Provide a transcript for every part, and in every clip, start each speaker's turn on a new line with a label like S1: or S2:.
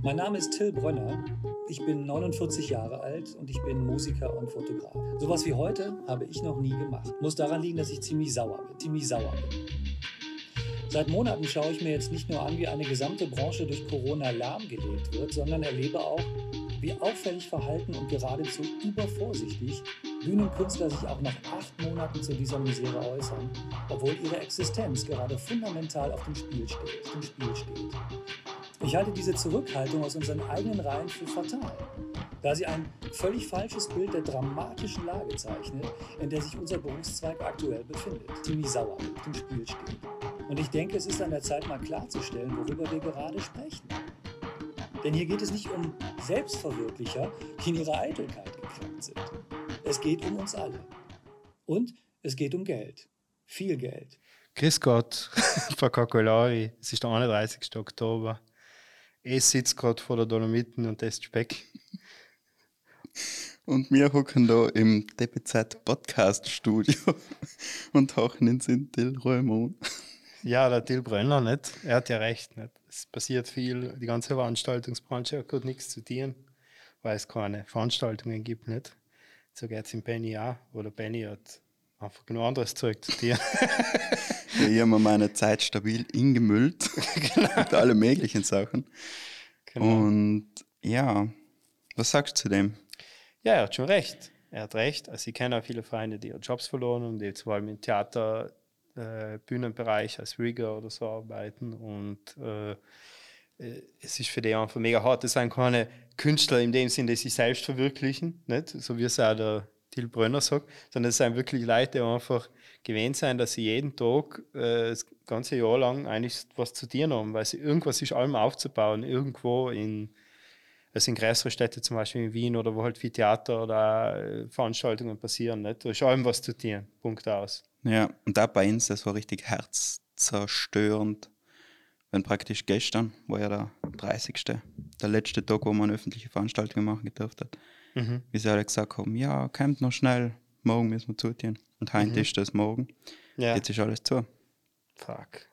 S1: Mein Name ist Till Brönner. Ich bin 49 Jahre alt und ich bin Musiker und Fotograf. Sowas wie heute habe ich noch nie gemacht. Muss daran liegen, dass ich ziemlich sauer bin. Ziemlich sauer bin. Seit Monaten schaue ich mir jetzt nicht nur an, wie eine gesamte Branche durch Corona lahmgelegt wird, sondern erlebe auch, wie auffällig verhalten und geradezu übervorsichtig Bühnenkünstler sich auch nach acht Monaten zu dieser Misere äußern, obwohl ihre Existenz gerade fundamental auf dem Spiel steht. Auf dem Spiel steht. Ich halte diese Zurückhaltung aus unseren eigenen Reihen für fatal, da sie ein völlig falsches Bild der dramatischen Lage zeichnet, in der sich unser Berufszweig aktuell befindet. Ziemlich sauer auf dem Spiel steht. Und ich denke, es ist an der Zeit, mal klarzustellen, worüber wir gerade sprechen. Denn hier geht es nicht um Selbstverwirklicher, die in ihrer Eitelkeit gekränkt sind. Es geht um uns alle. Und es geht um Geld. Viel Geld.
S2: Grüß Gott, Frau Kakolari. Es ist der 31. Oktober. Ich sitze gerade vor der Dolomiten und esse Speck.
S3: Und wir hocken da im DPZ Podcast Studio und tauchen ins Till Räumon.
S2: Ja, der Till Brönner nicht. Er hat ja recht. Nicht? Es passiert viel. Die ganze Veranstaltungsbranche hat nichts zu tun, weil es keine Veranstaltungen gibt. Nicht? So geht es im Penny auch. Oder Penny hat einfach genau anderes Zeug zu tun.
S3: ja, ich habe mir meine Zeit stabil ingemüllt. genau. Mit allen möglichen Sachen. Genau. Und ja, was sagst du zu dem?
S2: Ja, er hat schon recht. Er hat recht. Also ich kenne auch viele Freunde, die ihre Jobs verloren und die vor allem im Theater, äh, Bühnenbereich als Rigger oder so arbeiten. Und äh, äh, es ist für die einfach mega hart. Das sind keine Künstler in dem Sinne, die sich selbst verwirklichen, nicht? so wie es auch der Till Brönner sagt, sondern es sind wirklich Leute, die einfach gewöhnt sind, dass sie jeden Tag äh, das ganze Jahr lang eigentlich was zu tun haben, weil sie irgendwas ist allem aufzubauen, irgendwo in, also in größeren Städten, zum Beispiel in Wien oder wo halt viel Theater oder Veranstaltungen passieren, nicht? da ist allem was zu tun, Punkt aus.
S3: Ja, und da bei uns, das war richtig herzzerstörend wenn praktisch gestern war ja der 30. der letzte Tag, wo man öffentliche Veranstaltungen machen gedurft hat, mhm. wie sie alle gesagt haben, ja, kommt noch schnell, morgen müssen wir zutun. Und heute mhm. ist das morgen. Ja. Jetzt ist alles zu.
S2: Fuck.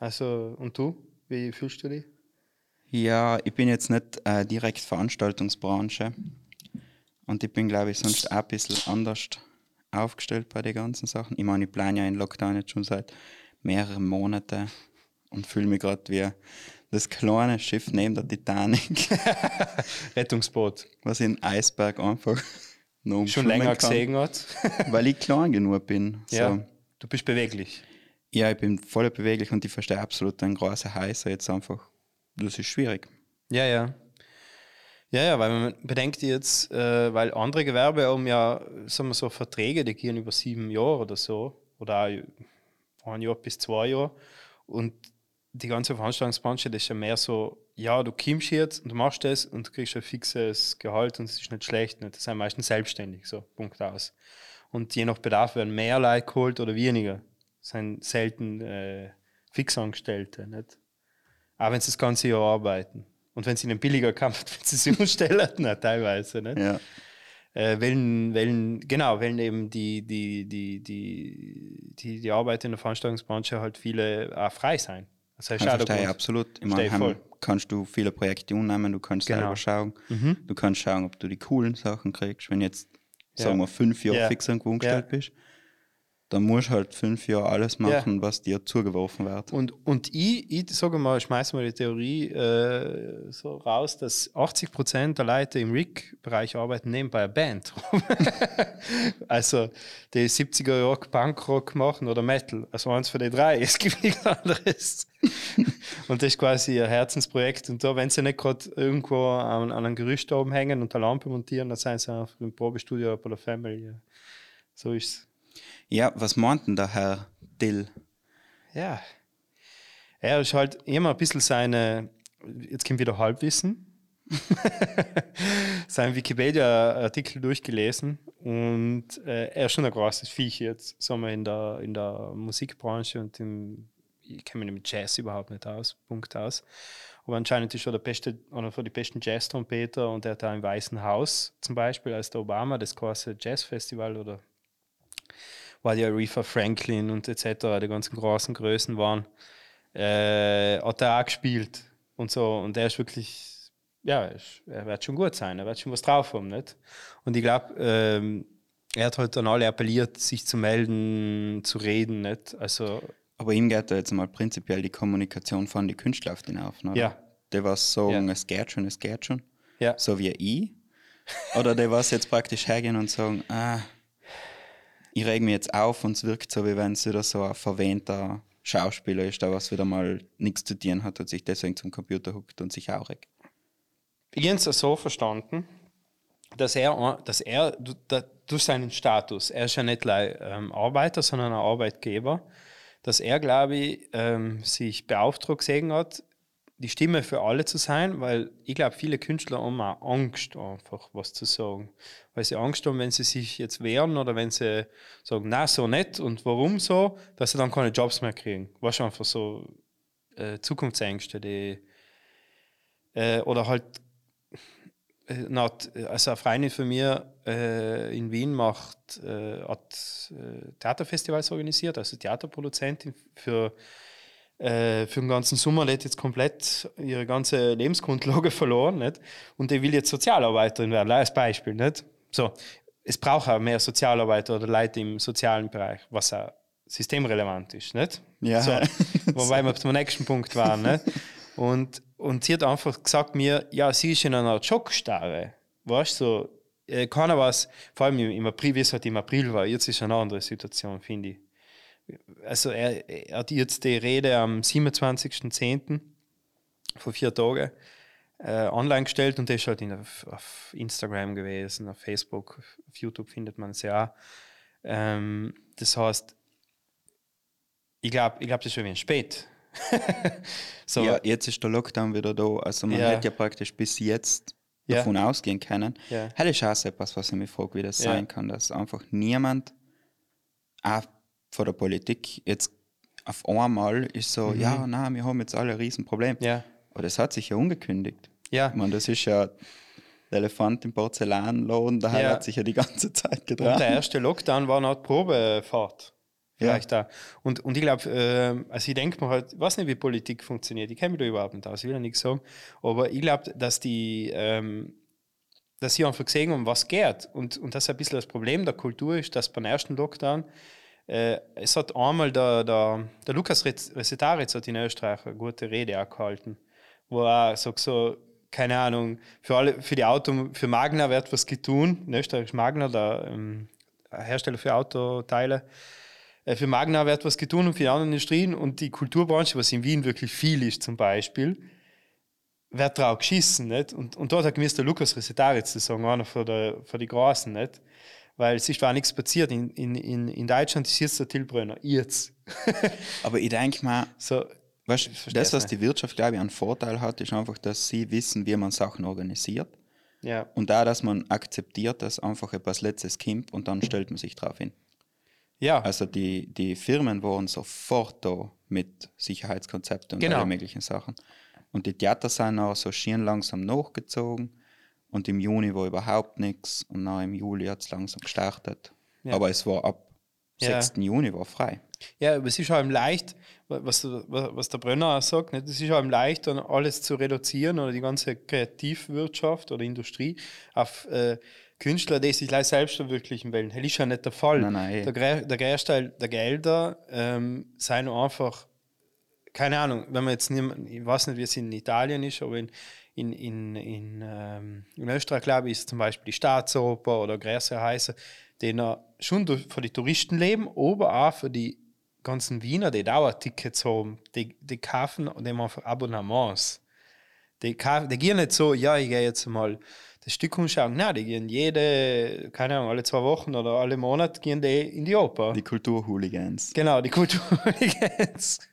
S2: Also, und du? Wie fühlst du dich?
S3: Ja, ich bin jetzt nicht äh, direkt Veranstaltungsbranche. Und ich bin, glaube ich, sonst auch ein bisschen anders aufgestellt bei den ganzen Sachen. Ich meine, ich plane ja in Lockdown jetzt schon seit mehrere Monate und fühle mich gerade wie das kleine Schiff neben der Titanic.
S2: Rettungsboot.
S3: Was in Eisberg einfach
S2: noch schon länger kann, gesehen hat.
S3: weil ich klein genug bin.
S2: Ja, du bist beweglich.
S3: Ja, ich bin voll beweglich und ich verstehe absolut den großen Heißer jetzt einfach. Das ist schwierig.
S2: Ja, ja. Ja, ja, weil man bedenkt jetzt, äh, weil andere Gewerbe haben ja, sagen wir so, Verträge, die gehen über sieben Jahre oder so. Oder ein Jahr bis zwei Jahre. Und die ganze Veranstaltungsbranche, das ist ja mehr so, ja, du kommst jetzt und du machst das und du kriegst ein fixes Gehalt und es ist nicht schlecht. Nicht? Das sind meistens selbstständig, so, Punkt aus. Und je nach Bedarf werden mehr Leute geholt oder weniger. Das sind selten äh, Fixangestellte, nicht? Auch wenn sie das ganze Jahr arbeiten. Und wenn sie einen billiger Kampf, wenn sie sich umstellen, na, teilweise, nicht? Ja äh, wollen, wollen, genau, wollen eben die, die, die, die, die, die Arbeit in der Veranstaltungsbranche halt viele auch frei sein.
S3: Das heißt, ich verstehe, absolut. Ich meine, kannst du viele Projekte umnehmen, du kannst genau. selber schauen. Mhm. Du kannst schauen, ob du die coolen Sachen kriegst. Wenn jetzt, ja. sagen wir, fünf Jahre ja. fix irgendwo umgestellt ja. bist, dann musst du halt fünf Jahre alles machen, ja. was dir zugeworfen wird.
S2: Und, und ich, ich sage mal, schmeiß mal die Theorie äh, so raus, dass 80 Prozent der Leute im Rig-Bereich arbeiten nebenbei eine Band. also die 70er Jahre Punkrock machen oder Metal. Also eins von den drei. Es gibt nichts anderes. und das ist quasi ein Herzensprojekt. Und da, wenn sie nicht gerade irgendwo an, an einem Gerüst oben hängen und eine Lampe montieren, dann sind sie einfach im Probestudio bei der Family. So ist es.
S3: Ja, was meint denn der Herr Dill?
S2: Ja, er ist halt immer ein bisschen seine, jetzt kommt wieder Halbwissen, sein Wikipedia-Artikel durchgelesen und äh, er ist schon ein großes Viech jetzt, sagen wir, in der, in der Musikbranche und im, ich kenne mich mit Jazz überhaupt nicht aus, Punkt aus. Aber anscheinend ist er der beste, einer von den besten Jazz-Trompeter und er hat da im Weißen Haus zum Beispiel, als der Obama das große Jazzfestival oder weil ja Aretha Franklin und etc., die ganzen großen Größen waren, äh, hat er auch gespielt. und so. Und er ist wirklich, ja, er, wird schon gut sein, er wird schon was drauf haben, nicht? Und ich glaube, ähm, er hat halt an alle appelliert, sich zu melden, zu reden, nicht? Also,
S3: Aber ihm geht da jetzt mal prinzipiell die Kommunikation von den Künstlern auf den auf. Oder?
S2: ja,
S3: Der was sagen,
S2: Ja.
S3: es geht schon, es geht schon.
S2: ja.
S3: So wie ich. Oder der was jetzt praktisch hergehen und sagen, ah, ich reg mich jetzt auf und es wirkt so, wie wenn es wieder so ein verwähnter Schauspieler ist, der was wieder mal nichts zu tun hat und sich deswegen zum Computer huckt und sich auch regt.
S2: Ich habe es so verstanden, dass er, dass er durch seinen Status, er ist ja nicht gleich ähm, Arbeiter, sondern ein Arbeitgeber, dass er, glaube ich, ähm, sich beauftragt gesehen hat, die Stimme für alle zu sein, weil ich glaube, viele Künstler haben auch Angst, einfach was zu sagen. Weil sie Angst haben, wenn sie sich jetzt wehren oder wenn sie sagen, na, so nicht und warum so, dass sie dann keine Jobs mehr kriegen. Was einfach so äh, Zukunftsängste, die äh, oder halt äh, also eine Freundin von mir äh, in Wien macht, äh, hat äh, Theaterfestivals organisiert, also Theaterproduzentin für, äh, für den ganzen Sommer, hat jetzt komplett ihre ganze Lebensgrundlage verloren nicht? und die will jetzt Sozialarbeiterin werden, als Beispiel. Nicht? So, es braucht auch mehr Sozialarbeiter oder Leute im sozialen Bereich, was auch systemrelevant ist. Nicht?
S3: Ja.
S2: So, wobei wir zum nächsten Punkt waren. Nicht? Und, und sie hat einfach gesagt mir, ja, sie ist in einer Schockstarre. Weißt du, so, äh, keiner was, vor allem im, im April, wie es halt im April war, jetzt ist eine andere Situation, finde ich. Also er, er hat jetzt die Rede am 27.10. vor vier Tagen äh, online gestellt und der ist halt in, auf, auf Instagram gewesen, auf Facebook, auf YouTube findet man es ja auch. Ähm, das heißt, ich glaube, ich glaub, das ist schon ein spät. so,
S3: Ja, jetzt ist der Lockdown wieder da. Also man
S2: Ja.
S3: hätte ja praktisch bis jetzt
S2: Ja.
S3: davon ausgehen können.
S2: Ja.
S3: Ist auch etwas, was ich mich frage, wie das
S2: Ja.
S3: sein kann, dass einfach niemand, auch von der Politik, jetzt auf einmal ist so, ja, na, wir haben jetzt alle ein Riesenproblem.
S2: Mhm. ja,
S3: Aber das hat sich ja ungekündigt.
S2: ja.
S3: Ich meine, das ist ja der Elefant im Porzellanladen, da
S2: Ja.
S3: hat sich ja die ganze Zeit
S2: Und der erste Lockdown war eine Art Probefahrt. Vielleicht da. Und, und ich glaube, äh, also ich denke mir halt, ich weiß nicht, wie Politik funktioniert. Ich kenne mich da überhaupt nicht aus, ich will ja nichts sagen. Aber ich glaube, dass die, ähm, dass sie einfach gesehen haben, was geht. Und, und das ein bisschen das Problem der Kultur ist, dass beim ersten Lockdown, äh, es hat einmal der, der, der Lukas Resetaritz hat in Österreich eine gute Rede gehalten, wo er sagt so, keine Ahnung, für alle, für die Auto, für Magna wird was getun. In Österreich ist Magna der ähm, Hersteller für Autoteile. Äh, Für Magna wird was getun und für die anderen Industrien und die Kulturbranche, was in Wien wirklich viel ist zum Beispiel, wird drauf geschissen. Nicht? Und, und dort hat gemäß der Lukas Resetaritz zu sagen, einer von, von den Großen. Nicht? Weil es ist war nichts passiert. In, in, in, in Deutschland ist jetzt der Tilbrunner. Jetzt.
S3: Aber ich denke mal,
S2: so,
S3: weißt, das, was die Wirtschaft, glaube ich, einen Vorteil hat, ist einfach, dass sie wissen, wie man Sachen organisiert.
S2: ja.
S3: Und da, dass man akzeptiert, dass einfach etwas Letztes kommt und dann stellt man sich drauf hin.
S2: Ja,
S3: Also die, die Firmen waren sofort da mit Sicherheitskonzepten und
S2: Genau.
S3: alle möglichen Sachen. Und die Theater sind auch so schön langsam nachgezogen. Und im Juni war überhaupt nichts. Und dann im Juli hat es langsam gestartet.
S2: Ja.
S3: Aber es war ab
S2: Ja.
S3: 6. Juni war frei.
S2: Ja, aber es ist halt leicht, was, der- was der Brenner auch sagt, nicht? es ist halt leicht, dann alles zu reduzieren oder die ganze Kreativwirtschaft oder Industrie auf äh, Künstler, die sich gleich selbst verwirklichen wollen. Das ist ja nicht der Fall.
S3: Nein, nein, eh.
S2: der, der Großteil der Gelder ähm, sind einfach, keine Ahnung, wenn man jetzt nicht, ich weiß nicht, wie es in Italien ist, aber in, in, in, in, ähm, in Österreich, glaube ich, ist zum Beispiel die Staatsoper oder größere Häuser, die schon für die Touristen leben, aber auch für die ganzen Wiener, die Dauertickets haben, die, die kaufen und die einfach Abonnements. Die, kau- die gehen nicht so, ja, ich gehe jetzt mal das Stück anschauen. Nein, die gehen jede, keine Ahnung, alle zwei Wochen oder alle Monate gehen die in die Oper.
S3: Die Kulturhooligans.
S2: Genau, die Kultur jetzt.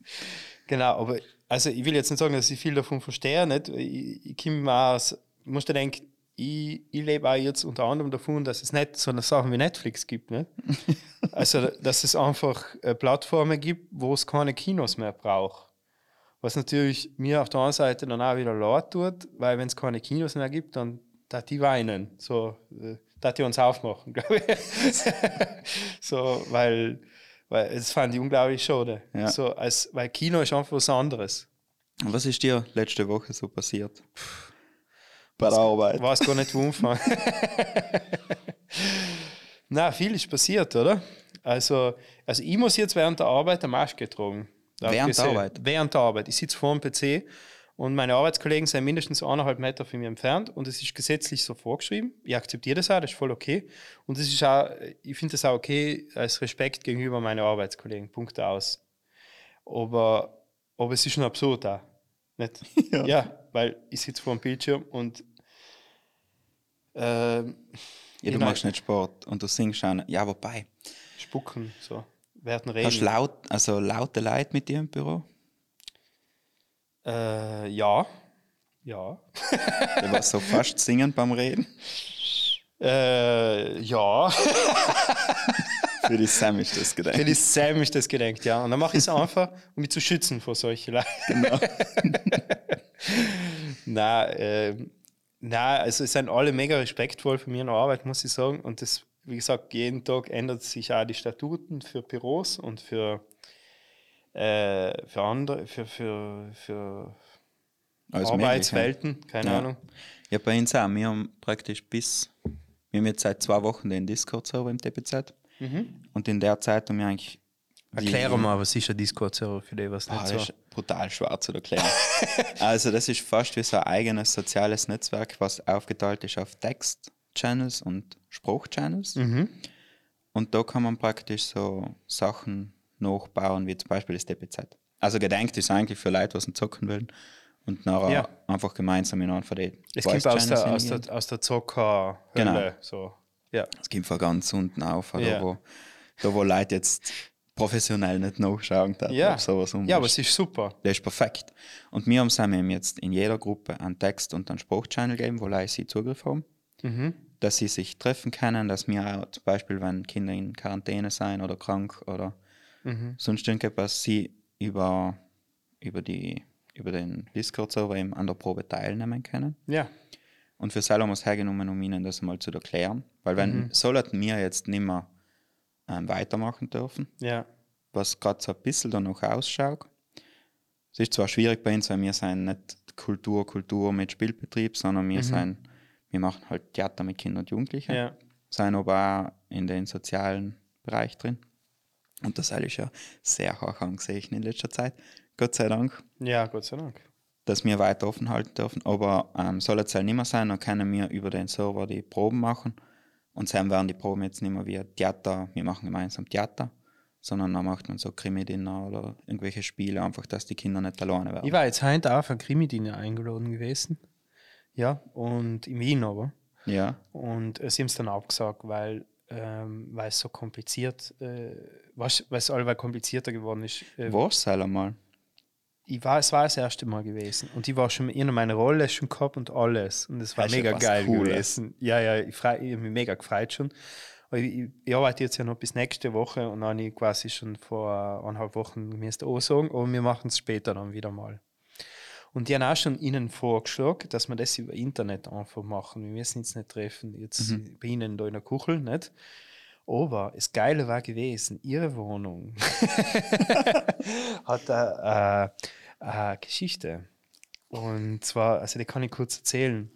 S2: genau, aber also ich will jetzt nicht sagen, dass ich viel davon verstehe. Nicht? Ich, ich komme aus, ich muss dir denken, ich, ich lebe auch jetzt unter anderem davon, dass es nicht so eine Sachen wie Netflix gibt. Nicht? also, dass es einfach äh, Plattformen gibt, wo es keine Kinos mehr braucht. Was natürlich mir auf der anderen Seite dann auch wieder leid tut, weil wenn es keine Kinos mehr gibt, dann da die weinen. So, äh, da die uns aufmachen, glaube ich. so, weil, weil das fand ich unglaublich schade.
S3: Ja.
S2: So, als, weil Kino ist einfach was anderes.
S3: Was ist dir letzte Woche so passiert? Bei der Arbeit.
S2: Weiß gar nicht, wo anfangen. Na, viel ist passiert, oder? Also, also ich muss jetzt während der Arbeit eine Maske tragen. Da hab ich
S3: Während der. Arbeit?
S2: Während der Arbeit. Ich sitze vor dem PC und meine Arbeitskollegen sind mindestens eineinhalb Meter von mir entfernt und es ist gesetzlich so vorgeschrieben. Ich akzeptiere das auch, das ist voll okay. Und es ist auch, ich finde das auch okay als Respekt gegenüber meinen Arbeitskollegen. Punkt aus. Aber, aber es ist schon absurd auch. Nicht?
S3: Ja.
S2: ja. weil ich sitze vor dem Bildschirm und ähm,
S3: Ja, du machst nicht Sport und du singst auch nicht. Ja, wobei.
S2: spucken, so. Werden
S3: Hast du
S2: reden.
S3: laut, also laute Leute mit dir im Büro?
S2: Äh, ja. Ja.
S3: Du warst so fast singen beim Reden.
S2: Äh, ja.
S3: Für die Sam ist das
S2: Für
S3: gedacht.
S2: die Sam ist das gedenkt, ja. Und dann mache ich es einfach, um mich zu schützen vor solchen Leuten.
S3: Genau.
S2: Nein, ähm, nein, also es sind alle mega respektvoll für meine Arbeit, muss ich sagen. Und das, wie gesagt, jeden Tag ändert sich auch die Statuten für Büros und für, äh, für andere, für, für, für
S3: Alles Mögliche.
S2: Arbeitswelten, keine
S3: Ja.
S2: Ahnung.
S3: Ja, bei uns auch. Wir haben praktisch bis, wir haben jetzt seit zwei Wochen den Discord-Server im TPZ. Und in der Zeit haben wir eigentlich.
S2: Erkläre mal, was ist ein Discord-Server für die, was nicht
S3: Ah,
S2: so.
S3: das ist brutal schwer zu erklären. also, das ist fast wie so ein eigenes soziales Netzwerk, was aufgeteilt ist auf Text-Channels und Spruch-Channels.
S2: Mhm.
S3: Und da kann man praktisch so Sachen nachbauen, wie zum Beispiel das DPZ. Also, gedenkt ist eigentlich für Leute, die zocken wollen und nachher
S2: Ja.
S3: einfach gemeinsam in einen von den
S2: Es kommt aus der, aus der, aus der Zocker-Hölle.
S3: Genau.
S2: So. Ja.
S3: Es gibt von ganz unten auf,
S2: Ja.
S3: wo, da wo Leute jetzt professionell nicht nachschauen, da
S2: Ja.
S3: ob sowas um
S2: ja, aber es ist super.
S3: Das ist perfekt. Und wir haben Sam jetzt in jeder Gruppe einen Text- und einen Spruchchannel gegeben, wo Leute sie Zugriff haben,
S2: Mhm.
S3: dass sie sich treffen können, dass wir auch zum Beispiel, wenn Kinder in Quarantäne sind oder krank oder
S2: Mhm.
S3: sonst irgendetwas, sie über, über, die, über den Discord-Server eben an der Probe teilnehmen können.
S2: Ja.
S3: Und für wir es hergenommen, um ihnen das mal zu erklären. Weil wenn sollten wir jetzt nicht mehr ähm, weitermachen dürfen,
S2: Ja.
S3: was gerade so ein bisschen danach ausschaut. Es ist zwar schwierig bei uns, weil wir sind nicht Kultur, Kultur mit Spielbetrieb, sondern wir sind, wir machen halt Theater mit Kindern und Jugendlichen,
S2: Ja.
S3: sind aber auch in den sozialen Bereich drin. Und das ist ja sehr hoch angesehen in letzter Zeit. Gott sei Dank,
S2: Ja, Gott sei Dank.
S3: dass wir weiter offen halten dürfen. Aber ähm, soll es halt nicht mehr sein, dann können wir über den Server die Proben machen. Und dann werden die Proben jetzt nicht mehr wie Theater, wir machen gemeinsam Theater, sondern dann macht man so Krimi-Dinner oder irgendwelche Spiele, einfach, dass die Kinder nicht alleine werden.
S2: Ich war jetzt heute auch für Krimi-Dinner eingeladen gewesen. Ja, und in Wien aber.
S3: Ja,
S2: Und äh, sie haben es dann abgesagt, weil, ähm, weil es so kompliziert, äh, was- weil es allweil komplizierter geworden ist. Äh,
S3: ist es einmal?
S2: ich war, es war das erste Mal gewesen und ich war schon in meine Rolle schon gehabt und alles und es war
S3: Das ist
S2: mega
S3: was
S2: geil
S3: Cooles.
S2: gewesen. Ja, ja, ich, freu, ich habe mich mega gefreut schon. Ich, ich, ich arbeite jetzt ja noch bis nächste Woche und dann habe ich quasi schon vor eineinhalb Wochen mir auch sagen, aber wir machen es später dann wieder mal. Und die haben auch schon ihnen vorgeschlagen, dass wir das über Internet einfach machen. Wir müssen uns nicht treffen, jetzt bei ihnen da in der Kuchel, nicht? Aber das Geile war gewesen, ihre Wohnung hat eine, äh, eine Geschichte. Und zwar, also die kann ich kurz erzählen.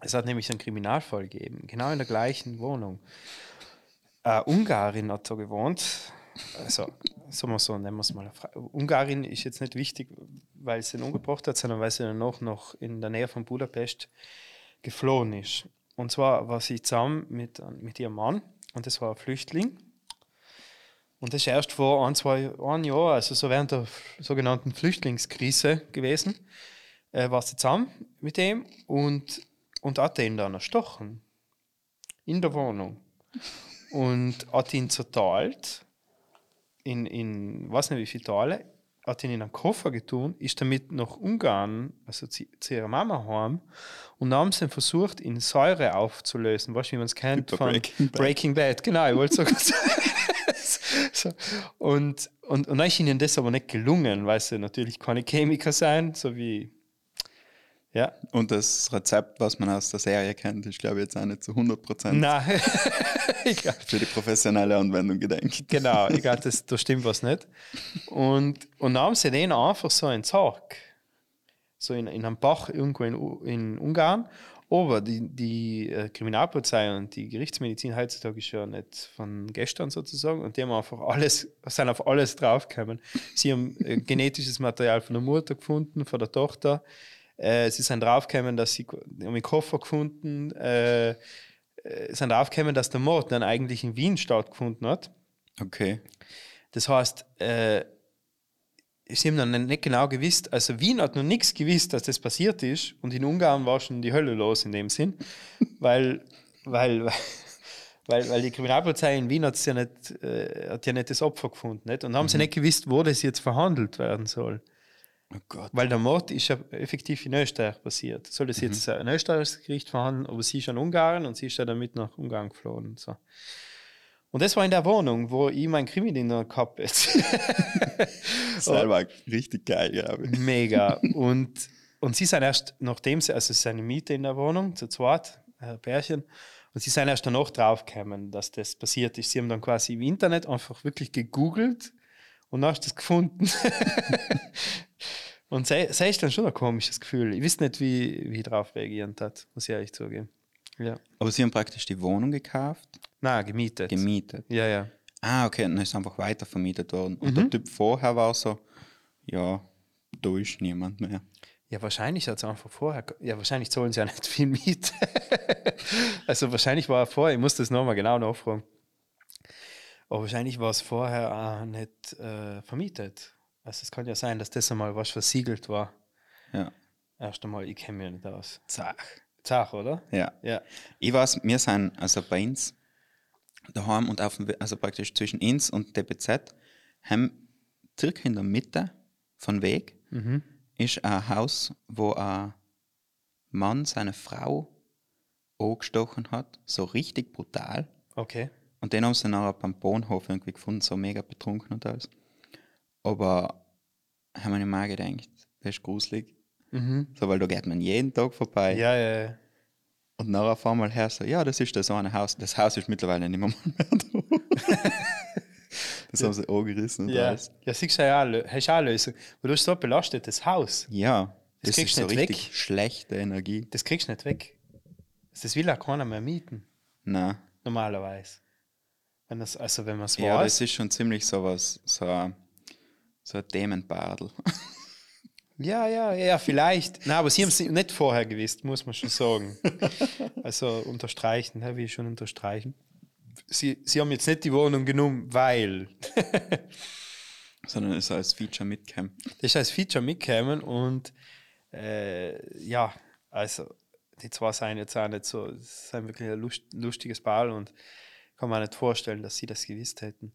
S2: Es hat nämlich einen Kriminalfall gegeben, genau in der gleichen Wohnung. Eine Ungarin hat da gewohnt. Also, sagen wir so, nennen wir es mal. eine. Ungarin ist jetzt nicht wichtig, weil sie ihn umgebracht hat, sondern weil sie danach noch in der Nähe von Budapest geflohen ist. Und zwar war sie zusammen mit, mit ihrem Mann und das war ein Flüchtling. Und das ist erst vor ein, zwei ein Jahr, also so während der sogenannten Flüchtlingskrise gewesen, äh, war sie zusammen mit dem und, und hat ihn dann erstochen. In der Wohnung. Und hat ihn zerteilt, in, in weiß nicht wie viele Teile, hat ihn in einen Koffer getun, ist damit nach Ungarn, also zu, zu ihrer Mama heim, und haben sie versucht, in Säure aufzulösen. Weißt du, wie man es kennt? Von
S3: Breaking Bad.
S2: Breaking Bad, genau, ich wollte sagen. so. und, und, und dann ist ihnen das aber nicht gelungen, weil sie natürlich keine Chemiker sein, so wie, ja,
S3: Und das Rezept, was man aus der Serie kennt, ist, glaube ich, jetzt auch nicht zu 100%
S2: nein, ich glaub,
S3: für die professionelle Anwendung gedenkt.
S2: Genau, ich glaube, das, da stimmt was nicht. Und, und dann haben sie den einfach so einen Sarg so in, in einem Bach irgendwo in, in Ungarn. Aber die, die äh, Kriminalpolizei und die Gerichtsmedizin heutzutage ist ja nicht von gestern sozusagen und die haben einfach alles, sind auf alles draufgekommen. Sie haben äh, genetisches Material von der Mutter gefunden, von der Tochter. Äh, sie sind draufgekommen, dass sie haben einen Koffer gefunden, äh, äh, sind draufgekommen, dass der Mord dann eigentlich in Wien stattgefunden hat.
S3: Okay.
S2: Das heißt, äh, sie haben dann nicht genau gewusst, also Wien hat noch nichts gewusst, dass das passiert ist und in Ungarn war schon die Hölle los in dem Sinn, weil, weil, weil, weil die Kriminalpolizei in Wien hat's ja nicht, äh, hat ja nicht das Opfer gefunden nicht? und haben sie nicht gewusst, wo das jetzt verhandelt werden soll.
S3: Oh Gott.
S2: Weil der Mord ist ja effektiv in Österreich passiert. Soll das jetzt ein österreichisches Gericht verhandeln, aber sie ist in Ungarn und sie ist ja damit nach Ungarn geflohen. Und, so. und das war in der Wohnung, wo ich mein Krimi-Dinner gehabt jetzt.
S3: Selber richtig geil, glaube ich.
S2: Mega. Und, und sie sind erst, nachdem sie, also es ist eine Miete in der Wohnung, zu zweit, ein Pärchen, und sie sind erst danach draufgekommen, dass das passiert ist. Sie haben dann quasi im Internet einfach wirklich gegoogelt und dann hast du das gefunden. und sei, sei ist dann schon ein komisches Gefühl. Ich weiß nicht, wie, wie ich darauf reagieren hat, muss ich ehrlich zugeben. Ja.
S3: Aber sie haben praktisch die Wohnung gekauft,
S2: Nein, gemietet.
S3: gemietet.
S2: ja, ja.
S3: Ah, okay, und dann ist es einfach weiter vermietet worden. Und
S2: Mhm.
S3: der Typ vorher war so, ja, da ist niemand mehr.
S2: Ja, wahrscheinlich hat es einfach vorher. Ja, wahrscheinlich zahlen sie ja nicht viel Miete. also wahrscheinlich war er vorher, ich muss das nochmal genau nachfragen. Aber wahrscheinlich war es vorher auch nicht äh, vermietet. Also es kann ja sein, dass das einmal was versiegelt war.
S3: Ja.
S2: Erst einmal, ich kenne mich nicht aus.
S3: Zach.
S2: Zach, oder?
S3: Ja.
S2: Ja.
S3: Ich weiß, wir sind also bei uns daheim und auf dem, also praktisch zwischen uns und DBZ haben circa in der Mitte von Weg ist ein Haus, wo ein Mann seine Frau angestochen hat, so richtig brutal.
S2: Okay.
S3: Und den haben sie nachher beim Bahnhof irgendwie gefunden, so mega betrunken und alles. Aber haben wir nicht mal gedacht, das ist gruselig. So, weil da geht man jeden Tag vorbei.
S2: Ja, ja, ja.
S3: Und nachher auf einmal her so, ja, das ist das eine Haus. Das Haus ist mittlerweile nicht mehr, mehr da. das haben sie angerissen und
S2: Ja,
S3: alles.
S2: ja siehst du ja auch, hast du auch eine Lösung. Weil du hast so ein belastetes Haus.
S3: Ja,
S2: Das
S3: das,
S2: kriegst
S3: ist so
S2: nicht
S3: richtig
S2: weg.
S3: schlechte Energie.
S2: Das kriegst du nicht weg. Das will auch keiner mehr mieten,
S3: Nein.
S2: normalerweise. Wenn das, also wenn man es
S3: Ja, das ist schon ziemlich sowas, so ein, so ein Dämonbadel.
S2: Ja, ja, ja, vielleicht. Nein, aber sie haben es nicht vorher gewusst, muss man schon sagen. also unterstreichen, ne, will ich schon unterstreichen. Sie, sie haben jetzt nicht die Wohnung genommen, weil
S3: sondern es als Feature mitkäme.
S2: das ist als Feature mitgekommen und äh, ja, also die zwei sind jetzt auch nicht so, es sind wirklich ein lust, lustiges Paar und kann man nicht vorstellen, dass sie das gewusst hätten.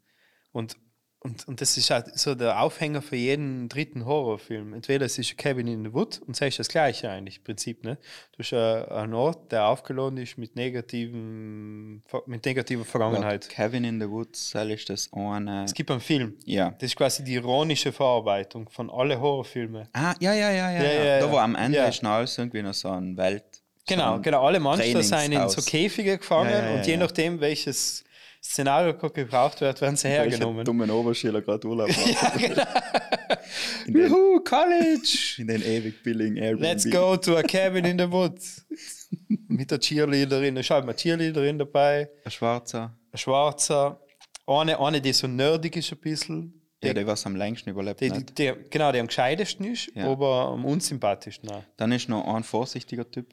S2: Und, und, und das ist halt so der Aufhänger für jeden dritten Horrorfilm. Entweder es ist Cabin in the Wood und es ist das Gleiche eigentlich im Prinzip. Ne? Du hast äh, einen Ort, der aufgeladen ist mit, negativen, mit negativer Vergangenheit.
S3: Kevin in the Woods, das ist das eine.
S2: Es gibt einen Film.
S3: Ja.
S2: Das ist quasi die ironische Verarbeitung von allen Horrorfilmen.
S3: Ah, ja, ja, ja, ja.
S2: Ja,
S3: ja,
S2: ja,
S3: da wo am Ende
S2: Ja.
S3: ist noch alles irgendwie noch so ein Welt.
S2: Genau, genau. Alle Monster sind in so. Käfige gefangen
S3: Ja, ja, ja,
S2: und je
S3: ja.
S2: nachdem, welches Szenario gebraucht wird, werden sie hergenommen.
S3: dummen Oberschüler gerade Urlaub macht. in, den,
S2: Juhu, College!
S3: in den ewig billigen Airbnb.
S2: Let's go to a cabin in the woods. Mit der Cheerleaderin, da schaut mal Cheerleaderin dabei,
S3: Ein Schwarzer.
S2: ein Schwarzer, eine, eine die so nerdig ist ein bisschen.
S3: Ja, der was am längsten überlebt
S2: Die, die,
S3: hat.
S2: die, genau, der am gescheitesten ist,
S3: Ja.
S2: aber am unsympathischsten auch.
S3: Dann ist noch ein vorsichtiger Typ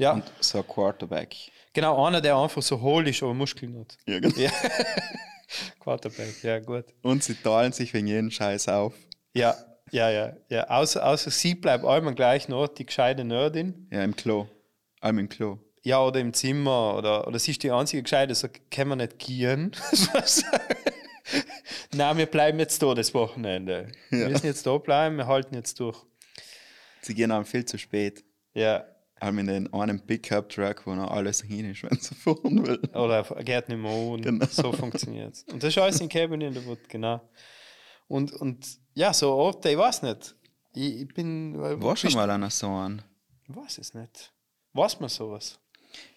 S2: Ja,
S3: und so ein Quarterback.
S2: genau, einer, der einfach so hohl ist, aber Muskeln hat.
S3: Ja, genau.
S2: Ja. Quarterback, ja, gut.
S3: Und sie teilen sich wegen jeden Scheiß auf.
S2: Ja, ja, ja. ja. Außer, außer sie bleibt einmal am gleichen Ort, die gescheite Nerdin.
S3: Ja, im Klo. Allem im Klo.
S2: Ja, oder im Zimmer. Oder, oder sie ist die einzige Gescheite, so können wir nicht gehen. Nein, wir bleiben jetzt da das Wochenende. Wir müssen jetzt da bleiben, wir halten jetzt durch.
S3: Sie gehen auch viel zu spät.
S2: Ja.
S3: Allem in den einen Pickup-Truck, wo noch alles hin ist, wenn sie fahren will.
S2: Oder er geht nicht mehr an.
S3: Genau.
S2: So funktioniert es. Und das ist alles in Cabin in the Wood, genau. Und, und ja, so Orte, ich weiß nicht. Ich, ich bin.
S3: War schon mal einer so an.
S2: Ich weiß es nicht. Weiß man sowas?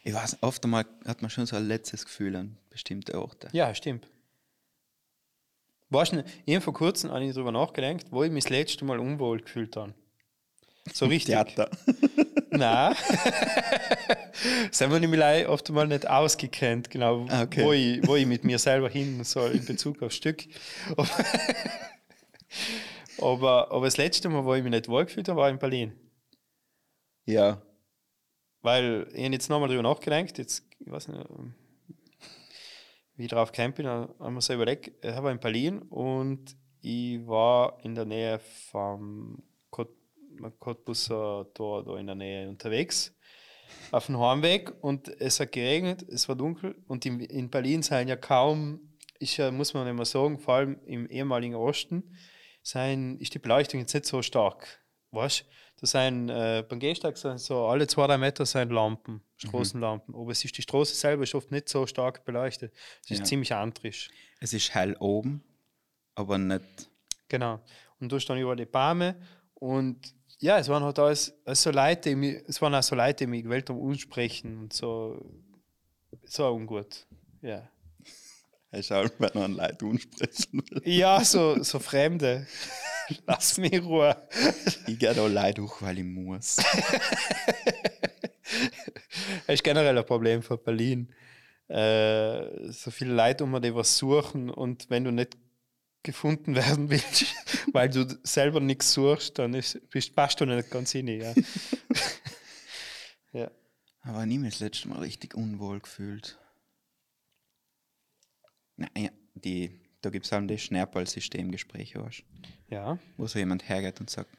S3: Ich weiß, oft einmal hat man schon so ein letztes Gefühl an bestimmte Orte.
S2: Ja, stimmt. Weißt du, ich habe vor kurzem habe ich darüber nachgedacht, wo ich mich das letzte Mal unwohl gefühlt habe. So richtig.
S3: Theater.
S2: Nein. das haben wir nämlich oft mal nicht ausgekannt, genau,
S3: Ah, okay.
S2: wo, ich, wo ich mit mir selber hin soll in Bezug aufs Stück. aber, aber das letzte Mal, wo ich mich nicht wohlgefühlt habe, war in Berlin.
S3: Ja.
S2: Weil ich jetzt nochmal drüber nachgedacht, jetzt, ich weiß nicht, ähm, wie ich drauf gekommen bin, haben wir so überlegt, ich war in Berlin und ich war in der Nähe vom Cottbusser Tor da in der Nähe unterwegs auf dem Heimweg und es hat geregnet, es war dunkel und in, in Berlin seien ja kaum, ist ja, muss man immer sagen, vor allem im ehemaligen Osten, sein, ist die Beleuchtung jetzt nicht so stark. Weißt da sind äh, beim Gehsteig sind so alle zwei, drei Meter sind Lampen, Straßenlampen. Aber es ist die Straße selber ist oft nicht so stark beleuchtet. Es ist
S3: Ja.
S2: ziemlich antrisch.
S3: Es ist hell oben, aber nicht.
S2: Genau. Und da standen überall die Bäume und ja, es waren halt alles, so Leute, die mich, es waren auch so Leute, die mich gewählt haben, ansprechen und so, so ungut. Ja.
S3: Ist auch, wenn man Leute ansprechen will.
S2: Ja, so, so Fremde. Lass mich in Ruhe.
S3: Ich gehe da Leute durch, weil ich muss.
S2: Das ist generell ein Problem von Berlin. Äh, so viele Leute um die was suchen und wenn du nicht gefunden werden willst, weil du selber nichts suchst, dann ist, bist, passt du nicht ganz hin. Ja. ja.
S3: Aber nie mich das letzte Mal richtig unwohl gefühlt. Naja, die, da gibt es halt das Schnerpal-Systemgespräch, weißt
S2: ja.
S3: wo so jemand hergeht und sagt,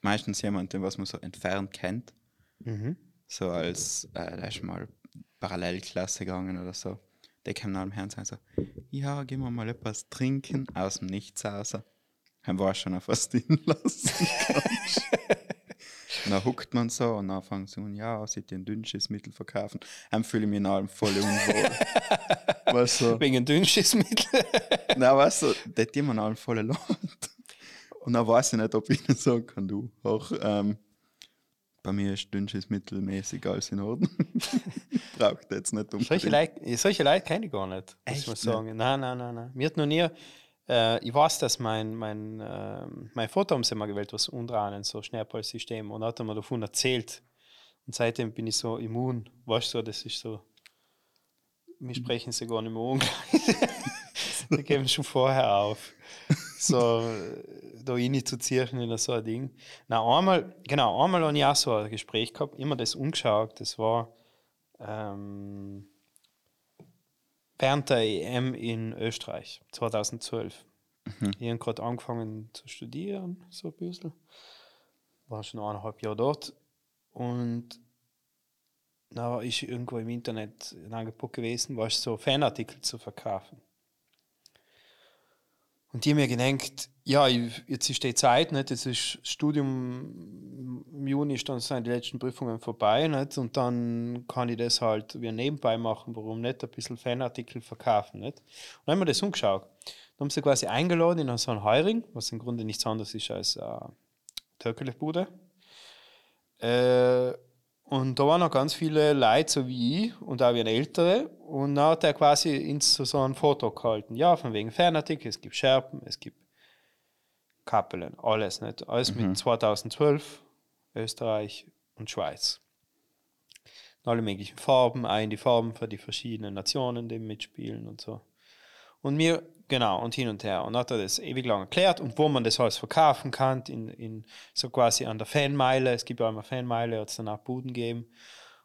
S3: meistens jemand, den was man so entfernt kennt,
S2: Mhm.
S3: so als, äh, ist mal Parallelklasse gegangen oder so, der kam nach dem Herrn und so, ja, gehen wir mal etwas trinken, aus dem Nichts raus. Dann war schon auf was drin lassen kannst. Und dann huckt man so und dann fangen sie an, ja, sie ein Dünnschissmittel verkaufen. Dann fühle ich mich in allem voll unwohl. weißt du,
S2: Wegen Dünnschissmittel.
S3: na, weißt du, das hat jemand allem voll Leid. Und dann weiß ich nicht, ob ich ihnen sagen kann, du, auch, ähm, bei mir ist Dünnschissmittel mäßig alles in Ordnung. Braucht jetzt nicht
S2: Solche
S3: unbedingt.
S2: Leute, solche Leute kenne ich gar nicht, muss
S3: Echt
S2: man
S3: nicht?
S2: sagen. Nein, nein, nein, nein. Mir hat noch nie, äh, ich weiß, dass mein, mein, ähm, mein Vater haben sie mal gewählt, was Undrahnen, so Schnerpalsystem, und hat er mir davon erzählt. Und seitdem bin ich so immun. Weißt du, so, das ist so, wir sprechen sie gar nicht mehr an. Die geben schon vorher auf. So, äh, da reinzuziehen in so ein Ding. Na, einmal, genau, einmal habe ich auch so ein Gespräch gehabt, immer das umgeschaut, das war ähm, während der EM in Österreich 2012. Ich habe gerade angefangen zu studieren, so ein bisschen. War schon eineinhalb Jahre dort. Und da ist irgendwo im Internet Angebot gewesen, war so Fanartikel zu verkaufen. Und die haben mir gedacht, ja, jetzt ist die Zeit, nicht? jetzt ist das Studium im Juni, ist dann sind die letzten Prüfungen vorbei nicht? und dann kann ich das halt wie nebenbei machen, warum nicht ein bisschen Fanartikel verkaufen. Nicht? Und dann haben wir das umgeschaut. Dann haben sie quasi eingeladen in so einen Heuring, was im Grunde nichts anderes ist als eine Töckelebude. Äh, und da waren noch ganz viele Leute, so wie ich, und auch wie ein Ältere. Und dann hat er quasi ins so, ein Foto gehalten. Ja, von wegen Fanartikel, es gibt Scherpen, es gibt Kappelen, alles nicht. Alles mit 2012, Österreich und Schweiz. Alle möglichen Farben, ein die Farben für die verschiedenen Nationen, die mitspielen und so. Und mir, genau, und hin und her. Und hat er das ewig lang erklärt und wo man das alles verkaufen kann, in, in so quasi an der Fanmeile. Es gibt ja immer Fanmeile, hat es dann auch Buden gegeben.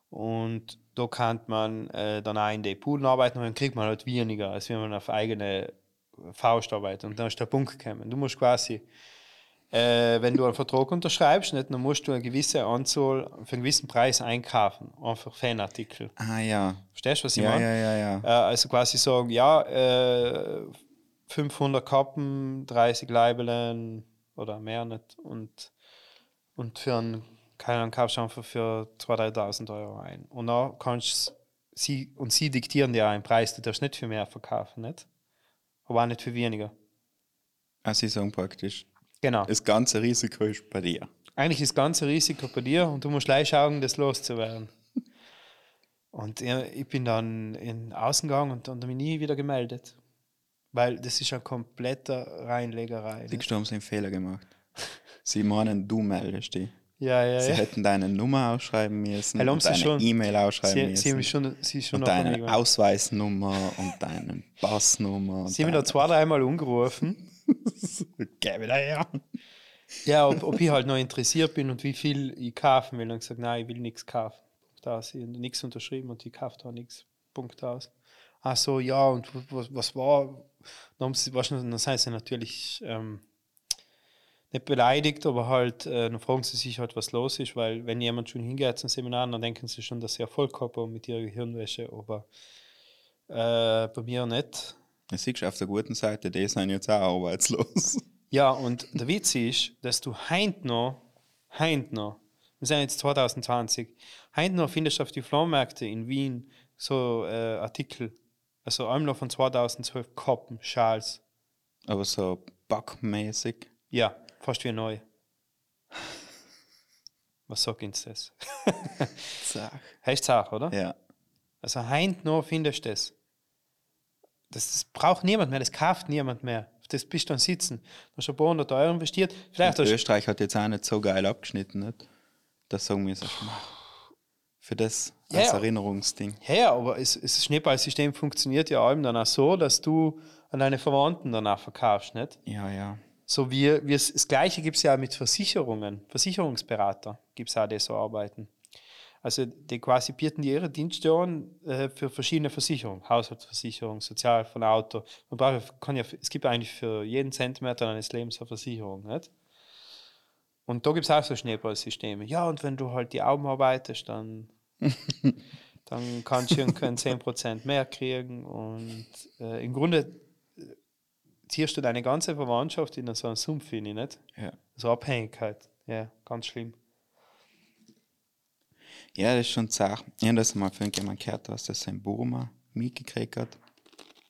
S2: Und da kann man äh, dann auch in die Buden arbeiten und dann kriegt man halt weniger, als wenn man auf eigene Faust arbeitet. Und dann ist der Punkt gekommen. Du musst quasi, äh, wenn du einen Vertrag unterschreibst, nicht, dann musst du eine gewisse Anzahl für einen gewissen Preis einkaufen, einfach Fanartikel.
S3: Ah ja.
S2: Verstehst du, was ich
S3: Ja,
S2: meine?
S3: ja, ja, ja.
S2: Äh, also quasi sagen, ja, äh, 500 Kappen, 30 Leibelen oder mehr nicht. Und, und für einen, Ahnung, kaufst du einfach für 2.000, 3.000 Euro ein. Und dann kannst sie, und sie diktieren dir einen Preis, du darfst nicht für mehr verkaufen, nicht? Aber auch nicht für weniger.
S3: Also sie sagen praktisch,
S2: Genau.
S3: das ganze Risiko ist bei dir.
S2: Eigentlich ist das ganze Risiko bei dir und du musst gleich schauen, das loszuwerden. Und ich bin dann in Außen gegangen und dann habe ich nie wieder gemeldet. Weil das ist eine komplette Reinlegerei.
S3: Die
S2: nicht?
S3: haben sie einen Fehler gemacht. Sie meinen, du meldest dich.
S2: Ja, ja,
S3: Sie
S2: ja.
S3: hätten deine Nummer ausschreiben müssen,
S2: Hey, haben
S3: und deine. E-Mail ausschreiben
S2: Sie, sie, haben
S3: müssen
S2: schon, sie ist schon
S3: und deine
S2: abhängig.
S3: Ausweisnummer und deine Passnummer.
S2: Sie haben da zwei, dreimal angerufen.
S3: Geh wieder her.
S2: Ja, ob, ob ich halt noch interessiert bin und wie viel ich kaufen will. Und gesagt, nein, ich will nichts kaufen. Punkt aus. Ich habe nichts unterschrieben und ich kaufe da nichts. Punkt aus. Ach so, ja, und was, was war? Dann, wahrscheinlich, sie natürlich ähm, nicht beleidigt, aber halt, äh, dann fragen sie sich halt, was los ist, weil wenn jemand schon hingeht zum Seminar, dann denken sie schon, dass sie Erfolg haben mit ihrer Gehirnwäsche, aber äh, bei mir nicht.
S3: Das siehst du auf der guten Seite, die sind jetzt auch arbeitslos.
S2: Ja, und der Witz ist, dass du heint noch, heint noch, wir sind jetzt 2020, heint noch findest du auf die Flohmärkte in Wien so äh, Artikel, also einmal von 2012, Koppen, Schals,
S3: Aber so backmäßig.
S2: ja, fast wie neu. Was sagt uns das?
S3: Zach.
S2: Heißt auch, oder?
S3: Ja.
S2: Also heint noch findest du das. das. Das braucht niemand mehr, das kauft niemand mehr. Auf das bist du dann sitzen. Du hast ein paar hundert Euro investiert. Vielleicht hast
S3: Österreich hat jetzt auch nicht so geil abgeschnitten, nicht? Das sagen wir so. Für das als
S2: ja.
S3: Erinnerungsding.
S2: ja, aber das Schneeballsystem funktioniert ja allem dann auch so, dass du an deine Verwandten danach verkaufst, nicht?
S3: Ja, ja.
S2: So wie, wie es, das Gleiche gibt es ja auch mit Versicherungen. Versicherungsberater gibt es auch, die so arbeiten. Also die quasi bieten die ihre Dienste an äh, für verschiedene Versicherungen. Haushaltsversicherung, Sozial von Auto. Man braucht, kann ja, es gibt eigentlich für jeden Zentimeter deines Lebens eine Versicherung, nicht? Und da gibt es auch so Schneeballsysteme. Ja, und wenn du halt die Augen arbeitest, dann, dann kannst du irgendwie 10% mehr kriegen. Und äh, im Grunde äh, ziehst du deine ganze Verwandtschaft in so einen Sumpf hinein, nicht?
S3: Ja.
S2: So Abhängigkeit. Ja, ganz schlimm.
S3: Ja, das ist schon Sache. Ich habe das mal von jemandem gehört, was das in Burma mitgekriegt hat.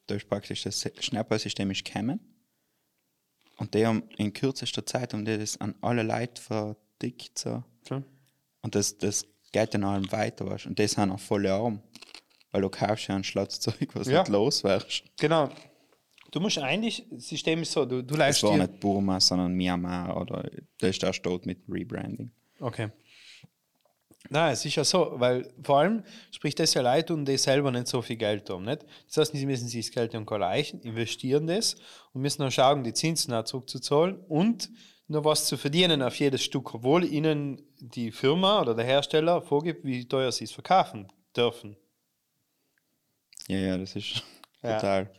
S3: Da ist praktisch das Schnappersystem ist gekommen. Und die haben in kürzester Zeit haben die das an alle Leute verdickt. So.
S2: Schon?
S3: Und das, das geht dann allem weiter. Weißt? Und die sind auch voll arm. Weil du kaufst ja ein Schlatzzeug, was
S2: Ja.
S3: nicht los wärst.
S2: Genau. Du musst eigentlich, das System ist so, du, du
S3: Es
S2: leistest
S3: war
S2: dir.
S3: nicht Burma, sondern Myanmar oder der ist erst dort mit Rebranding.
S2: Okay. Nein, es ist ja so, weil vor allem spricht das ja Leute und die selber nicht so viel Geld haben. Nicht? Das heißt, sie müssen sich das Geld dann erreichen, investieren das und müssen dann schauen, die Zinsen auch zurückzuzahlen und nur was zu verdienen auf jedes Stück, obwohl ihnen die Firma oder der Hersteller vorgibt, wie teuer sie es verkaufen dürfen.
S3: Ja, ja, das ist
S2: Ja.
S3: brutal.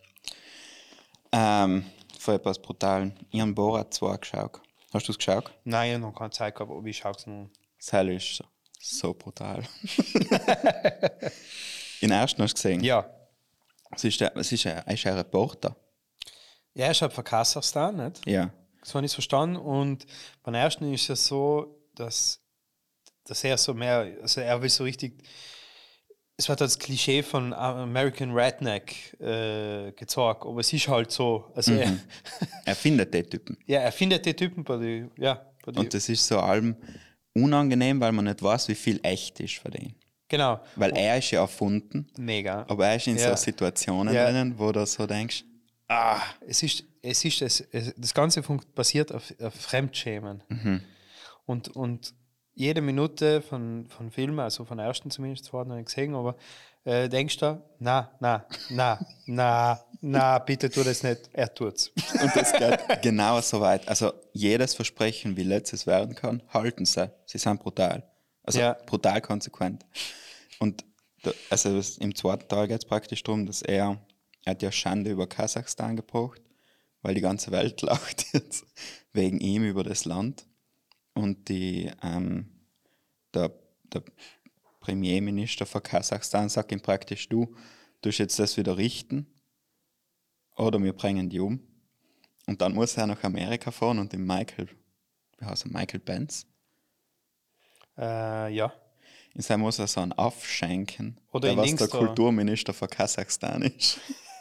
S3: Ähm, vor etwas Brutalen. Ich habe Borat 2 geschaut. Hast du es geschaut?
S2: Nein, ich habe noch keine Zeit gehabt, aber ich schaue es noch.
S3: Das Hell ist so, so brutal. In ersten hast du gesehen.
S2: Ja.
S3: Es ist, es ist, ein, er ist ein Reporter.
S2: Ja, er ist halt von Kasachstan, nicht?
S3: Ja.
S2: So habe ich es verstanden. Und beim ersten ist es so, dass, dass er so mehr, also er will so richtig, es wird das Klischee von American Redneck äh, gezeigt, aber es ist halt so. Also er,
S3: Er findet die Typen.
S2: ja, er findet die Typen bei die, ja, bei die,
S3: Und das ist so allem unangenehm, weil man nicht weiß, wie viel echt ist von denen.
S2: genau,
S3: Weil er ist ja erfunden,
S2: mega.
S3: aber er ist in
S2: Ja.
S3: so Situationen
S2: Ja.
S3: drinnen, wo du so denkst,
S2: Ah, es ist, es ist, es, es, das Ganze basiert auf, auf Fremdschämen. Und, und jede Minute von, von Filmen, also von der ersten zumindest, zwar noch nicht gesehen, aber äh, denkst du, na, na, na, na, na, bitte tu das nicht, er tut's.
S3: Und das geht genau so weit. Also jedes Versprechen, wie letztes werden kann, halten sie. Sie sind brutal. Also
S2: Ja.
S3: brutal konsequent. Und da, also im zweiten Teil geht es praktisch darum, dass er, er hat ja Schande über Kasachstan gebracht, weil die ganze Welt lacht jetzt wegen ihm über das Land. Und die, ähm, der, der Premierminister von Kasachstan sagt ihm praktisch, du, du jetzt das wieder richten oder wir bringen die um. Und dann muss er nach Amerika fahren und den Michael, wie heißt er, Michael Benz,
S2: Äh, ja.
S3: in seinem muss er so einen aufschenken,
S2: Oder
S3: der was der. Kulturminister von Kasachstan ist.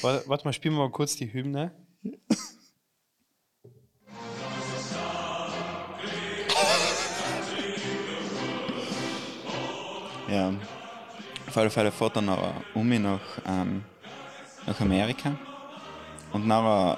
S2: Warte, warte mal, spielen wir mal kurz die Hymne.
S3: Ja, auf alle Fälle fährt er nachher um nach, ähm, nach Amerika und nachher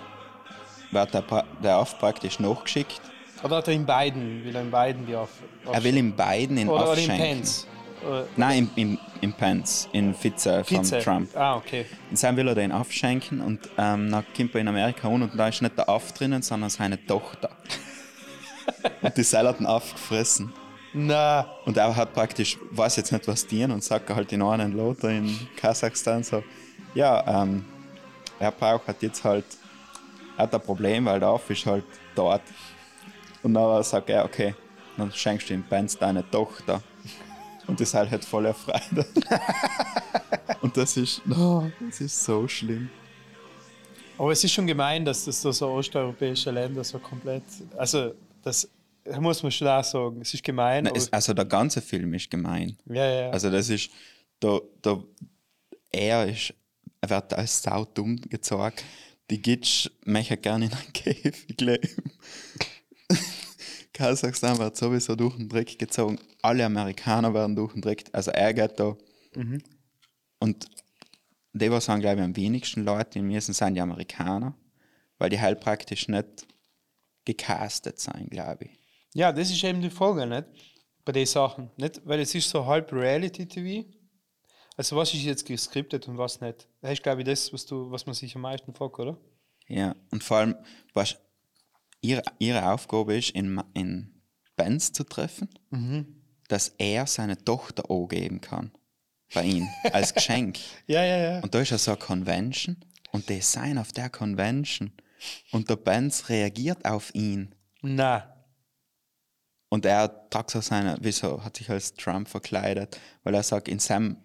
S3: wird der, der auf praktisch nachgeschickt
S2: Oder hat er in beiden, will er in beiden die auf,
S3: Er will in beiden in
S2: oder, oder in. Pence? Oder
S3: Nein, im, im, im Pence, in Vize von
S2: Vize?
S3: Trump.
S2: Ah, okay.
S3: Und dann will er den aufschenken und ähm, dann kommt er in Amerika hin und da ist nicht der Aff drinnen, sondern seine Tochter. und die Seil hat den Aff gefressen.
S2: Na,
S3: Und er hat praktisch, weiß jetzt nicht was dienen und sagt halt in einen Lothar in Kasachstan so, ja, ähm, er braucht halt jetzt halt, hat ein Problem, weil der Aff ist halt dort. Und dann sagt er, okay, dann schenkst du ihm Benz deine Tochter. Und das halt hat voll erfreut. und das ist, no, das ist so schlimm.
S2: aber es ist schon gemein, dass das so, so osteuropäische Länder so komplett. Also, das muss man schon auch sagen. Es ist gemein. Aber-
S3: es, also der ganze Film ist gemein.
S2: ja, ja.
S3: Also das ist, da, da, er ist, er wird als sau dumm gezeigt. Die Gitsch möchte gerne in einen Käfig leben. Kasachstan wird sowieso durch den Dreck gezogen. Alle Amerikaner werden durch den Dreck. Also er geht da. Und die, was sagen, glaube ich, am wenigsten Leute in müssen, sind die Amerikaner. Weil die halt praktisch nicht gecastet sein, glaube ich.
S2: Ja, das ist eben die Frage, nicht? Bei den Sachen. Nicht? Weil es ist so halb Reality-TV. Also was ist jetzt geskriptet und was nicht? Das ist, glaube ich, das, was, du, was man sich am meisten fragt, oder?
S3: Ja, und vor allem, was ihre, ihre Aufgabe ist, in, in Bands zu treffen, dass er seine Tochter angeben kann. Bei ihm, als Geschenk.
S2: Ja, ja, ja.
S3: Und da ist ja so eine Convention und die sind auf der Convention und der Benz reagiert auf ihn.
S2: Na,
S3: Und er tragt so seine, wieso, hat sich als Trump verkleidet, weil er sagt, in seinem,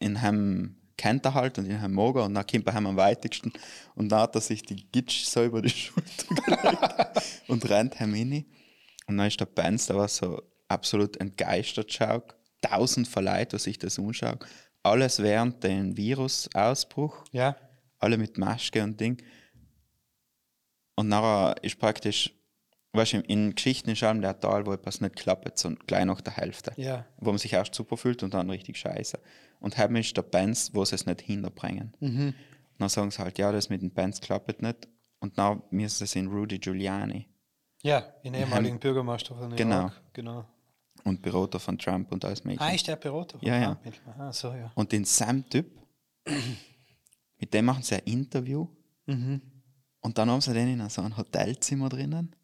S3: in hem kennt er halt und in mag er und dann kommt er heim am weitesten und dann hat er sich die Gitsch so über die Schulter gelegt und rennt heim rein. Und dann ist der Benz, der war so absolut entgeistert schaut, tausend verleiht, was sich das anschaut. Alles während dem Virusausbruch
S2: ja.
S3: alle mit Maske und Ding. Und nachher ist praktisch, weißt du, in Geschichten ist allem der Teil, wo etwas nicht klappt, so gleich nach der Hälfte.
S2: Ja.
S3: Wo man sich erst super fühlt und dann richtig scheiße. Und haben ist der Bands, wo sie es nicht hinterbringen.
S2: Mhm.
S3: Dann sagen sie halt, ja, das mit den Bands klappt nicht. Und dann müssen sie in Rudy Giuliani
S2: Ja, in ehemaligen Bürgermeister von New
S3: Genau.
S2: York. Genau.
S3: und Berater von Trump und alles mögliche.
S2: Ah, ist der Berater?
S3: Ja, ja.
S2: Ah, mit- Ah, so, ja.
S3: Und den Sam-Typ, mit dem machen sie ein Interview.
S2: Mhm.
S3: Und dann haben sie den in so ein Hotelzimmer drinnen.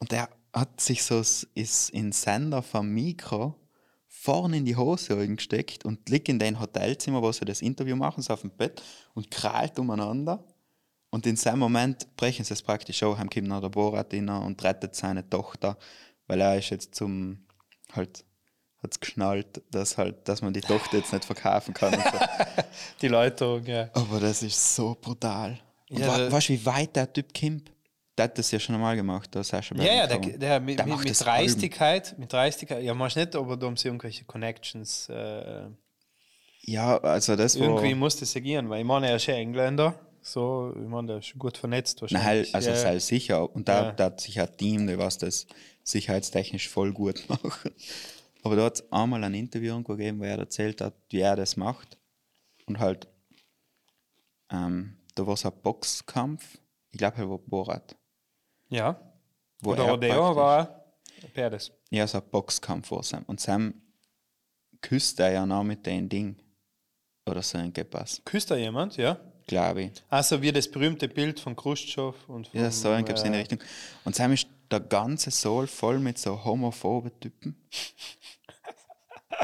S3: Und der hat sich so ist in Sender vom Mikro vorne in die Hose eingesteckt und liegt in den Hotelzimmer, wo sie das Interview machen, so auf dem Bett und krallt umeinander. Und in seinem Moment brechen sie es praktisch auch, haben kommt noch der Borat rein und rettet seine Tochter, weil er ist jetzt zum, halt, hat es geschnallt, dass halt, dass man die Tochter jetzt nicht verkaufen kann. So.
S2: Die Leute, ja.
S3: Aber das ist so brutal. Und
S2: Ja,
S3: weißt du, wie weit der Typ kommt? Der hat das ja schon einmal gemacht, der Sascha
S2: Ja, ja, der, der, mit,
S3: Der
S2: mit,
S3: macht
S2: mit Dreistigkeit, mit Dreistigkeit, ja, machst nicht, aber da haben sie irgendwelche Connections. Äh,
S3: Ja, also das war...
S2: irgendwie muss das ja gehen, weil ich meine, er ist ja Engländer, so, ich meine, der ist gut vernetzt
S3: Nein,
S2: wahrscheinlich.
S3: also
S2: ja,
S3: sei sicher. Und da,
S2: Ja.
S3: da hat sich ein Team, der was das sicherheitstechnisch voll gut macht. Aber da hat es einmal ein Interview irgendwo gegeben, wo er erzählt hat, wie er das macht. Und halt, ähm, da war so ein Boxkampf, ich glaube, er war Borat.
S2: Ja.
S3: Wo
S2: Oder
S3: er
S2: Rodeo war Perez.
S3: Ja, so ein Boxkampf war Sam. Und Sam küsst er ja noch mit dem Ding. Oder so ein Gepass,
S2: Küsst da jemand, ja?
S3: glaube ich.
S2: Also wie das berühmte Bild von Khrushchev und von,
S3: Ja, so ein gibt's in die
S2: äh,
S3: Richtung. Und Sam ist der ganze Soul voll mit so homophoben Typen.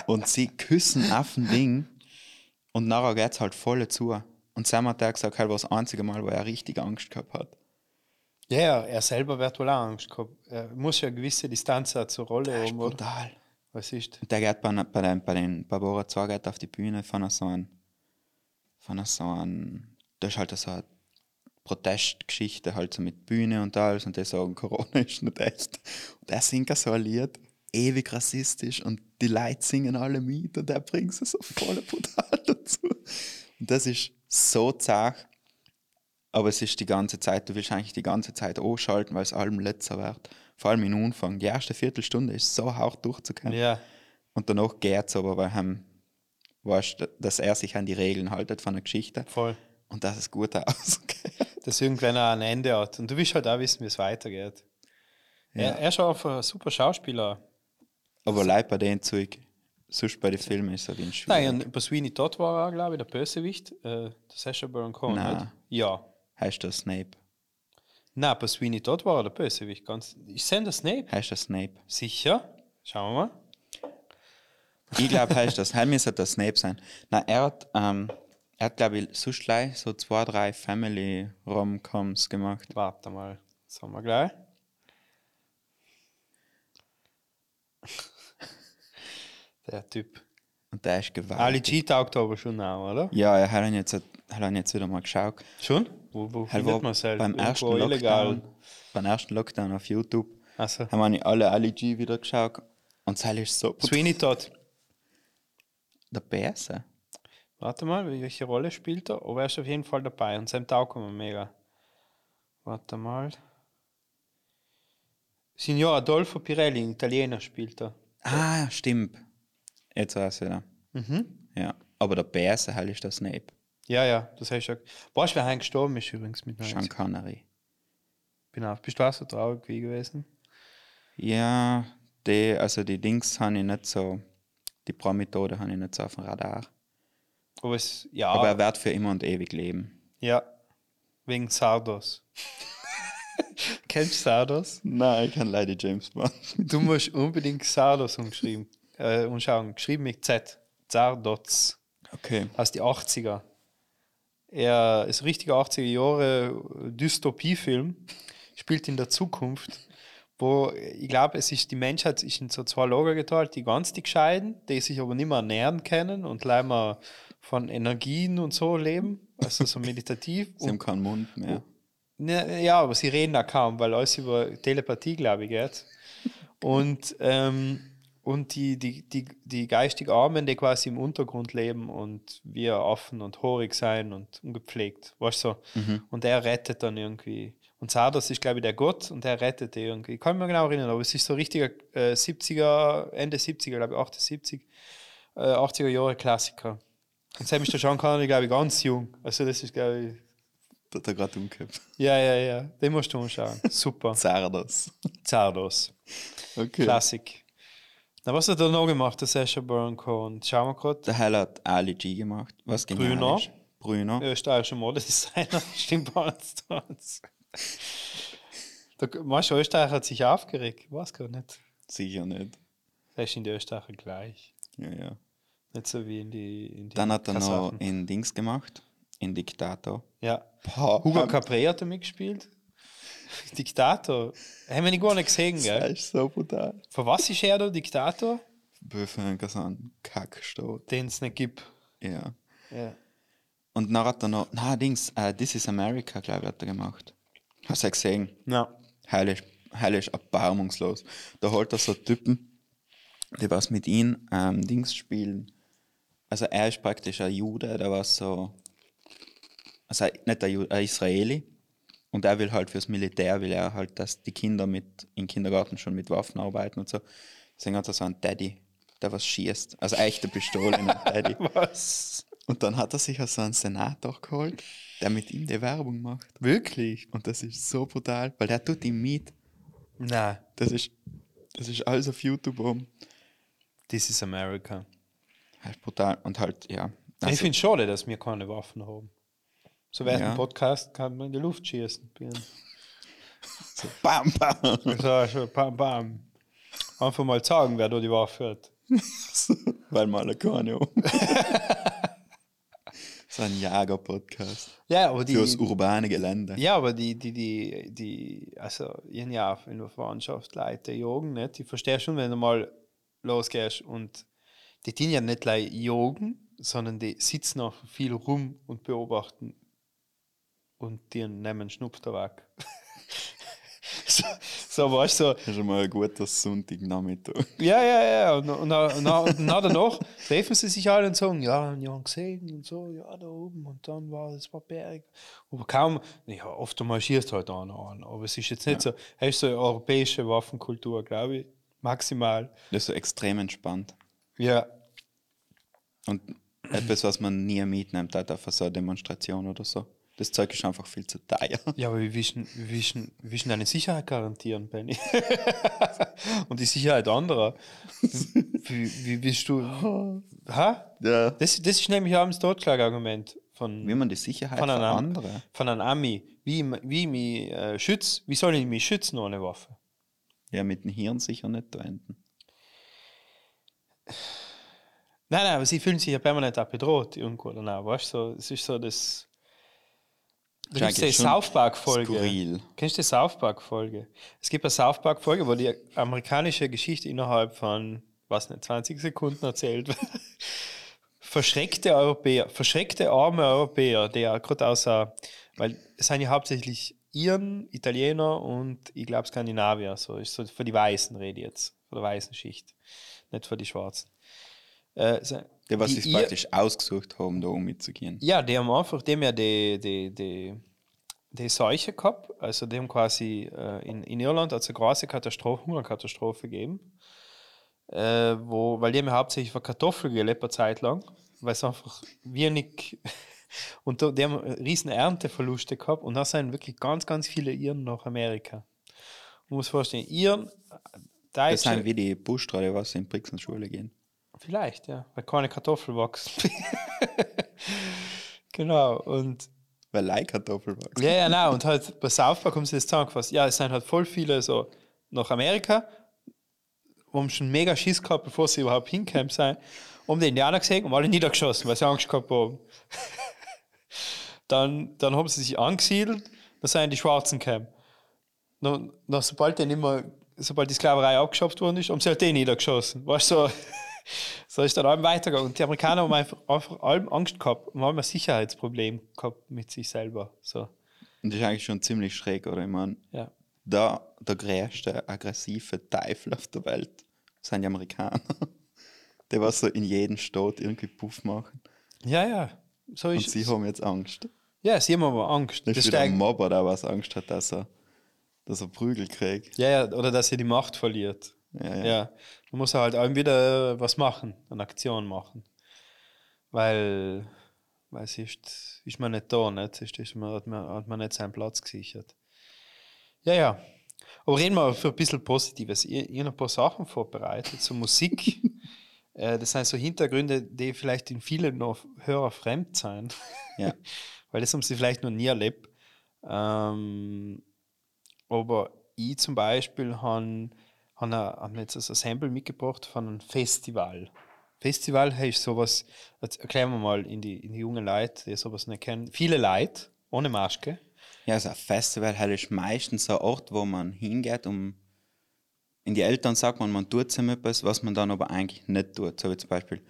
S3: und sie küssen auf dem Ding und nachher geht's halt voll zu. Und Sam hat auch gesagt, halt war das einzige Mal, wo er richtig Angst gehabt hat.
S2: Ja, ja, er selber wird wohl auch Angst gehabt. Er muss ja eine gewisse Distanz auch zur Rolle
S3: Das ist
S2: haben, oder?
S3: brutal.
S2: Was ist?
S3: Der geht bei, bei, den, bei den Barbara 2 geht auf die Bühne von so einem, von so einem, das ist halt so eine Protestgeschichte, halt so mit Bühne und alles und die sagen, Corona ist nicht echt. Und er singt so ein Lied, ewig rassistisch und die Leute singen alle mit und er bringt sie so voll brutal dazu. Und das ist so zart, aber es ist die ganze Zeit, du willst eigentlich die ganze Zeit anschalten, weil es allem letzter wird. Vor allem im Anfang. Die erste Viertelstunde ist so hart durchzukommen.
S2: Ja,
S3: Und danach geht es aber, weil ihm, weißt, du, dass er sich an die Regeln haltet von der Geschichte
S2: voll.
S3: und dass es gut ausgeht.
S2: Dass irgendwann ein Ende hat. Und du willst halt auch wissen, wie es weitergeht. Er, er ist auch ein super Schauspieler.
S3: Aber leid bei den Zeug. Sonst bei den Filmen ist er den schwierig.
S2: Nein, und bei Sweeney Todd war er, glaube ich, der Bösewicht. Äh, das ist ja Baron Cohen? Ja.
S3: Heißt der Snape?
S2: Nein, bei Sweeney Todd war er der Bösewicht. Ganz, ist denn der Snape?
S3: Heißt der Snape?
S2: Sicher? Schauen wir mal.
S3: Ich glaube, heißt das. Heim müsste der Snape sein. Nein, er hat, ähm, er hat, glaube ich, sonst gleich so zwei, drei Family-Rom-Coms gemacht.
S2: Warte mal. Das haben wir gleich. Der Typ.
S3: Und der ist gewaltig.
S2: Ali G taugt aber schon auch, oder?
S3: Ja, er hat ihn jetzt, ihn jetzt wieder mal geschaut.
S2: Schon? Wo, wo
S3: Er
S2: findet
S3: war
S2: man selbst?
S3: beim ersten Lockdown, beim ersten Lockdown auf YouTube.
S2: Also,
S3: Haben wir alle Ali G wieder geschaut. Und das ist so.
S2: Sweeney Todd.
S3: Der Bärse.
S2: Warte mal, welche Rolle spielt er? Aber er ist auf jeden Fall dabei und sein taugt mir mega. Warte mal. Signor Adolfo Pirelli, ein Italiener, spielt er.
S3: Ah, stimmt. Jetzt weiß ich wieder.
S2: Mhm.
S3: Ja. Aber der Bärse halt ist der Snape.
S2: Ja, ja, das heißt ja. Weißt du, wer heim gestorben ist übrigens mit 90?
S3: Sean Connery.
S2: Auch, bist du auch so traurig wie gewesen?
S3: Ja, die, also die Dings habe ich nicht so, die Pro-Methode habe ich nicht so auf dem Radar.
S2: Aber es, ja,
S3: Aber er wird für immer und ewig leben.
S2: ja, wegen Sardos. Kennst du Sardos?
S3: Nein, ich kann leider James Bond.
S2: Du musst unbedingt Sardos umschreiben, äh, umschauen. Geschrieben mit Z. Zardoz.
S3: Okay.
S2: Aus die 80er. Er ist ein richtiger 80er Jahre Dystopiefilm, spielt in der Zukunft, wo ich glaube, es ist die Menschheit ist in so zwei Lager geteilt, die ganz die Gescheiden, die sich aber nicht mehr ernähren können und leider von Energien und so leben, also so meditativ.
S3: Sie haben
S2: und,
S3: keinen Mund mehr.
S2: Ne, ja, aber sie reden auch kaum, weil alles über Telepathie, glaube ich, geht. Und, ähm, und die, die, die, die geistig Armen, die quasi im Untergrund leben und wir offen und horig sein und ungepflegt, weißt du? So. Und der rettet dann irgendwie. Und Sardos ist, glaube ich, der Gott und der rettet die irgendwie. Ich kann mich genau erinnern, aber es ist so richtiger äh, 70er, Ende 70er, glaube ich, 78, äh, 80er Jahre Klassiker. Und Sam ist der Sean Connery, glaube ich, ganz jung. Also das ist, glaube ich,
S3: Da hat er gerade umgekehrt.
S2: ja, ja, ja. Den musst du anschauen. Super.
S3: Zardos.
S2: Zardos.
S3: Okay.
S2: Klassik. Na, was hat er noch gemacht, der Sasha Baron Cohen? Schauen wir gerade.
S3: Der Hell hat Ali G gemacht. Was genial
S2: Brüner.
S3: ist. Brüner.
S2: Österreichischer Modedesigner. Stimmt bei uns. Der Marsch Österreich hat sich aufgeregt. Weiß gar nicht.
S3: Sicher nicht.
S2: Das ist in die Österreicher gleich.
S3: Ja, ja.
S2: Nicht so wie in die. In die
S3: Dann hat er noch
S2: Kasachen.
S3: in Dings gemacht. In Diktator.
S2: Ja.
S3: Boah,
S2: Hugo Capre hat er mitgespielt. Diktator. Haben wir nicht gar nicht gesehen,
S3: Das
S2: gell?
S3: ist so brutal.
S2: Von was ist er der Diktator?
S3: Böfenker sind Kackstadt.
S2: Den es nicht gibt.
S3: Ja.
S2: Ja.
S3: Und dann hat er noch, na Dings, äh, This is America, glaube ich, hat er gemacht. Hast du ja gesehen?
S2: Ja.
S3: Heilig, heilig erbarmungslos. Da holt er so Typen, die was mit ihm ähm, Dings spielen. Also er ist praktisch ein Jude, der war so, also nicht ein, Jude, ein Israeli. Und er will halt fürs Militär, will er halt, dass die Kinder mit im Kindergarten schon mit Waffen arbeiten und so. Deswegen hat er so einen Daddy, der was schießt. Also echte Pistole in einem Daddy.
S2: Was?
S3: Und dann hat er sich also einen Senator geholt, der mit ihm die Werbung macht.
S2: Wirklich?
S3: Und das ist so brutal, weil der tut ihm mit.
S2: Nein.
S3: Das ist, das ist alles auf YouTube oben.
S2: This is America.
S3: Halt brutal. Und halt, ja.
S2: ich
S3: Also,
S2: finde es schade, dass wir keine Waffen haben. So während
S3: Ja.
S2: dem Podcast kann man in die Luft schießen.
S3: so bam, bam.
S2: so, so, bam, bam. Einfach mal sagen, wer da die Waffe hat.
S3: weil mal eine keine haben. so ein Jager-Podcast.
S2: Ja, aber die.
S3: Fürs urbane Gelände.
S2: Ja, aber die, die, die, die, also, ich ja in der Verwandtschaft Leute jagen, nicht? Ich verstehe schon, wenn du mal losgehst und die tun ja nicht gleich jagen, sondern die sitzen auch viel rum und beobachten und die nehmen Schnupftabak. so, so, weißt du, so,
S3: Das ist schon mal ein guter Sonntagnachmittag.
S2: ja, ja, ja. Und, und, und, und, danach treffen sie sich alle und sagen, ja, wir haben gesehen und so, ja, da oben. Und dann war es war Berg. Aber kaum, ja, oft marschierst halt einer an. Aber es ist jetzt nicht so, es ist so eine europäische Waffenkultur, glaube ich. Maximal.
S3: Das ist so extrem entspannt.
S2: Ja.
S3: Und etwas, was man nie mitnimmt, halt auf so eine Demonstration oder so. Das Zeug ist einfach viel zu teuer.
S2: Ja, aber wie, willst, du- wie willst du deine Sicherheit garantieren, Benny? Und die Sicherheit anderer. Wie, wie willst du. Ha?
S3: Ja.
S2: Das, das ist nämlich auch das Totschlagargument von,
S3: Wie man die Sicherheit
S2: von, einem,
S3: andere.
S2: von einem Ami. Wie, wie ich mich äh, schütze. Wie soll ich mich schützen ohne Waffe?
S3: Ja, mit dem Hirn sicher nicht da enden.
S2: Nein, nein, aber sie fühlen sich ja permanent auch bedroht irgendwo danach, weißt du? So, es ist so das. Die
S3: geht schon
S2: South Park-Folge. Kennst du die South Park-Folge? Es gibt eine South Park-Folge, wo die amerikanische Geschichte innerhalb von, was nicht, 20 Sekunden erzählt wird. verschreckte Europäer, verschreckte arme Europäer, die ja gerade außer, weil es sind ja hauptsächlich Iren, Italiener und ich glaube Skandinavier, so ist so für die Weißen rede ich jetzt, für die weißen Schicht, nicht für die Schwarzen. Äh,
S3: Die, was
S2: die
S3: sich praktisch ausgesucht haben, da umzugehen.
S2: ja, die haben einfach dem ja die, die, die, die Seuche gehabt. Also die haben quasi äh, in, in Irland hat es eine große Katastrophe, Hungerkatastrophe gegeben. Äh, wo, weil die haben ja hauptsächlich für Kartoffeln gelebt eine Zeit lang, weil es einfach wenig und da, die haben riesen Ernteverluste gehabt und da sind wirklich ganz, ganz viele Iren nach Amerika. Man muss vorstellen, Iren,
S3: Das
S2: Deutsche,
S3: sind wie die Buschstraße, was in Brixen Schule gehen.
S2: Vielleicht, ja, weil keine Kartoffel wachsen. genau, und
S3: Weil Leihkartoffel war.
S2: ja, ja, nein, und halt bei South Park haben sie das zusammengefasst. Ja, es sind halt voll viele so nach Amerika, wo haben schon mega Schiss gehabt, bevor sie überhaupt hingekommen sind, um die Indianer gesehen und alle niedergeschossen, weil sie Angst gehabt haben. dann, dann haben sie sich angesiedelt, dann sind die Schwarzen gekommen. Dann, dann, sobald, immer, sobald die Sklaverei abgeschafft worden ist, haben sie halt den niedergeschossen. Weißt du, so, so ist dann allem weitergegangen. Und die Amerikaner haben einfach, einfach allem Angst gehabt und haben ein Sicherheitsproblem gehabt mit sich selber. So,
S3: Und das ist eigentlich schon ziemlich schräg, oder? Ich meine,
S2: ja.
S3: da der größte aggressive Teufel auf der Welt sind die Amerikaner. Die was so in jedem Staat irgendwie Puff machen.
S2: Ja, ja. So
S3: Und
S2: ist
S3: sie
S2: es.
S3: haben jetzt Angst.
S2: Ja, sie haben aber Angst.
S3: Das
S2: Das
S3: ist
S2: steigt,
S3: Mobber, der was Angst hat, dass er, dass er Prügel kriegt.
S2: ja, ja, oder dass sie die Macht verliert.
S3: Ja,
S2: Ja.
S3: ja.
S2: Man muss halt allem wieder was machen, eine Aktion machen. Weil, weil es ist, ist man nicht da, nicht? Ist, ist man, hat, man, hat man nicht seinen Platz gesichert. Ja, ja. Aber reden wir für ein bisschen Positives. Ich, ich habe ein paar Sachen vorbereitet, so Musik. äh, das sind so Hintergründe, die vielleicht in vielen noch Hörer fremd sind.
S3: Ja.
S2: weil das haben sie vielleicht noch nie erlebt. Ähm, aber ich zum Beispiel habe hab, hab mir jetzt ein Sample mitgebracht von einem Festival. Festival heißt sowas, jetzt erklären wir mal in die, in die jungen Leute, die sowas nicht kennen. Viele Leute, ohne Maske.
S3: Ja, also ein Festival ist meistens ein Ort, wo man hingeht, um in die Eltern sagt man, man tut zum etwas, was man dann aber eigentlich nicht tut. So wie zum Beispiel,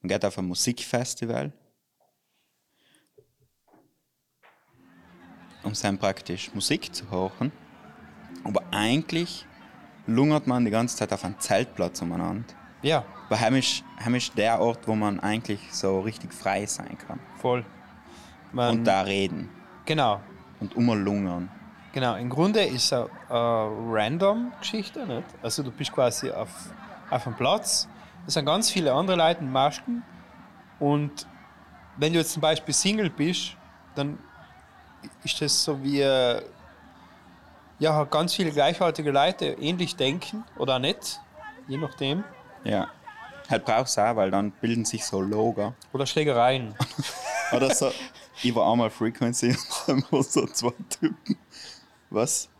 S3: man geht auf ein Musikfestival, um dann praktisch Musik zu hören, aber eigentlich lungert man die ganze Zeit auf einem Zeltplatz umeinander.
S2: Ja,
S3: Weil heim ist, heim ist der Ort, wo man eigentlich so richtig frei sein kann.
S2: voll. Man,
S3: Und da reden
S2: Genau,
S3: und umlungern.
S2: genau. Im Grunde ist es eine, eine random Geschichte, nicht? Also du bist quasi auf, auf einem Platz, es sind ganz viele andere Leute in Masken und wenn du jetzt zum Beispiel Single bist, dann ist das so wie äh, ja, ganz viele gleichartige Leute ähnlich denken oder nicht, je nachdem.
S3: Ja. Halt brauchst du auch, weil dann bilden sich so Logo.
S2: Oder Schlägereien.
S3: Oder so. ich war einmal Frequency und dann so zwei Typen, was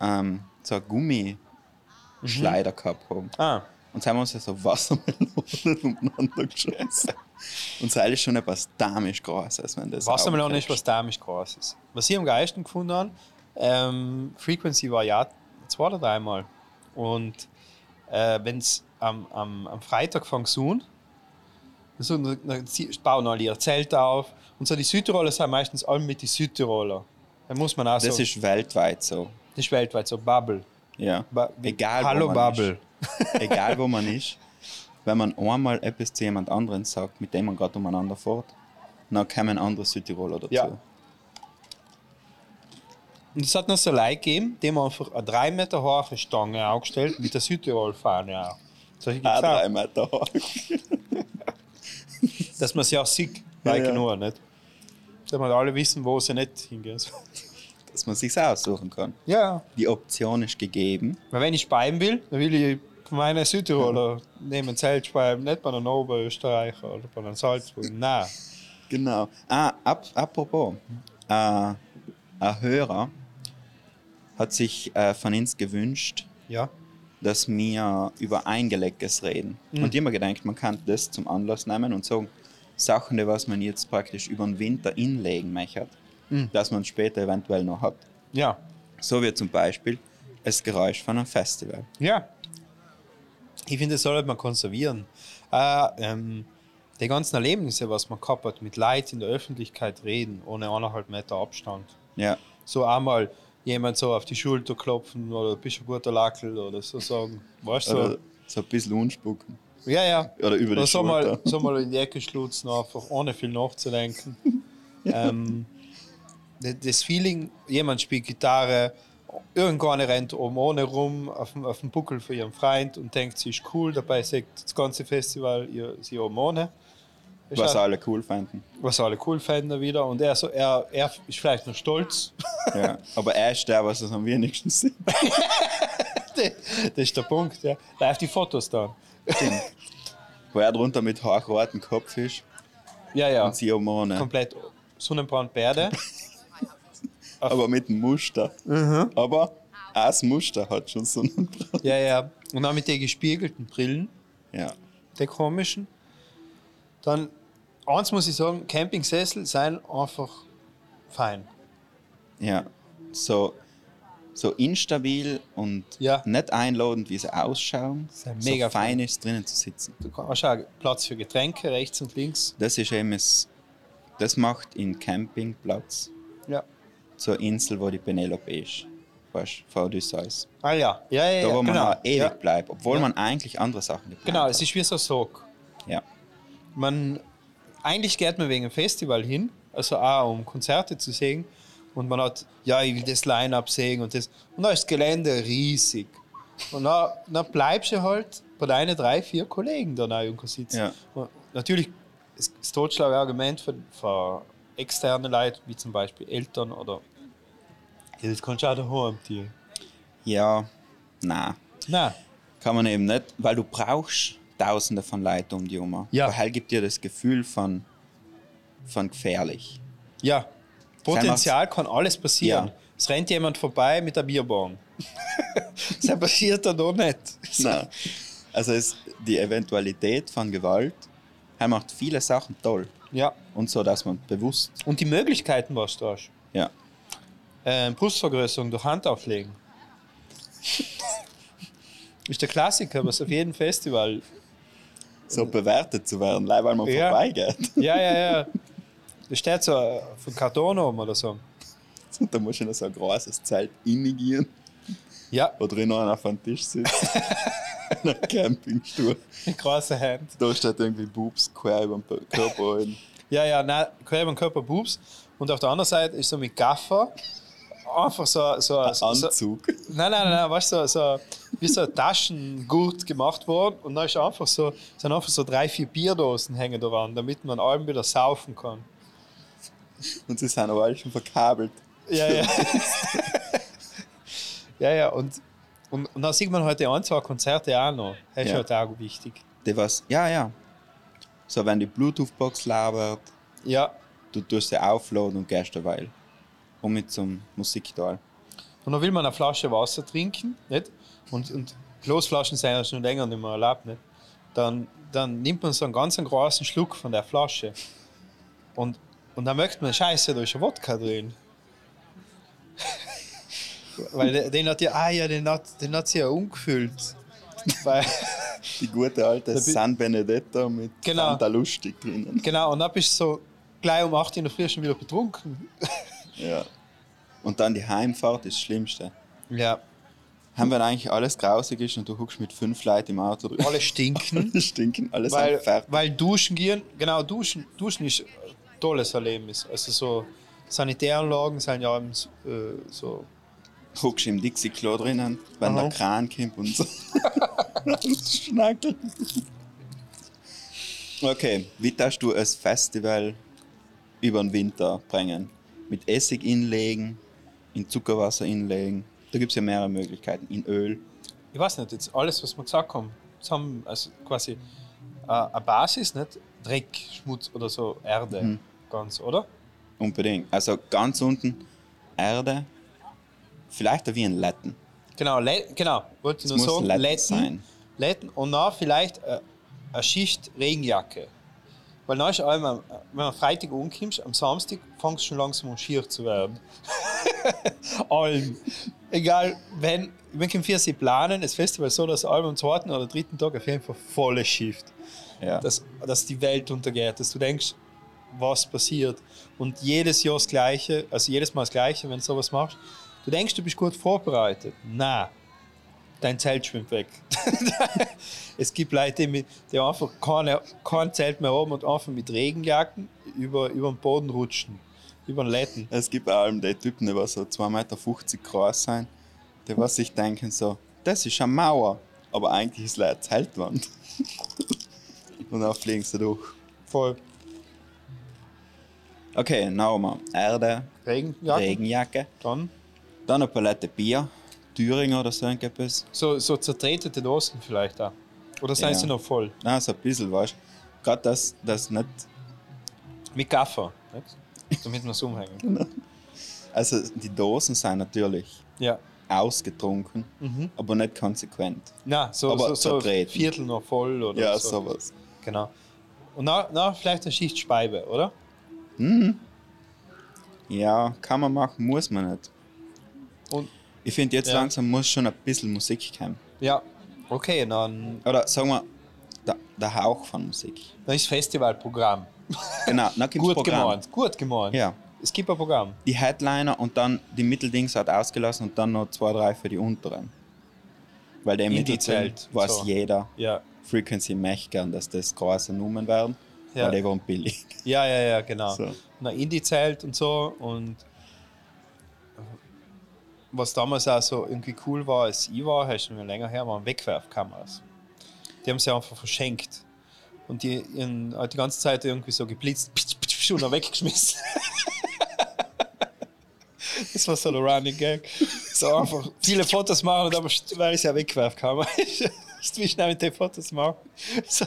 S3: ähm, so ein Gummischleider gehabt haben.
S2: ah,
S3: Und sie haben uns ja so Wassermelonen umeinander geschossen. Und so ist schon etwas damisch Großes, wenn das
S2: Wassermelone ist was dämlich Großes. Was ich am geilsten gefunden habe, ähm, Frequency war ja zwei oder dreimal. Und äh, wenn es am, am, am Freitag fängt an, so, dann, bauen alle ihr Zelt auf. Und so die Südtiroler sind meistens alle mit den Südtiroler. Da muss man auch
S3: Das
S2: so,
S3: ist weltweit so.
S2: das ist weltweit so Bubble.
S3: Ja.
S2: Ba
S3: Egal,
S2: Hallo
S3: wo man
S2: Bubble.
S3: Ist. Egal wo man ist. Wenn man einmal etwas zu jemand anderen sagt, mit dem man gerade umeinander fährt, dann kommen andere Südtiroler dazu.
S2: Ja. Und es hat noch so Leute gegeben, die haben einfach eine 3 Meter hohe Stange aufgestellt mit der Südtirol-Fahne auch. Solche gibt's
S3: Auch
S2: auch.
S3: drei Meter hoch.
S2: dass man sie auch sieht, weit
S3: ja.
S2: genug, nicht? damit alle wissen, wo sie nicht hingehen.
S3: Dass man sich aussuchen kann.
S2: Ja,
S3: Die Option ist gegeben.
S2: weil wenn ich speiben will, dann will ich bei meinen Südtiroler neben Zelt speiben, nicht bei einem Oberösterreicher oder bei einem Salzburg. Nein.
S3: Genau. Ah, ap apropos, äh, ein Hörer hat sich äh, von uns gewünscht,
S2: Ja.
S3: dass wir über Eingeleckes reden. Und immer gedacht, man kann das zum Anlass nehmen und sagen, Sachen, die was man jetzt praktisch über den Winter inlegen möchte, dass man später eventuell noch hat.
S2: Ja.
S3: So wie zum Beispiel das Geräusch von einem Festival.
S2: Ja. Ich finde, das sollte man konservieren. Äh, ähm, die ganzen Erlebnisse, was man gehabt hat, mit Leid in der Öffentlichkeit reden, ohne eineinhalb Meter Abstand.
S3: Ja,
S2: So einmal jemand so auf die Schulter klopfen oder bist du ein guter Lackel oder so sagen. Weißt du?
S3: oder so ein bisschen unspucken.
S2: Ja, ja.
S3: Oder über die
S2: Oder so mal,
S3: Schulter.
S2: so mal in die Ecke schlutzen, einfach ohne viel nachzudenken. ähm, d- das Feeling, jemand spielt Gitarre, irgendwann rennt oben ohne rum auf dem, auf dem Buckel für ihren Freund und denkt, sie ist cool, dabei sagt das ganze Festival ihr, sie oben ohne. Ist
S3: Was
S2: auch-
S3: alle cool fanden.
S2: was alle cool fänden wieder. Und er, so, er, er ist vielleicht noch stolz.
S3: Ja. Aber er ist der, was es am wenigsten sieht.
S2: das ist der Punkt. Ja. Live die Fotos da.
S3: Wo er drunter mit haarrotem Kopf ist
S2: Ja, ja.
S3: und sie oben ohne.
S2: Komplett Sonnenbrandbärde.
S3: Aber mit dem Muster.
S2: Mhm.
S3: Aber auch das Muster hat schon so einen
S2: Ja, ja. Und dann mit den gespiegelten Brillen,
S3: Ja.
S2: der komischen. Dann, eins muss ich sagen, Campingsessel seien einfach fein.
S3: Ja. So, so instabil und
S2: Ja.
S3: nicht einladend, wie sie ausschauen.
S2: Sehr
S3: so
S2: mega
S3: fein ist, drinnen zu sitzen.
S2: Du hast auch Platz für Getränke rechts und links.
S3: Das ist eben das, das macht in Campingplatz
S2: Ja.
S3: zur Insel, wo die Penelope ist. Weißt du, Odysseus.
S2: Ah ja, ja, ja,
S3: Da,
S2: ja
S3: wo man
S2: genau.
S3: ewig
S2: ja.
S3: bleibt, obwohl
S2: Ja.
S3: man eigentlich andere Sachen geplant
S2: Genau,
S3: hat.
S2: es ist wie so ein Sog. Man, eigentlich geht man wegen einem Festival hin, also auch um Konzerte zu sehen. Und man hat, ja, ich will das Line-Up sehen und das. Und da ist das Gelände riesig. Und dann, dann bleibst du halt bei deinen drei, vier Kollegen da irgendwo sitzen.
S3: Ja.
S2: Natürlich, das, das totschlaue Argument für, für externe Leute, wie zum Beispiel Eltern oder. Ja, das kannst du auch daheim, dir.
S3: Ja, nein.
S2: Nein.
S3: Kann man eben nicht, weil du brauchst tausende von Leuten um die herum.
S2: Ja.
S3: Weil gibt dir das Gefühl von, von gefährlich.
S2: Ja, Potenzial kann alles passieren.
S3: Ja.
S2: Es rennt jemand vorbei mit der Bierbahn. das passiert dann doch nicht.
S3: Nein. Also es, die Eventualität von Gewalt er macht viele Sachen toll.
S2: Ja.
S3: Und so, dass man bewusst,
S2: Und die Möglichkeiten, was du hast.
S3: ja,
S2: Ähm, Brustvergrößerung durch Hand auflegen. ist der Klassiker, was auf jedem Festival.
S3: So bewertet zu werden, leider weil man
S2: Ja.
S3: vorbeigeht.
S2: Ja, ja, ja. Da steht so von Karton oben oder so.
S3: Und da muss ich noch so ein großes Zelt innigieren,
S2: Ja,
S3: wo drin einer auf einem Tisch sitzt. Ein Campingstuhl.
S2: mit großer Hand.
S3: Da steht irgendwie Boobs quer über den Körper. hin.
S2: Ja, ja, nein, quer über Körper Boobs. Und auf der anderen Seite ist so mit Gaffer einfach so, so,
S3: Ein
S2: so, so
S3: Anzug.
S2: Nein, nein, nein, weißt du, so, wie so ein Taschengurt gemacht worden und dann ist einfach so, sind einfach so drei, vier Bierdosen hängen daran, damit man allem wieder saufen kann.
S3: Und sie sind aber alle schon verkabelt.
S2: Ja, ja. ja, ja, und, und, und dann sieht man heute ein, zwei Konzerte auch noch. Das ist
S3: Ja.
S2: halt auch wichtig.
S3: Die was, ja, ja. So, wenn die Bluetooth-Box labert,
S2: Ja,
S3: du tust sie aufladen und gehst eine Weile. Und mit zum Musiktal.
S2: und dann will man eine Flasche Wasser trinken, nicht? Und, und Glasflaschen sind ja schon länger nicht mehr erlaubt, nicht? Dann, dann nimmt man so einen ganz großen Schluck von der Flasche. Und, und dann möchte man, Scheiße, da ist ein Wodka drin. Weil den, den hat ja, ah ja, den hat, den hat sie ja umgefüllt. Weil,
S3: Die gute alte San Benedetto mit
S2: Genau.
S3: Fanta Lustig drinnen.
S2: genau, und dann bist du so gleich um 8 Uhr in der Früh schon wieder betrunken.
S3: Ja. Und dann die Heimfahrt ist das Schlimmste.
S2: Ja,
S3: Haben wir eigentlich alles grausig ist und du huckst mit fünf Leuten im Auto drin.
S2: alle stinken.
S3: Alle stinken, alle
S2: weil,
S3: fertig.
S2: weil duschen gehen, genau, duschen, duschen ist ein tolles Erlebnis. Also so Sanitäranlagen sind ja eben so, äh, so
S3: Huckst im Dixie-Klo drinnen, wenn
S2: Aha.
S3: der Kran kommt und so. das Schnackelt. Okay, wie hast du ein Festival über den Winter bringen. Mit Essig inlegen, in Zuckerwasser inlegen. Da gibt es ja mehrere Möglichkeiten. In Öl.
S2: Ich weiß nicht, jetzt alles, was wir gesagt haben, haben also quasi äh, eine Basis, nicht? Dreck, Schmutz oder so, Erde,
S3: Mhm.
S2: ganz, oder?
S3: Unbedingt. Also ganz unten Erde. Vielleicht auch wie ein Letten.
S2: Genau, Le genau, wollte nur
S3: muss
S2: sagen,
S3: Letten
S2: Letten,
S3: sein.
S2: Letten und dann vielleicht äh, eine Schicht Regenjacke. Weil dann ist einmal, wenn man Freitag umkommst, am Samstag fängt es schon langsam an schier zu werden. Alm. Egal, wenn, wir können für sie planen, das Festival so, dass Alm am zweiten oder dritten Tag auf jeden Fall volle Shift.
S3: Ja.
S2: Dass, dass die Welt untergeht, dass du denkst, was passiert. Und jedes Jahr das Gleiche, also jedes Mal das Gleiche, wenn du sowas machst. Du denkst, du bist gut vorbereitet. Na, dein Zelt schwimmt weg. es gibt Leute, die, einfach keine, kein Zelt mehr haben und einfach mit Regenjacken über, über den Boden rutschen. Über den Letten.
S3: Es gibt allem die Typen, die so 2,50 Meter groß sind, die was sich denken so, das ist eine Mauer, aber eigentlich ist es eine Zeltwand. Und dann fliegen sie durch.
S2: Voll.
S3: Okay, nochmal. Erde,
S2: Regenjacken.
S3: Regenjacke,
S2: Dann
S3: dann eine Palette Bier, Thüringer oder so irgendetwas.
S2: so, so zertretete Dosen vielleicht auch. Oder sind
S3: Ja.
S2: sie noch voll?
S3: Nein, so ein bisschen, weißt du. Gerade das, das nicht.
S2: Mit Gaffer. Nicht? Damit wir es umhängen.
S3: Also die Dosen sind natürlich
S2: Ja.
S3: ausgetrunken,
S2: Mhm.
S3: aber nicht konsequent.
S2: Na, so,
S3: Aber
S2: so, so
S3: zertreten.
S2: Viertel noch voll oder
S3: Ja,
S2: so.
S3: sowas.
S2: Genau. Und na, vielleicht eine Schicht Speibe, oder?
S3: Ja, kann man machen, muss man nicht.
S2: Und
S3: Ich finde, jetzt
S2: Ja.
S3: langsam muss schon ein bisschen Musik kommen.
S2: ja, okay, dann,
S3: Oder sagen wir, der, der Hauch von Musik.
S2: dann ist Festivalprogramm.
S3: Genau, dann gibt
S2: Gut
S3: Programm.
S2: gemeint, gut gemeint.
S3: Ja.
S2: Es gibt ein Programm.
S3: Die Headliner und dann die Mitteldings hat ausgelassen und dann noch zwei, drei für die unteren. Weil der Mittelzelt weiß
S2: so.
S3: jeder.
S2: Ja.
S3: Frequency möchte gern, dass das große Nummern werden,
S2: Ja.
S3: weil die waren billig.
S2: Ja, ja, ja, genau.
S3: So.
S2: Na, Indie-Zelt und so. Und was damals auch so irgendwie cool war, als ich war, du schon länger her, waren Wegwerfkameras. Die haben sie einfach verschenkt. Und die ihren, hat die ganze Zeit irgendwie so geblitzt pitsch, pitsch, und weggeschmissen. das war so der Running Gag. So einfach viele Fotos machen und aber weil es ja Wegwerfkamera ist. Wie schnell mit den Fotos machen. So.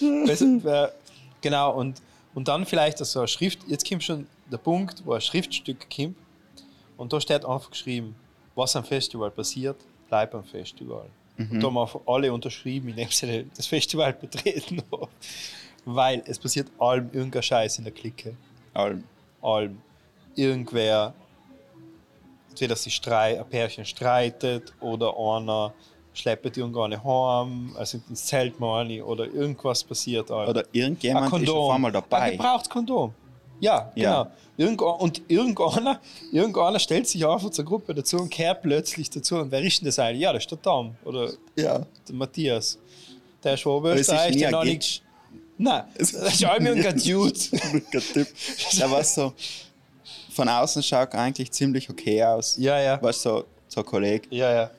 S2: Weißt wer- Genau, und, und dann vielleicht so eine Schrift, jetzt kommt schon der Punkt, wo ein Schriftstück kommt und da steht einfach geschrieben, was am Festival passiert, bleibt am Festival. Und da haben einfach alle unterschrieben, indem sie das Festival betreten haben. Weil es passiert allem irgendein Scheiß in der Clique.
S3: Allem.
S2: Allem. Irgendwer, entweder sich streit, ein Pärchen streitet oder einer schleppt irgendeine heim, also ins Zelt meine oder irgendwas passiert. allem.
S3: Oder irgendjemand ist auf einmal
S2: Ein
S3: dabei.
S2: gebrauchtes Kondom. Ja,
S3: Ja.
S2: genau. Irgend, und irgendeiner, irgendeiner stellt sich einfach zur Gruppe dazu und kehrt plötzlich dazu. Und wer ist denn das eigentlich? Ja, das ist der Tom oder
S3: Ja.
S2: der Matthias. Der ist Oberösterreich, der
S3: ein
S2: noch
S3: Gig.
S2: nicht. Nein, das ist allem irgendein Dude.
S3: Typ. Der war so, von außen schaut eigentlich ziemlich okay aus.
S2: Ja, ja.
S3: Du, so, so ein Kollege.
S2: Ja, ja.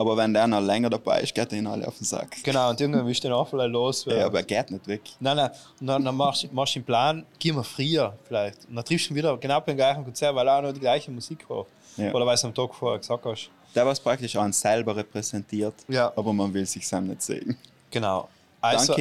S3: Aber wenn der noch länger dabei ist, geht er ihn alle auf den Sack.
S2: Genau, und irgendwann willst du den auch vielleicht loswerden.
S3: Ja, aber er geht nicht weg.
S2: Nein, nein. Und dann, dann machst, du- machst den Plan, gehen wir früher vielleicht. Und dann triffst du ihn wieder genau beim gleichen Konzert, weil er auch noch die gleiche Musik hat.
S3: Ja.
S2: Oder weil du am Tag vorher gesagt hast.
S3: Der was praktisch einen selber repräsentiert,
S2: Ja.
S3: aber man will sich sam nicht sehen.
S2: Genau. Also,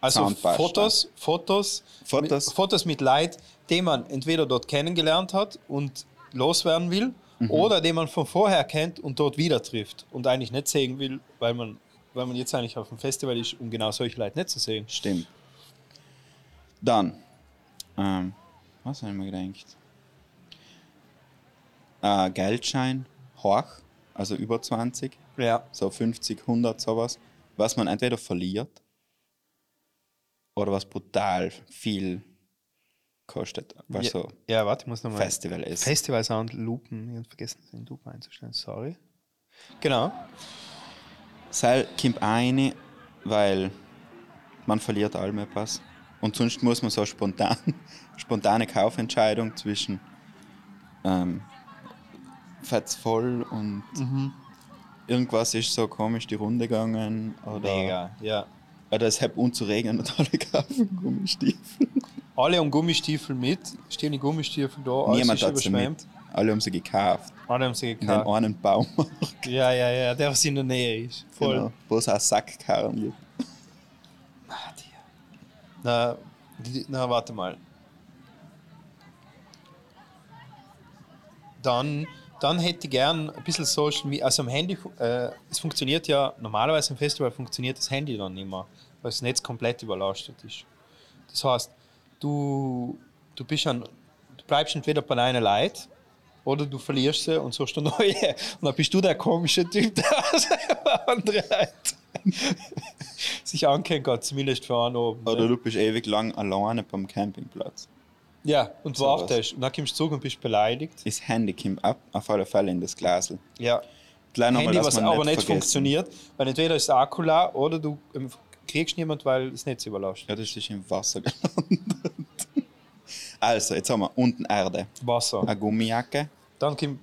S2: also. Fotos, Fotos,
S3: Fotos.
S2: Mit, Fotos mit Leid, die man entweder dort kennengelernt hat und loswerden will,
S3: Mhm.
S2: oder den man von vorher kennt und dort wieder trifft und eigentlich nicht sehen will, weil man, weil man jetzt eigentlich auf dem Festival ist, um genau solche Leute nicht zu sehen.
S3: Stimmt. Dann, ähm, was habe ich mir gedacht? Äh, Geldschein, hoch, also über 20,
S2: Ja.
S3: so 50, 100, sowas, was man entweder verliert oder was brutal viel kostet, was
S2: ja,
S3: so
S2: ja, warte, ich muss nochmal.
S3: Festival ist.
S2: Festival-Sound Lupen. Ich habe vergessen, den Lupen einzustellen. Sorry. Genau.
S3: Seil kommt eine, weil man verliert allem etwas. Und sonst muss man so spontan, spontane Kaufentscheidung zwischen ähm, fett's voll und irgendwas ist so komisch die Runde gegangen oder,
S2: Mega, ja.
S3: oder es hat unzuregnen und alle kaufen Gummistiefel.
S2: Alle haben Gummistiefel mit, stehen die Gummistiefel da, alles
S3: Niemand
S2: ist
S3: hat sie mit.
S2: überschwemmt.
S3: Alle haben sie gekauft.
S2: Alle haben sie
S3: In
S2: gekauft.
S3: einen Baum.
S2: Ja, ja, ja, der was in der Nähe ist. Voll.
S3: Genau, wo es auch Sackkarren gibt.
S2: Ah. Na, na, warte mal. Dann, dann hätte ich gern ein bisschen Social Media. Also am Handy, äh, es funktioniert ja, normalerweise im Festival funktioniert das Handy dann nicht mehr, weil das Netz komplett überlastet ist. Das heißt, du, du bist an, du bleibst entweder bei deinen Leuten oder du verlierst sie und suchst eine neue. Und dann bist du der komische Typ, der andere Leute sich ankennen kann, zumindest für einen oben.
S3: Oder
S2: ne?
S3: du bist ewig lang alleine beim Campingplatz.
S2: Ja, und
S3: So
S2: wartest. Und dann kommst du zurück und bist beleidigt.
S3: Das Handy kommt ab, auf alle Fälle in das Glasel.
S2: Ja.
S3: Gleich nochmal,
S2: Handy, was aber nicht
S3: vergessen.
S2: funktioniert, weil entweder ist der Akku leer oder du ähm, kriegst niemand, weil das Netz überlastet.
S3: Ja, das ist im Wasser gelandet. Also, jetzt haben wir unten Erde.
S2: Wasser.
S3: Eine Gummijacke,
S2: Dann kommt,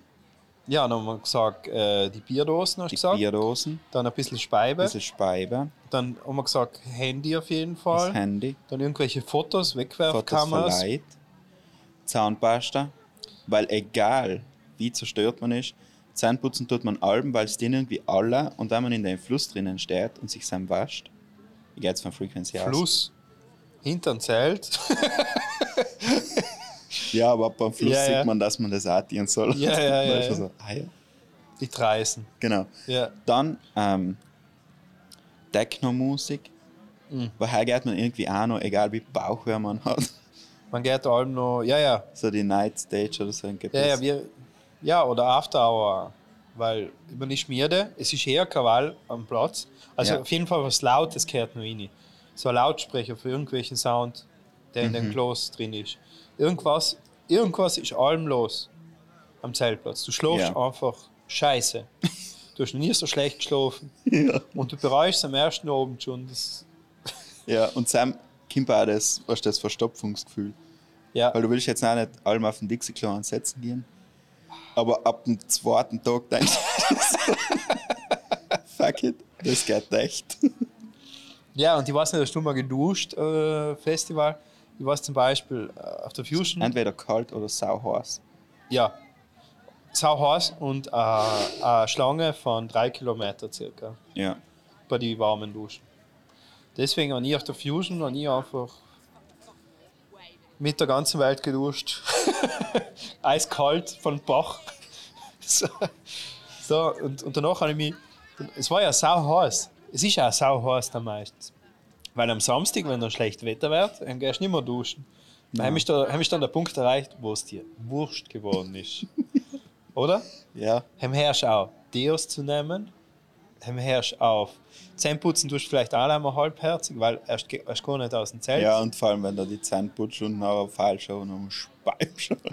S2: ja, dann haben wir gesagt, äh, die Bierdosen hast du gesagt.
S3: Bierdosen,
S2: Dann ein bisschen Speibe.
S3: ein bisschen Speibe,
S2: Dann haben wir gesagt, Handy auf jeden
S3: das
S2: Fall.
S3: Handy,
S2: Dann irgendwelche Fotos,
S3: Fotos
S2: Wegwerfkameras.
S3: Leuten, Zahnpasta, weil egal wie zerstört man ist, Zahnputzen tut man allem, weil es denen irgendwie alle und wenn man in dem Fluss drinnen steht und sich sein wascht, ich gehe jetzt von Frequency aus.
S2: Fluss. Hinterm Zelt.
S3: Ja, aber beim Fluss
S2: Ja, ja.
S3: sieht man, dass man das atmen soll.
S2: Ja, ja, ja, ja.
S3: So, ah, ja.
S2: Die Dreisen.
S3: Genau.
S2: Ja.
S3: Dann ähm, Techno-Musik.
S2: Mhm.
S3: Woher geht man irgendwie auch noch, egal wie Bauchweh man hat.
S2: Man geht allem noch, ja, ja,
S3: So die Night Stage oder so. Gibt
S2: Ja,
S3: es.
S2: ja, wir, ja, oder After Hour. Weil über die Schmiede, es ist eher Krawall am Platz. Also
S3: Ja.
S2: auf jeden Fall was Lautes gehört noch rein. So ein Lautsprecher für irgendwelchen Sound, der in
S3: Mhm.
S2: dem Klos drin ist. Irgendwas, irgendwas ist allem los am Zeltplatz. Du schläfst
S3: Ja.
S2: einfach scheiße. Du hast noch nie so schlecht geschlafen.
S3: ja.
S2: Und du bereust am ersten Abend schon. Das,
S3: ja, und Sam kommt auch das, was das Verstopfungsgefühl.
S2: ja,
S3: Weil du willst jetzt auch nicht allem auf den Dixie-Klo ansetzen gehen. Aber ab dem zweiten Tag denkst du, fuck it, das geht echt.
S2: ja, und ich weiß nicht, hast du mal geduscht, äh, Festival? Ich weiß zum Beispiel äh, auf der Fusion.
S3: Entweder kalt oder sau heiß.
S2: Ja. Sau heiß und äh, eine Schlange von drei Kilometer circa
S3: Ja.
S2: bei den warmen Duschen. Deswegen habe ich auf der Fusion habe ich einfach mit der ganzen Welt geduscht. Eiskalt von Bach. so, so, und, und danach habe ich mich. Es war ja sau heiß. Es ist ja auch sau heiß dann meistens. Weil am Samstag, wenn dann schlecht Wetter wird, dann gehst du nicht mehr duschen. Dann habe ich, da, hab ich dann der Punkt erreicht, wo es dir wurscht geworden ist. Oder?
S3: Ja.
S2: Hem herrsch auch Deos zu nehmen. Hem herrsch auf. Zähneputzen tust du vielleicht auch einmal halbherzig, weil erst, erst gar nicht aus dem Zelt.
S3: Ja, und vor allem, wenn du die Zähne putzt und nachher falsch und am Speib schon.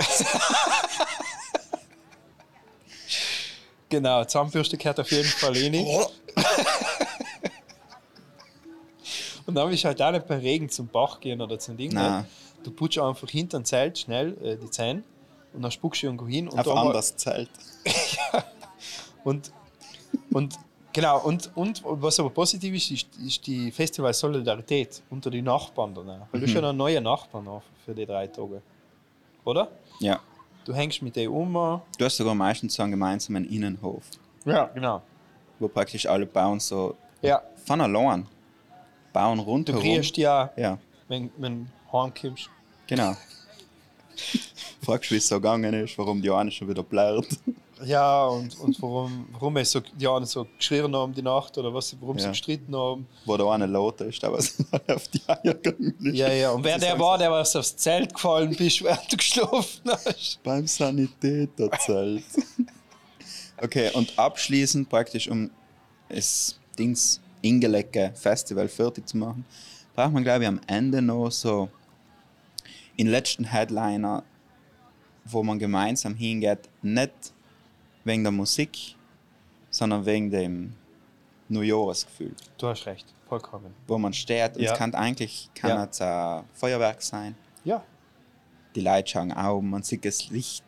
S2: Genau, Zahnbürste gehört auf jeden Fall rein. Und dann ist halt auch nicht beim Regen zum Bach gehen oder zum Ding.
S3: Nein.
S2: Du putzt einfach hinter dem Zelt schnell äh, die Zähne und dann spuckst du irgendwo hin. Und
S3: Auf ein anderes Zelt.
S2: Und, und genau, und, und was aber positiv ist, ist, ist die Festival Solidarität unter die Nachbarn danach. Weil du
S3: Mhm.
S2: schon einen neuen Nachbarn auf für die drei Tage. Oder?
S3: Ja.
S2: Du hängst mit denen um.
S3: Du hast sogar meistens so einen gemeinsamen Innenhof,
S2: Ja, genau.
S3: wo praktisch alle bauen so
S2: Ja,
S3: von allein. Bauen
S2: du
S3: rundherum.
S2: kriegst ja,
S3: Ja,
S2: wenn, wenn du heimkommst.
S3: genau. Fragst, wie es so gegangen ist, warum die eine schon wieder blärt.
S2: Ja, und, und warum, warum es so, die einen so geschrien haben die Nacht oder was, warum sie
S3: Ja.
S2: gestritten haben.
S3: Wo der eine laut ist, aber es alle auf die Eier gegangen.
S2: Ja, ja. Und wer
S3: Sie
S2: der war, der was aufs Zelt gefallen bist, während du geschlafen hast.
S3: Beim Sanitäterzelt. okay, und abschließend praktisch, um das Dings Ingelecke Festival fertig zu machen, braucht man, glaube ich, am Ende noch so in letzten Headliner, wo man gemeinsam hingeht, nicht wegen der Musik, sondern wegen dem New Jahresgefühl.
S2: Du hast recht, vollkommen.
S3: Wo man steht und
S2: Ja.
S3: es kann eigentlich kann
S2: Ja.
S3: es ein Feuerwerk sein
S2: Ja,
S3: die Leute schauen auf, man sieht das Licht.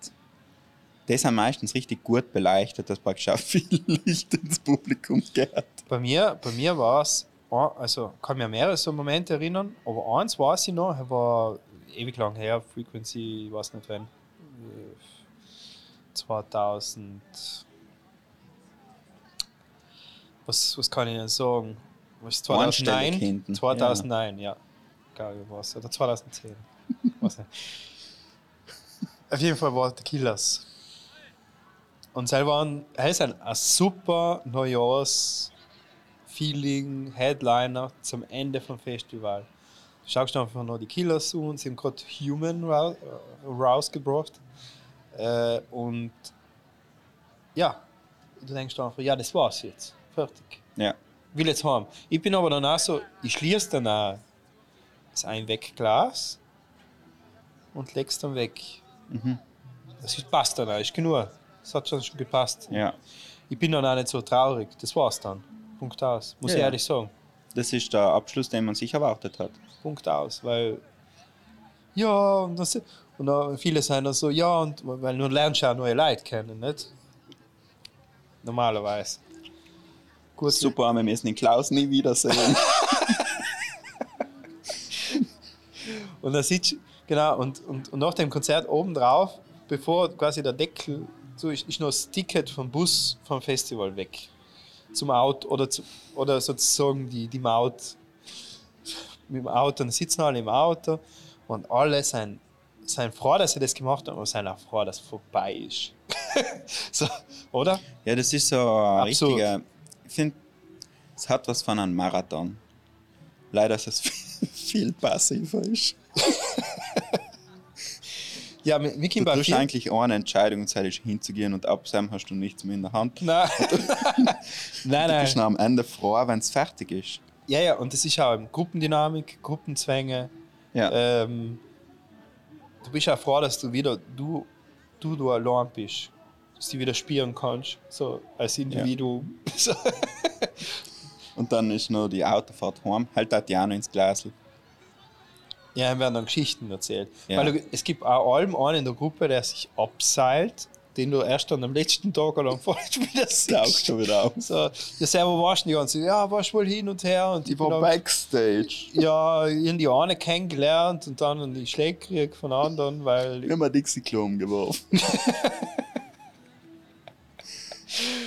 S3: Das ist meistens richtig gut beleuchtet, dass praktisch auch viel Licht ins Publikum geht.
S2: Bei mir, bei mir war es, also kann an mehrere so Momente erinnern, aber eins weiß ich noch, er war ewig lang her, Frequency, ich weiß nicht wann. Äh, 2000. Was, was kann ich denn sagen? Was ist
S3: Einstellig
S2: 2009?
S3: hinten,
S2: 2009, ja. Geil, was. Oder 2010. weiß nicht. Auf jeden Fall war The Killers. Und sie waren, er ist ein, ein super Neujahrs-Feeling, Headliner zum Ende vom Festival. Du schaust einfach noch die Killers an, sie haben gerade Human ra rausgebracht. Äh, und ja, du denkst einfach, ja, das war's jetzt. Fertig.
S3: Ja.
S2: Will jetzt heim. Ich bin aber dann auch so, ich schließe dann auch das Einwegglas und leg's dann weg. Das ist, passt dann auch, ist genug. Das hat schon, schon gepasst.
S3: Ja.
S2: Ich bin dann auch nicht so traurig. Das war's dann. Punkt aus. Muss
S3: Ja,
S2: ich
S3: ja.
S2: ehrlich sagen.
S3: Das ist der Abschluss, den man sich erwartet hat.
S2: Punkt aus. Weil, ja, und, das, und dann viele sind dann so, ja, und weil du lernst ja auch neue Leute kennen, nicht? Normalerweise. Gut,
S3: Super, wir müssen den Klaus nie wiedersehen.
S2: Und dann sitzt genau, und, und, und nach dem Konzert obendrauf, bevor quasi der Deckel so ist, ist noch das Ticket vom Bus vom Festival weg. Zum Auto oder, zu, oder sozusagen die, die Maut mit dem Auto. Dann sitzen alle im Auto und alle sind, sind froh, dass sie das gemacht haben, aber sind auch froh, dass es vorbei ist. so, oder?
S3: ja, das ist so ein
S2: Absurd.
S3: richtiger. Ich finde, es hat was von einem Marathon. Leider ist es viel, viel passiver. Ist.
S2: Ja, mir
S3: Du
S2: vielen-
S3: eigentlich eine Entscheidung, und sei hinzugehen und absam hast du nichts mehr in der Hand.
S2: Nein. nein,
S3: Du bist
S2: nein.
S3: am Ende froh, wenn es fertig ist.
S2: Ja, ja, und das ist auch eben Gruppendynamik, Gruppenzwänge.
S3: Ja.
S2: Ähm, du bist auch froh, dass du wieder, du, du, du allein bist. Dass du wieder spielen kannst, so als Individuum. So.
S3: Und dann ist noch die Autofahrt heim, halt auch die auch noch ins Glas.
S2: Ja, dann werden dann Geschichten erzählt.
S3: Ja.
S2: Weil es gibt auch allem einen in der Gruppe, der sich abseilt, den du erst dann am letzten Tag oder am vorletzten wieder
S3: Taucht
S2: siehst.
S3: schon wieder auf.
S2: So, ja, selber warst du die ganze Zeit, ja, warst wohl hin und her und
S3: Ich war
S2: bin dann-
S3: Backstage.
S2: ja, irgendwie eine kennengelernt und dann einen Schläge gekriegt von anderen, weil
S3: Ich habe mir Dixie-Klo umgeworfen.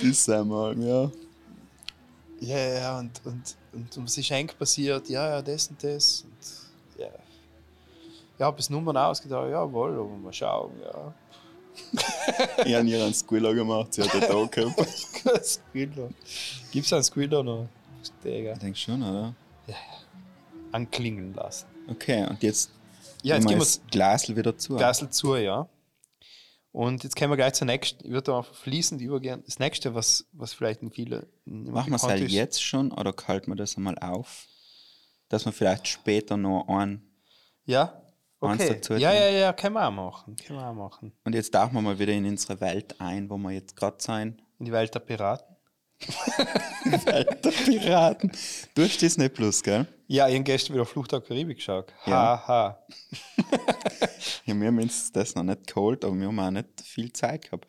S3: das sind wir, ja.
S2: Ja, ja, und, und, und, und was ist eigentlich passiert? Ja, ja, das und das. Und, ja. Ja, bis Nummern ausgedacht, jawohl, aber mal schauen, ja.
S3: Ich habe ihr einen Squiller gemacht, sie hat den Tag gehabt.
S2: Squidler. Gibt es einen Squidler noch? Digga.
S3: Ich denke schon, oder?
S2: Anklingeln lassen.
S3: Okay, und jetzt
S2: Ja, jetzt gehen wir
S3: das Glasl wieder zu.
S2: Gassel zu, ja. Und jetzt kommen wir gleich zur nächsten. Ich würde da fließend übergehen. Das nächste, was, was vielleicht in viele.
S3: Machen wir es halt
S2: ist.
S3: jetzt schon oder halten wir das einmal auf? Dass wir vielleicht später noch ein.
S2: Ja? Okay. Ja, ja, ja, können wir auch machen. Können wir auch machen.
S3: Und jetzt tauchen wir mal wieder in unsere Welt ein, wo wir jetzt gerade sein.
S2: In die Welt der Piraten.
S3: Welt der Piraten. Du hast Disney Plus, gell?
S2: Ja, ich habe gestern wieder Flucht der Karibik geschaut.
S3: Ja.
S2: Haha.
S3: Ja, wir haben uns das noch nicht geholt, aber wir haben auch nicht viel Zeit gehabt.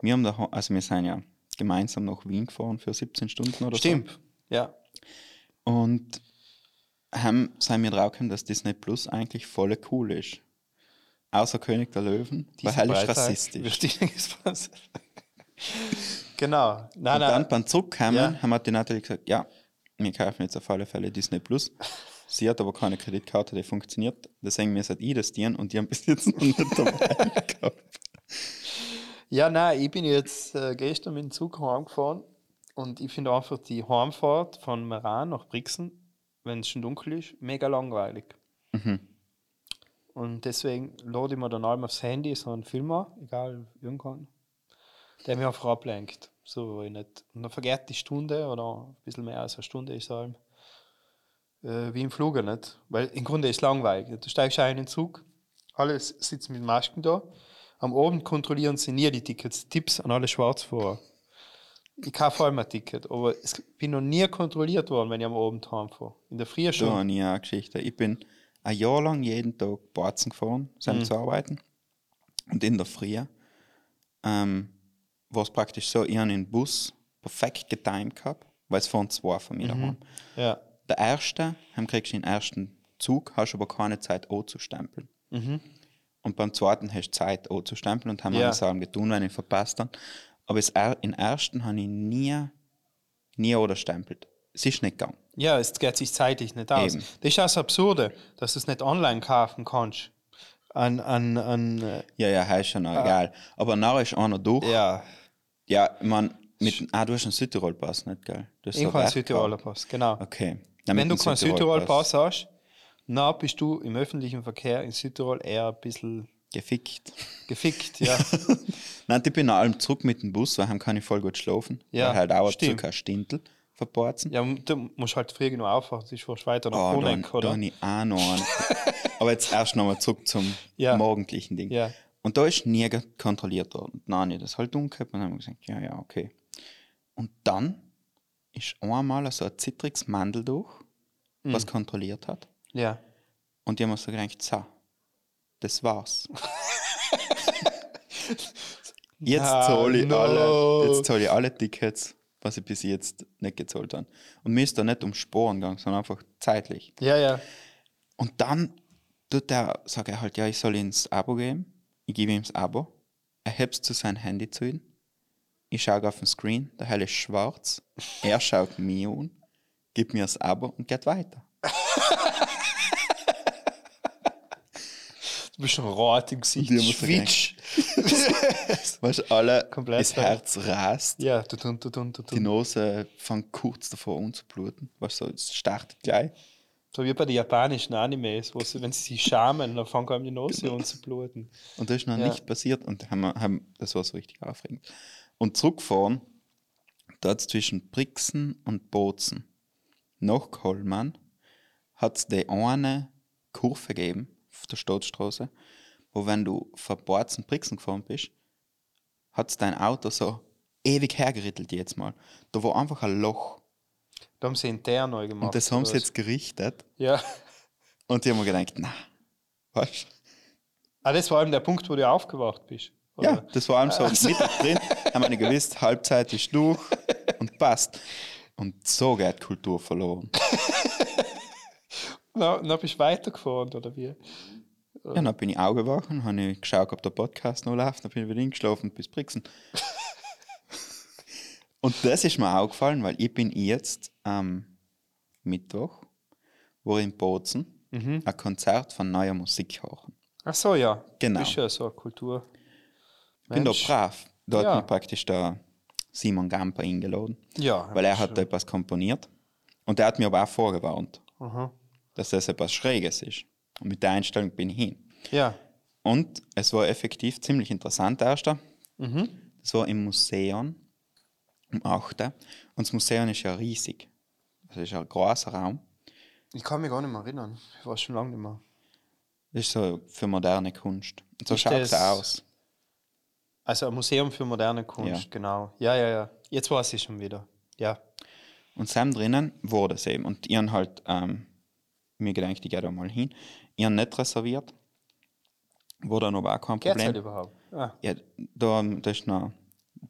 S3: Wir haben da, also wir sind ja gemeinsam nach Wien gefahren für 17 Stunden oder
S2: Stimmt. Ja.
S3: so. Und haben, sind wir draufgekommen, dass Disney Plus eigentlich voll cool ist. Außer König der Löwen, weil
S2: Diese
S3: hell ist
S2: Breitheit
S3: rassistisch.
S2: genau. Nein,
S3: Und dann beim Zurückkommen
S2: Ja.
S3: haben wir die Natalie gesagt, ja, wir kaufen jetzt auf alle Fälle Disney Plus. Sie hat aber keine Kreditkarte, die funktioniert. Deswegen müssen ich das dienen und die haben bis jetzt noch nicht dabei gehabt.
S2: Ja, nein, ich bin jetzt äh, gestern mit dem Zug heimgefahren und ich finde einfach die Heimfahrt von Meran nach Brixen, wenn es schon dunkel ist, mega langweilig.
S3: Mhm.
S2: Und deswegen lade ich mir dann einmal aufs Handy so einen Film an, egal irgendwann, der mich einfach ablenkt. So, ich nicht. Und dann vergeht die Stunde oder ein bisschen mehr als eine Stunde ist es äh, wie im Flug nicht. Weil im Grunde ist es langweilig. Du steigst ein in den Zug, alle sitzen mit Masken da. Am Abend kontrollieren sie nie die Tickets. Tipps an alle Schwarzfahrer. Ich kaufe allem ein Ticket, aber ich bin noch nie kontrolliert worden, wenn ich am Abend heimfahre. In der Früh
S3: Da
S2: schon.
S3: habe ich eine Geschichte. Ich bin ein Jahr lang jeden Tag Barzen gefahren, um zu arbeiten. Und in der Früh ähm, war es praktisch so, ich habe den Bus perfekt getimt gehabt, weil es fahren zwei von mir daheim.
S2: Ja.
S3: Der erste, haben kriegst du den ersten Zug, hast aber keine Zeit anzustempeln. Und beim zweiten hast du Zeit, auch zu stempeln und haben
S2: Ja.
S3: ja. Sachen getan, wenn ich verpasst habe. Aber er- in ersten habe ich nie, nie oder stempelt. Es ist nicht gegangen.
S2: Ja, es geht sich zeitlich nicht aus.
S3: Eben.
S2: Das ist das Absurde, dass du es nicht online kaufen kannst. An, an, an, äh,
S3: Ja, ja, heißt schon noch egal. Aber nachher ist einer durch. Ja,
S2: ja,
S3: mein, mit, ah, du hast einen Südtirol-Pass, nicht, gell? Du hast
S2: ich habe einen
S3: Wert
S2: Südtiroler
S3: gehabt.
S2: Pass, genau.
S3: Okay. Ja,
S2: Wenn du keinen Südtirol-Pass
S3: Südtirol-Pass
S2: hast, dann bist du im öffentlichen Verkehr in Südtirol eher ein bisschen
S3: Gefickt.
S2: gefickt. Ja,
S3: Nein, ich bin nach allem zurück mit dem Bus, weil heim kann ich voll gut schlafen.
S2: Ja,
S3: weil halt dauert
S2: stimmt.
S3: circa Stunde verborzen.
S2: ja du musst halt früh genug aufwachen, sonst fährst du weiter nach
S3: Oh,
S2: Honeck, oder?
S3: dann ich auch noch. Aber jetzt erst nochmal zurück zum
S2: Ja.
S3: morgendlichen Ding.
S2: Ja.
S3: Und da ist nie kontrolliert worden. Nein, ich das halt dunkel und dann haben wir gesagt, ja, ja, okay. Und dann ist einmal so ein zittriges Mandel durch,
S2: Mhm.
S3: was kontrolliert hat.
S2: Ja.
S3: Und die haben so gedacht, so, das war's. jetzt
S2: Ah,
S3: zahle ich,
S2: no.
S3: alle, jetzt zahle ich alle Tickets, was ich bis jetzt nicht gezahlt habe. Und mir ist da nicht um Sporen gegangen, sondern einfach zeitlich.
S2: Ja, ja.
S3: Und dann tut er, sagt er halt, ja, ich soll ihm das Abo geben. Ich gebe ihm das Abo. Er hebt zu sein Handy zu ihm. Ich schaue auf den Screen, der Hell ist schwarz. Er schaut mich an, gibt mir das Abo und geht weiter.
S2: Du bist schon rot im Gesicht.
S3: Die wir
S2: Schwitsch.
S3: Weißt du, alle,
S2: Komplett
S3: das Herz rast.
S2: Ja, du tun, du tun, du
S3: Die
S2: tun.
S3: Nase fängt kurz davor an zu bluten. Weißt du, es startet gleich.
S2: So wie bei den japanischen Animes, wo sie, wenn sie sich schamen, dann fangen einem die Nase an zu bluten.
S3: Und das ist noch
S2: Ja.
S3: nicht passiert und haben, haben, das war so richtig aufregend. Und zurückfahren, dort zwischen Brixen und Bozen, nach Kollmann, hat es die eine Kurve gegeben auf der Stadtstraße, wo wenn du von Bozen Brixen gefahren bist, hat es dein Auto so ewig hergerittelt jetzt mal. Da war einfach ein Loch.
S2: Da haben sie intern neu gemacht.
S3: Und das haben sie
S2: was?
S3: jetzt gerichtet.
S2: Ja.
S3: Und die haben mir gedacht, na, was?
S2: Ah, das war eben der Punkt, wo du aufgewacht bist. oder?
S3: Ja, das war allem so mittendrin. haben wir gewusst, Halbzeit ist durch und passt. Und so geht Kultur verloren.
S2: Na, dann bist du weitergefahren, oder wie?
S3: Ja, dann bin ich aufgewacht und habe ich geschaut, ob der Podcast noch läuft. Dann bin ich wieder hingeschlafen bis Brixen. und das ist mir aufgefallen, weil ich bin jetzt am Mittwoch, wo in Bozen ein Konzert von neuer Musik hören.
S2: Ach so, ja.
S3: Genau.
S2: Du bist ja so eine Kultur.
S3: Ich bin da
S2: Mensch.
S3: brav. Da
S2: Ja.
S3: hat mich praktisch der Simon Gamper eingeladen.
S2: Ja.
S3: weil er hat etwas komponiert. Und er hat mir aber auch vorgewarnt,
S2: Aha.
S3: dass das etwas Schräges ist. Und mit der Einstellung bin ich hin.
S2: Ja.
S3: Und es war effektiv ziemlich interessant, erster.
S2: Mhm.
S3: Das war im Museum, im 8. Und das Museum ist ja riesig. Das ist ja ein großer Raum.
S2: Ich kann mich gar nicht mehr erinnern. Ich war schon lange nicht mehr.
S3: Das ist so für moderne Kunst. Und so
S2: Ist
S3: schaut es aus.
S2: Also ein Museum für moderne Kunst,
S3: Ja.
S2: genau. Ja, ja, ja. Jetzt weiß ich schon wieder. Ja.
S3: Und Sam drinnen wurde es eben. Und habe halt ähm, mir gedacht, ich gehe da mal hin. Ich habe nicht reserviert. War dann aber auch kein
S2: Geht's
S3: Problem.
S2: halt überhaupt? Ah.
S3: Ja, da, da ist noch,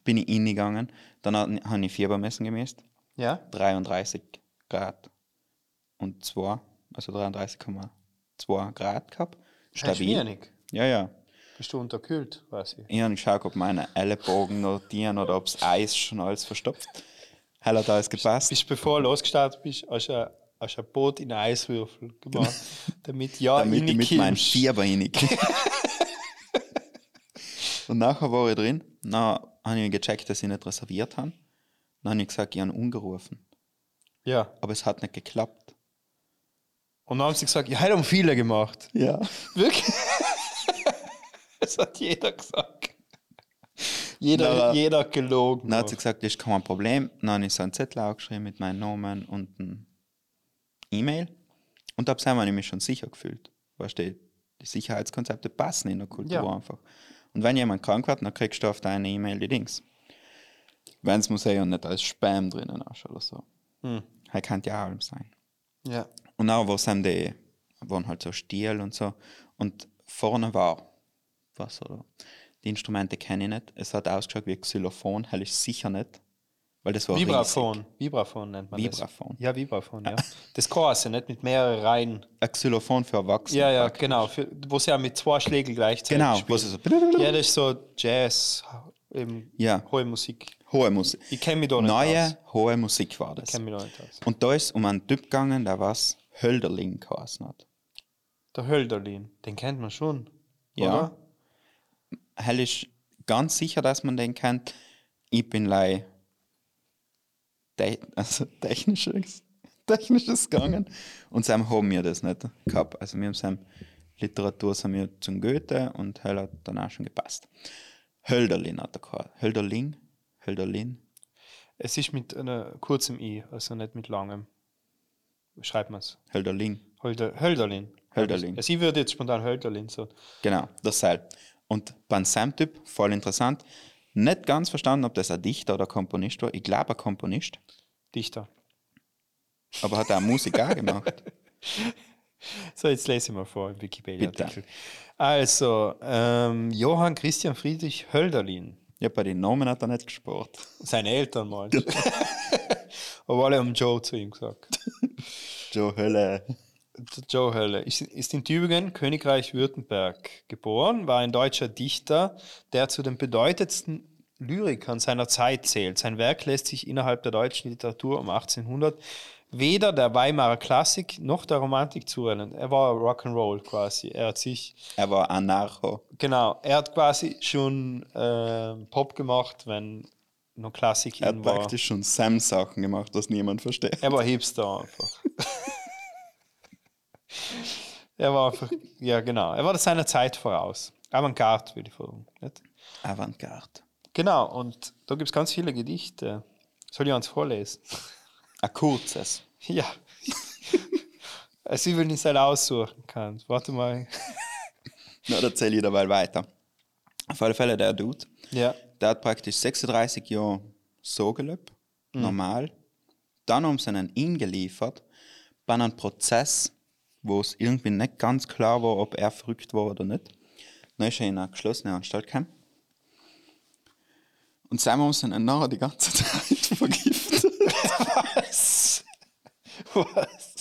S3: bin ich reingegangen. Dann ha- habe ich Fiebermessen gemessen.
S2: Ja?
S3: 33 Grad und 2, also 33,2 Grad gehabt.
S2: Das ist
S3: Stabil. Ja, ja.
S2: Bist du unterkühlt, weiß ich.
S3: Ich habe geschaut, ob meine Ellenbogen notieren oder ob das Eis schon alles verstopft. Hell hat alles gepasst.
S2: Bist bevor du losgestartet bist, hast du ein, hast ein Boot in Eiswürfel gemacht, damit ja
S3: damit ich mit meinem
S2: reinkommst.
S3: Fieber und nachher war ich drin. Dann habe ich gecheckt, dass ich nicht reserviert habe. Dann habe ich gesagt, ich habe angerufen.
S2: Ja.
S3: Aber es hat nicht geklappt.
S2: Und dann haben sie gesagt, ja, heute haben viele gemacht.
S3: Ja.
S2: Wirklich? das hat jeder gesagt. Jeder,
S3: Na,
S2: jeder hat gelogen.
S3: Dann hat sie gesagt, das ist kein Problem. Dann habe ich so einen Zettel aufgeschrieben mit meinem Namen und ein E-Mail. Und ab seinem habe ich mich schon sicher gefühlt. Weißt du, die Sicherheitskonzepte passen in der Kultur
S2: Ja.
S3: einfach. Und wenn jemand krank wird, dann kriegst du auf deine E-Mail die Dings. Wenn das Museum nicht als Spam drinnen ist oder so.
S2: Hm.
S3: Kann ja auch allem sein.
S2: Ja.
S3: Und dann war sind die, waren halt so Stiel und so. Und vorne war was oder? Die Instrumente kenne ich nicht. Es hat ausgeschaut wie Xylophon, hell ist sicher nicht. Weil das war
S2: Vibraphon.
S3: riesig.
S2: Vibraphon nennt man
S3: Vibraphon.
S2: das. Ja, Vibraphon, ja. Das große, nicht mit mehreren Reihen.
S3: Ein Xylophon für Erwachsene.
S2: Ja, ja,
S3: praktisch.
S2: genau. Wo sie ja mit zwei Schlägen gleichzeitig
S3: Genau, wo sie so
S2: Ja, das ist so Jazz, eben
S3: Ja.
S2: hohe Musik.
S3: hohe Musik.
S2: Ich kenne mich da nicht aus.
S3: Neue, hohe Musik war
S2: Ich
S3: das.
S2: kenne mich da nicht aus.
S3: Und da ist um einen Typ gegangen, der was Hölderling geheißen hat.
S2: Der Hölderlin, den kennt man schon.
S3: Ja.
S2: Oder?
S3: Hell ist ganz sicher, dass man den kennt. Ich bin lei te also technisches, technisches gegangen und Sam haben wir das nicht gehabt. Also wir haben Sam Literatur sind wir zum Goethe und Hell hat dann auch schon gepasst. Hölderlin hat er gehabt. Hölderling? Hölderlin?
S2: Es ist mit einer kurzem I, also nicht mit langem. Schreibt man es?
S3: Hölderling.
S2: Hölder, Hölderlin.
S3: Hölderlin.
S2: Also ich würde jetzt spontan Hölderlin so.
S3: Genau, das Seil. Und beim Sam-Typ, voll interessant, nicht ganz verstanden, ob das ein Dichter oder ein Komponist war. Ich glaube, ein Komponist,
S2: Dichter.
S3: aber hat auch Musik auch gemacht.
S2: So, jetzt lese ich mal vor im Wikipedia-Artikel. Also, ähm, Johann Christian Friedrich Hölderlin.
S3: Ja, bei den Namen hat er nicht gespart.
S2: Seine Eltern mal. Aber alle haben Joe zu ihm gesagt.
S3: Joe Hölle.
S2: Joe Hölle ist, ist in Tübingen, Königreich Württemberg geboren, war ein deutscher Dichter, der zu den bedeutendsten Lyrikern seiner Zeit zählt. Sein Werk lässt sich innerhalb der deutschen Literatur um 1800 weder der Weimarer Klassik noch der Romantik zuordnen. Er war Rock'n'Roll quasi. Er hat sich
S3: Er war Anarcho.
S2: Genau, er hat quasi schon äh, Pop gemacht, wenn noch Klassik
S3: Er
S2: in
S3: hat
S2: war.
S3: praktisch schon Sam-Sachen gemacht, was niemand versteht.
S2: Er war Hipster einfach. er war einfach, ja genau, er war seiner Zeit voraus. Avantgarde, würde ich sagen. Nicht?
S3: Avantgarde.
S2: Genau, und da gibt es ganz viele Gedichte. Soll ich eins vorlesen?
S3: Ein kurzes.
S2: Ja. Also ich will nicht selber aussuchen kann. Warte mal.
S3: Na, da erzähle ich dabei weiter. Auf alle Fälle, der Dude,
S2: Ja.
S3: der hat praktisch 36 Jahre so gelebt, normal. Dann haben sie einen ihn geliefert, bei einem Prozess, wo es irgendwie nicht ganz klar war, ob er verrückt war oder nicht. Dann ist er in eine geschlossene Anstalt gekommen. Und Sam haben sie ihn nachher die ganze Zeit vergiftet.
S2: Was? Was?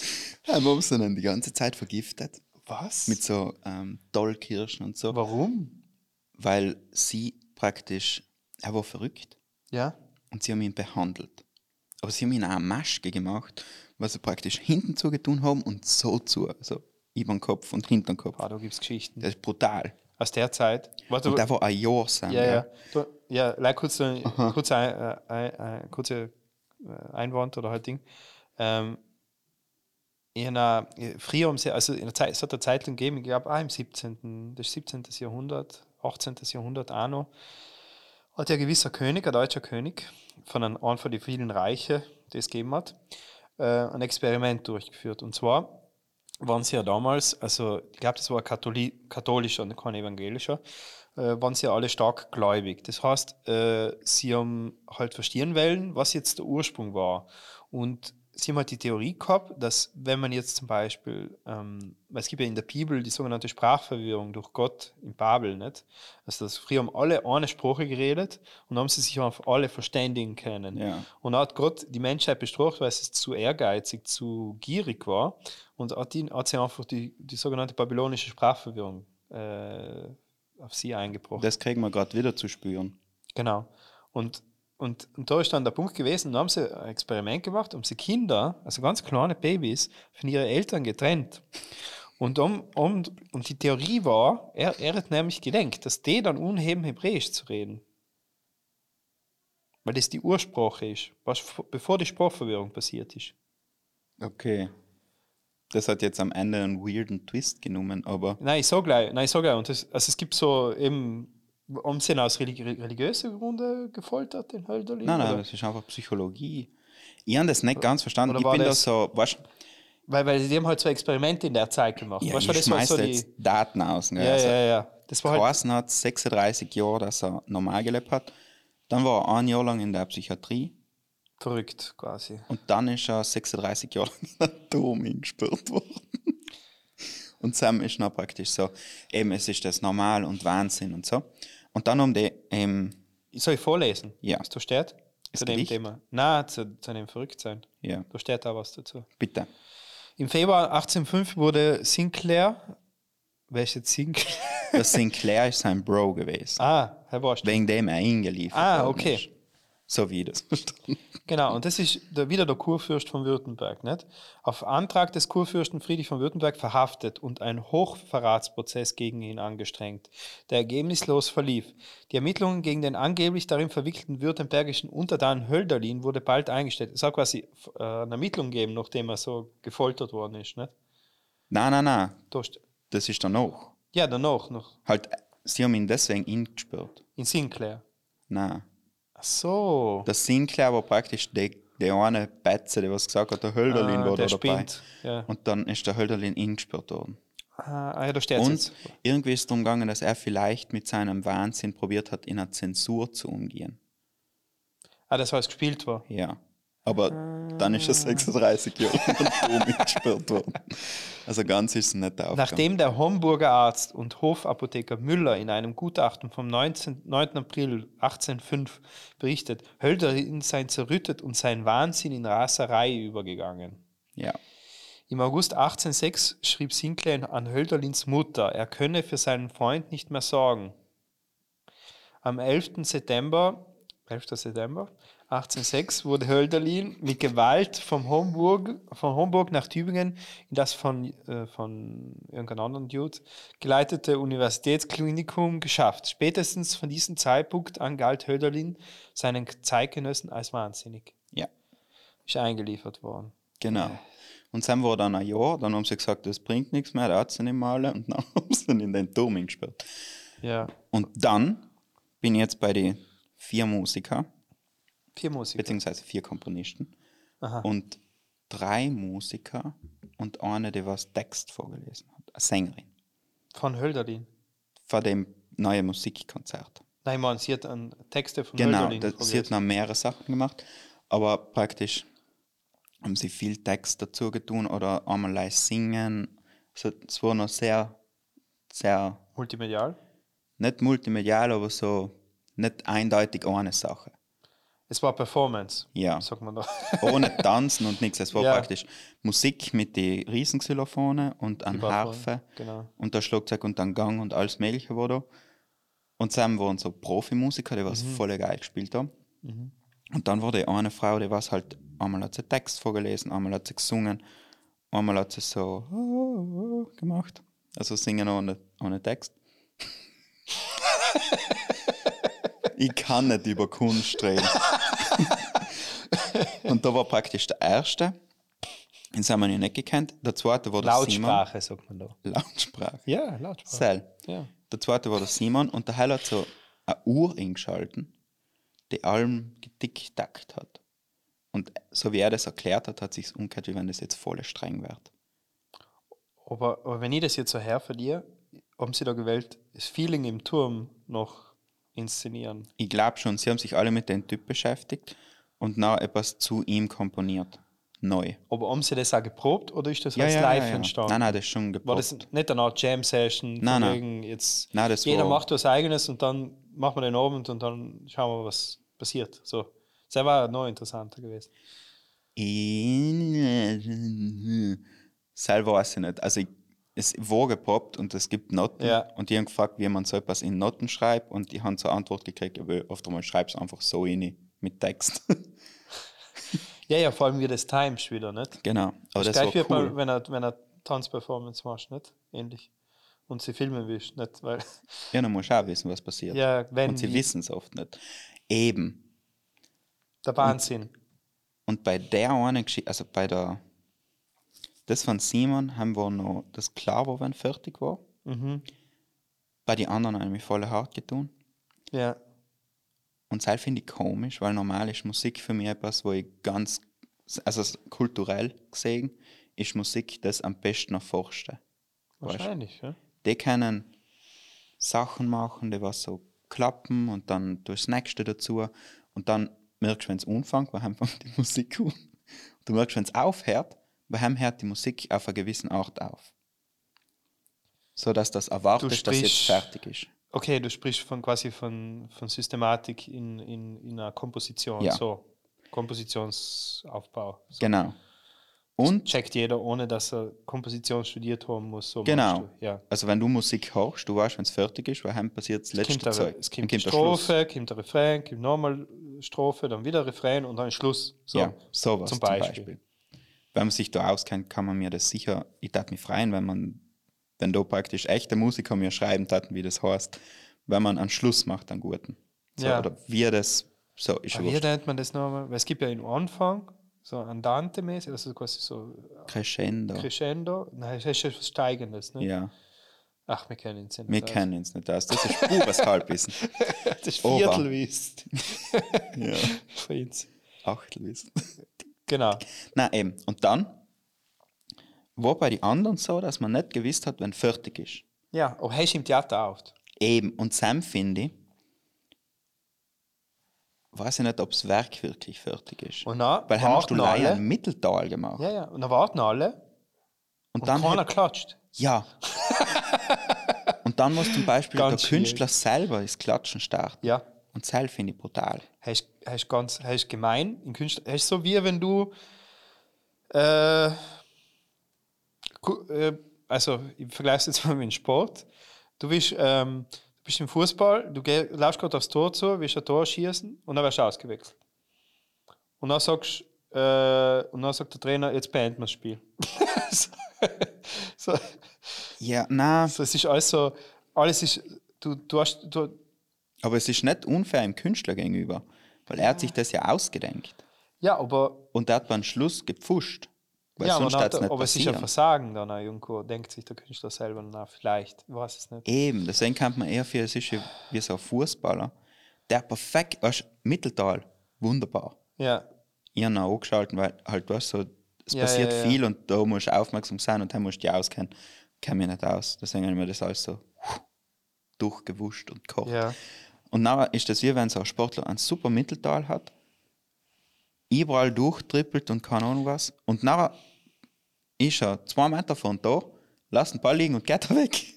S3: Sam haben sie ihn die ganze Zeit vergiftet.
S2: Was?
S3: Mit so ähm, Dollkirschen und so.
S2: Warum?
S3: Weil sie praktisch, er war verrückt.
S2: Ja.
S3: und sie haben ihn behandelt. Aber sie haben ihn auch eine Maske gemacht, was sie praktisch hinten zugetun haben und so zu, also über den Kopf und hinter den Kopf.
S2: Ah, da gibt es Geschichten.
S3: Das ist brutal.
S2: Aus der Zeit. Warte,
S3: Und der war ein Jahr sein.
S2: ja, ja. Du, ja, leid kurz, äh, kurz ein, äh, ein, ein, kurze äh, Einwand oder halt Ding. Ähm, in einer, früher um, also in der Zeit, es hat eine Zeit lang gegeben, ich glaube auch im 17., das 17. Jahrhundert, 18. Jahrhundert auch noch, hat ja ein gewisser König, ein deutscher König, von einem, einem von den vielen Reiche, die es gegeben hat, äh, ein Experiment durchgeführt. Und zwar waren sie ja damals, also ich glaube, das war Katholi katholischer und kein evangelischer, äh, waren sie ja alle stark gläubig. Das heißt, äh, sie haben halt verstehen wollen, was jetzt der Ursprung war. Und sie haben halt die Theorie gehabt, dass wenn man jetzt zum Beispiel, ähm, es gibt ja in der Bibel die sogenannte Sprachverwirrung durch Gott in Babel, nicht? Also das, früher haben alle eine Sprache geredet und haben sie sich auf alle verständigen können.
S3: Ja.
S2: Und dann hat Gott die Menschheit bestraft, weil sie zu ehrgeizig, zu gierig war und hat, ihn, hat sie einfach die, die sogenannte babylonische Sprachverwirrung äh, auf sie eingebrochen.
S3: Das kriegen wir gerade wieder zu spüren.
S2: Genau. Und, und, und da ist dann der Punkt gewesen, da haben sie ein Experiment gemacht, haben sie Kinder, also ganz kleine Babys, von ihren Eltern getrennt. Und, um, um, und die Theorie war, er, er hat nämlich gedenkt, dass die dann unheben, Hebräisch zu reden. Weil das die Ursprache ist, was, bevor die Sprachverwirrung passiert ist.
S3: Okay. Das hat jetzt am Ende einen weirden Twist genommen, aber
S2: Nein, ich sag gleich, nein, ich sag gleich. Und das, also es gibt so eben, haben sie ihn aus religi religiösen Gründen gefoltert, den Hölderlin?
S3: nein, nein,
S2: oder?
S3: das ist einfach Psychologie. Ich habe das nicht ganz verstanden. Ich bin da
S2: das-
S3: so, weißt
S2: Weil, weil die haben halt so Experimente in der Zeit gemacht.
S3: ja,
S2: weißt
S3: ich schmeiß
S2: so
S3: da jetzt Daten aus. Gell?
S2: Ja,
S3: also,
S2: ja, ja. Das war halt.
S3: Carsten hat 36 Jahre, dass er normal gelebt hat. Dann war er ein Jahr lang in der Psychiatrie
S2: Verrückt quasi.
S3: und dann ist er 36 Jahre lang in den Atom eingesperrt worden. Und Sam ist noch praktisch so, eben es ist das normal und Wahnsinn und so. Und dann um die, ähm,
S2: Soll ich vorlesen?
S3: Ja.
S2: Was da steht? Zu dem
S3: Gedicht?
S2: Thema. Na, zu, zu dem Verrücktsein.
S3: Ja,
S2: Da steht da was dazu.
S3: bitte.
S2: Im Februar 1805 wurde Sinclair. Wer ist jetzt Sinclair?
S3: Sinclair ist sein Bro gewesen.
S2: ah, Herr Borst.
S3: Wegen dem er eingeliefert
S2: Ah,
S3: worden
S2: okay.
S3: ist. So wie ich das verstanden.
S2: Genau, und das ist der, wieder der Kurfürst von Württemberg. Nicht? Auf Antrag des Kurfürsten Friedrich von Württemberg verhaftet und ein Hochverratsprozess gegen ihn angestrengt, der ergebnislos verlief. Die Ermittlungen gegen den angeblich darin verwickelten württembergischen Untertan Hölderlin wurde bald eingestellt. Es soll quasi äh, eine Ermittlung geben, nachdem er so gefoltert worden ist. Nicht?
S3: Nein, nein, nein. Das ist danach.
S2: Ja, danach noch
S3: Halt, sie haben ihn deswegen eingesperrt.
S2: in Sinclair.
S3: Nein.
S2: Ach so.
S3: Das Sinclair war praktisch der, der eine Betze, der was gesagt hat, der Hölderlin
S2: Ah,
S3: war
S2: der
S3: da dabei.
S2: Ja.
S3: Und dann ist der Hölderlin eingesperrt worden.
S2: Ah, ah, ja, da steht
S3: Und
S2: jetzt.
S3: irgendwie ist es darum gegangen, dass er vielleicht mit seinem Wahnsinn probiert hat, in einer Zensur zu umgehen.
S2: Ah, das heißt gespielt war.
S3: Ja. Aber dann ist er 36 Jahre dumm eingesperrt worden. Also ganz ist es nicht aufgegangen.
S2: Nachdem der Homburger Arzt und Hofapotheker Müller in einem Gutachten vom 19, 9. April 1805 berichtet, Hölderlin sei zerrüttet und sein Wahnsinn in Raserei übergegangen.
S3: Ja.
S2: Im August 1806 schrieb Sinclair an Hölderlins Mutter, er könne für seinen Freund nicht mehr sorgen. Am 11. September, 11. September 1806 wurde Hölderlin mit Gewalt vom Homburg, von Homburg nach Tübingen in das von, äh, von irgendeinem anderen Dude geleitete Universitätsklinikum geschafft. Spätestens von diesem Zeitpunkt an galt Hölderlin seinen Zeitgenossen als wahnsinnig.
S3: Ja.
S2: Ist eingeliefert worden.
S3: Genau. Und dann war dann ein Jahr, dann haben sie gesagt, das bringt nichts mehr, der hat sie nicht alle, und dann haben sie ihn in den Turm eingesperrt.
S2: Ja.
S3: Und dann bin ich jetzt bei den vier Musiker,
S2: Vier Musiker.
S3: beziehungsweise vier Komponisten,
S2: Aha.
S3: und drei Musiker und eine, die was Text vorgelesen hat, eine Sängerin,
S2: Von Hölderlin.
S3: von dem neuen Musikkonzert.
S2: Nein, meine, sie hat einen Texte von
S3: Genau,
S2: Hölderlin
S3: das, sie hat noch mehrere Sachen gemacht, aber praktisch haben sie viel Text dazu getan oder einmal leicht singen. Also, es war noch sehr, sehr,
S2: Multimedial.
S3: nicht multimedial, aber so nicht eindeutig eine Sache.
S2: Es war Performance,
S3: Ja,
S2: sagt man da.
S3: ohne Tanzen und nichts. Es war
S2: Ja.
S3: praktisch Musik mit den Riesenxylophone und an Harfe
S2: genau.
S3: und der Schlagzeug und dann Gang und alles Mögliche war da. Und zusammen waren so Profimusiker, die was
S2: Mhm.
S3: voll geil gespielt haben. Und dann war die eine Frau, die was halt, einmal hat sie Text vorgelesen, einmal hat sie gesungen, einmal hat sie so gemacht. Also singen ohne, ohne Text. ich kann nicht über Kunst reden. und da war praktisch der erste, den haben wir nicht gekannt. Der zweite war der Simon.
S2: Lautsprache, sagt man da.
S3: Lautsprache.
S2: Ja, Lautsprache.
S3: Sel.
S2: Ja.
S3: Der zweite war der Simon und der Heil hat so eine Uhr eingeschalten, die allem getickt hat. Und so wie er das erklärt hat, hat sich umgekehrt, wie wenn das jetzt voll streng wird.
S2: Aber, aber wenn ich das jetzt so her für dir, haben sie da gewählt, das Feeling im Turm noch inszenieren.
S3: Ich glaube schon, sie haben sich alle mit dem Typ beschäftigt und noch etwas zu ihm komponiert. Neu.
S2: Aber haben sie das auch geprobt oder ist das als live entstanden?
S3: Nein, nein, das ist schon
S2: War das
S3: geprobt.
S2: nicht eine Art Jam-Session?
S3: Nein, nein.
S2: Jetzt
S3: Nein, das
S2: jeder
S3: war-
S2: macht was Eigenes und dann machen wir den Abend und dann schauen wir, was passiert. So. Das war noch interessanter gewesen.
S3: Selber weiß ich nicht. Also ich, es war gepoppt und es gibt Noten.
S2: Ja.
S3: Und die haben gefragt, wie man so etwas in Noten schreibt. Und die haben zur Antwort gekriegt, ja, oft einmal schreib's einfach so rein mit Text.
S2: Ja, ja, vor allem wie das Times wieder, nicht?
S3: genau. Aber
S2: Das,
S3: das,
S2: gleich wird
S3: cool.
S2: man, wenn er, wenn er Tanzperformance machst, nicht? Ähnlich. Und sie filmen willst, nicht? Weil,
S3: Ja, dann musst du auch wissen, was passiert.
S2: ja, wenn
S3: und sie wissen es oft nicht. Eben.
S2: der Wahnsinn.
S3: Und bei der einen Geschichte, also bei der, das von Simon haben wir noch das klar war, wenn fertig war.
S2: Mhm.
S3: Bei den anderen haben wir voll hart getan.
S2: Ja.
S3: Und das finde ich komisch, weil normal ist Musik für mich etwas, wo ich ganz, also kulturell gesehen, ist Musik das am besten erforschte. Weißt?
S2: Wahrscheinlich, ja.
S3: Die können Sachen machen, die was so klappen und dann durchs nächste dazu. Und dann merkst du, wenn es anfängt, woher fängt die Musik an. Du merkst, wenn es aufhört, woher hört die Musik auf einer gewissen Art auf. So dass das erwartet, dass jetzt fertig ist.
S2: Okay, du sprichst von quasi von, von Systematik in, in, in einer Komposition.
S3: Ja.
S2: So. Kompositionsaufbau. So.
S3: Genau. Und
S2: Checkt jeder, ohne dass er Komposition studiert haben muss. So
S3: Genau.
S2: Ja.
S3: also wenn du Musik hörst, du weißt, wenn es fertig ist, weil passiert das letzte
S2: Kommt
S3: Zeug.
S2: es
S3: Dann
S2: kommt die
S3: der Schluss.
S2: Strophe, kommt der Refrain, kommt nochmal Strophe, dann wieder Refrain und dann Schluss. So.
S3: ja, sowas
S2: zum
S3: zum
S2: Beispiel.
S3: Beispiel. Wenn man sich da auskennt, kann man mir das sicher, ich darf mich freuen, wenn man, wenn da praktisch echte Musiker mir schreiben taten, wie das heißt, wenn man einen Schluss macht, einen guten. So,
S2: Ja.
S3: Oder wie das, so ist
S2: wie nennt man das nochmal? Weil es gibt ja einen Anfang, so Andante-mäßig, also quasi so
S3: Crescendo.
S2: Crescendo. Nein, das ist ja was Steigendes. Ne?
S3: Ja,
S2: Ach, wir kennen es nicht.
S3: wir kennen uns nicht aus. Das ist pures Halbwissen.
S2: Das ist. Viertelwissen.
S3: ja.
S2: Für uns.
S3: Achtelwissen.
S2: Genau.
S3: Na eben. Und dann war bei den anderen so, dass man nicht gewusst hat, wenn fertig ist.
S2: Ja, aber hast du im Theater auch.
S3: Eben. Und Sam finde ich, weiß ich nicht, ob das Werk wirklich fertig ist.
S2: Und dann
S3: Weil haben hast du leider ein Mitteltal gemacht.
S2: Ja, ja. Und dann warten alle
S3: und,
S2: und
S3: dann
S2: keiner
S3: hätt-
S2: klatscht.
S3: ja. und dann muss zum Beispiel
S2: Ganz
S3: der Künstler selber das Klatschen starten.
S2: Ja.
S3: Und das finde ich brutal.
S2: Hast, hast ganz hast gemein in Künstler. Hast so wie wenn du äh, also ich vergleiche es jetzt mal mit dem Sport. Du bist, ähm, du bist im Fußball, du geh, laufst gerade aufs Tor zu, willst ein Tor schießen und dann wirst du ausgewechselt. Und dann sagst äh, und dann sagt der Trainer, jetzt beenden wir das Spiel. so, so,
S3: Ja, na,
S2: so, es ist alles so, alles ist, du, du hast, du,
S3: aber es ist nicht unfair dem Künstler gegenüber. Weil er hat sich das ja ausgedenkt.
S2: ja, aber
S3: Und er hat beim Schluss gepfuscht. Weil
S2: ja, aber,
S3: sonst
S2: dann
S3: hat
S2: hat
S3: es
S2: er,
S3: nicht
S2: aber es ist ja
S3: passieren.
S2: Versagen dann auch irgendwo, denkt sich der Künstler selber nach, vielleicht, ich weiß es nicht.
S3: Eben, deswegen kann man eher für, es ist wie- so ein Fußballer, der perfekt, weißt, Mitteltal, wunderbar.
S2: Ja,
S3: Ich habe ihn angeschaltet, weil halt, weißt, so, es
S2: Ja,
S3: passiert
S2: ja, ja.
S3: viel und da musst du aufmerksam sein und da musst du dich auskennen. Kenne mich nicht aus. Deswegen habe ich mir das alles so durchgewuscht und gekocht.
S2: ja,
S3: Und nachher ist das wie wenn so ein Sportler ein super Mitteltal hat, überall durchtrippelt und keine Ahnung was. Und nachher ist er zwei Meter von da, lässt den Ball liegen und geht er weg.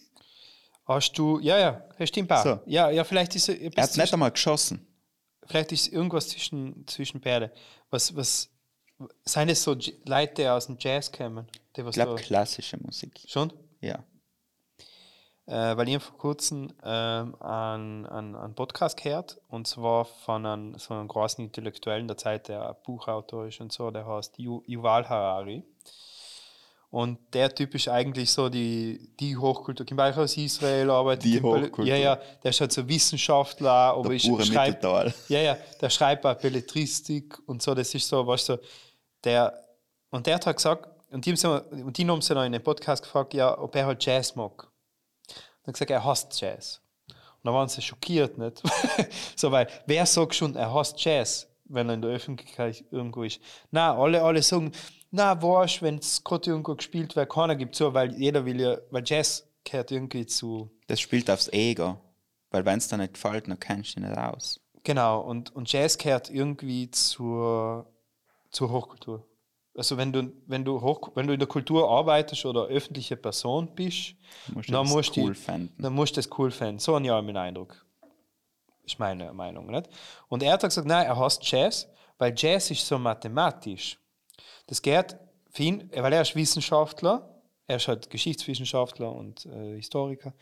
S2: Hast du, ja, ja, das stimmt auch.
S3: So.
S2: Ja, ja, vielleicht ist
S3: Er
S2: etwas
S3: hat nicht einmal geschossen.
S2: vielleicht ist irgendwas zwischen, zwischen Pferde. Was, was, seien es so Leute, die aus dem Jazz kommen? Die was
S3: Ich glaube,
S2: da,
S3: klassische Musik.
S2: schon?
S3: Ja.
S2: Äh, weil ich vor kurzem ähm, einen, einen, einen Podcast gehört und zwar von einem, so einem großen Intellektuellen der Zeit, der Buchautor ist und so, der heißt Yu- Yuval Harari. Und der Typ ist eigentlich so die, die Hochkultur. Kommt eigentlich aus Israel, arbeitet
S3: Die Hochkultur.
S2: Ja, ja, der ist halt so Wissenschaftler, aber
S3: Der pure
S2: schreibt,
S3: Mitteltal.
S2: ja, ja, der schreibt auch Belletristik und so, das ist so, weißt du, der, und der hat halt gesagt, und die, haben sie- und die haben sie noch in den Podcast gefragt, ja, ob er halt Jazz mag. Und hat gesagt, er hasst Jazz. Und dann waren sie schockiert, nicht? so, weil, wer sagt schon, er hasst Jazz, wenn er in der Öffentlichkeit irgendwo ist? Na, alle, alle sagen, na, weißt wenn es gerade irgendwo gespielt wird, keiner gibt so, weil jeder will ja, weil Jazz gehört irgendwie zu,
S3: Das spielt aufs Ego. Weil wenn es dir nicht gefällt, dann kennst du dich nicht aus.
S2: Genau, und, und Jazz gehört irgendwie zur, zur Hochkultur. Also wenn du, wenn, du hoch, wenn du in der Kultur arbeitest oder öffentliche Person bist,
S3: musst
S2: dann musst,
S3: cool
S2: die, dann musst du das cool finden. So ich auch meinen Eindruck. Ist meine Meinung. Nicht? Und er hat gesagt, nein, er hasst Jazz, weil Jazz ist so mathematisch. Das geht für ihn, weil er ist Wissenschaftler, er ist halt Geschichtswissenschaftler und äh, Historiker.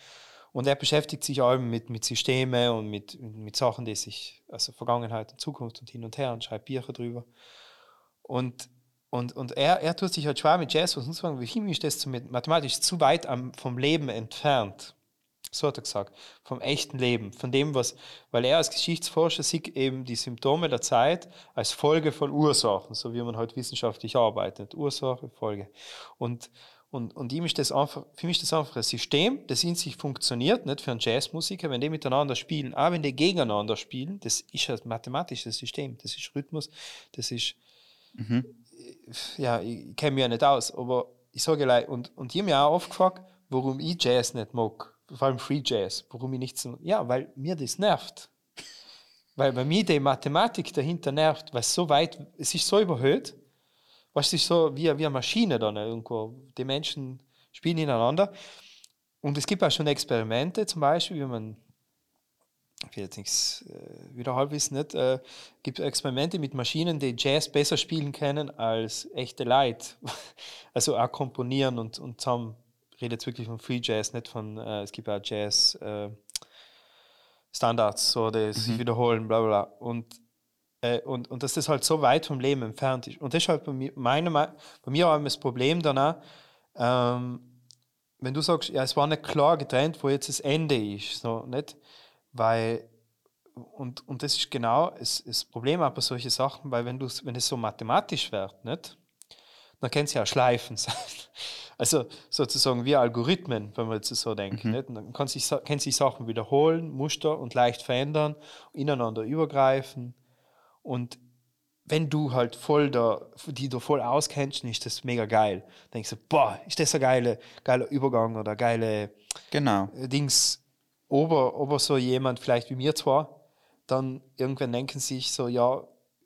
S2: Und er beschäftigt sich allem mit, mit Systemen und mit, mit Sachen, die sich, also Vergangenheit und Zukunft und hin und her und schreibt Bücher drüber. Und, und, und er, er tut sich halt schwer mit Jazz, was uns sagen, wie ihm ist das mathematisch zu weit am, vom Leben entfernt. So hat er gesagt, vom echten Leben, von dem, was, weil er als Geschichtsforscher sieht eben die Symptome der Zeit als Folge von Ursachen, so wie man halt wissenschaftlich arbeitet. Ursache, Folge. Und, und, und ihm ist das einfach, für mich ist das einfach ein System, das in sich funktioniert, nicht für einen Jazzmusiker, wenn die miteinander spielen, auch wenn die gegeneinander spielen, das ist ein mathematisches System, das ist Rhythmus, das ist, ja, ich kenne mich ja nicht aus, aber ich sage gleich, und, und die haben mich auch oft gefragt, warum ich Jazz nicht mag, vor allem Free Jazz, warum ich nicht so, ja, weil mir das nervt. Weil bei mir die Mathematik dahinter nervt, weil es so weit, es ist so überhöht, was ist so wie, wie eine Maschine dann irgendwo. Die Menschen spielen ineinander. Und es gibt auch schon Experimente, zum Beispiel, wie man ich will jetzt nichts äh, wieder wissen, nicht, äh, gibt Experimente mit Maschinen, die Jazz besser spielen können als echte Leute. also auch komponieren und, und zusammen, ich rede jetzt wirklich von Free Jazz, nicht von, äh, es gibt auch Jazz äh, Standards, so die mhm. sich wiederholen, bla bla. Und, äh, und, und dass das halt so weit vom Leben entfernt ist. Und das ist halt bei mir, meine, bei mir auch das Problem danach, ähm, wenn du sagst, ja, es war nicht klar getrennt, wo jetzt das Ende ist, so, nicht? Weil, und, und das ist genau das, das Problem bei solchen Sachen, weil wenn, wenn es so mathematisch wird, nicht? dann kann es ja Schleifen sein. Also sozusagen wie Algorithmen, wenn man jetzt so denkt. Mhm. Nicht? Und dann kann sich, kann sich Sachen wiederholen, Muster und leicht verändern, ineinander übergreifen. Und wenn du halt voll da, die du voll auskennst, ist das mega geil. Dann denkst du, boah, ist das ein geiler, geiler Übergang oder geile
S3: genau.
S2: Dings aber, aber so jemand, vielleicht wie mir zwar, dann irgendwann denken sich so, ja,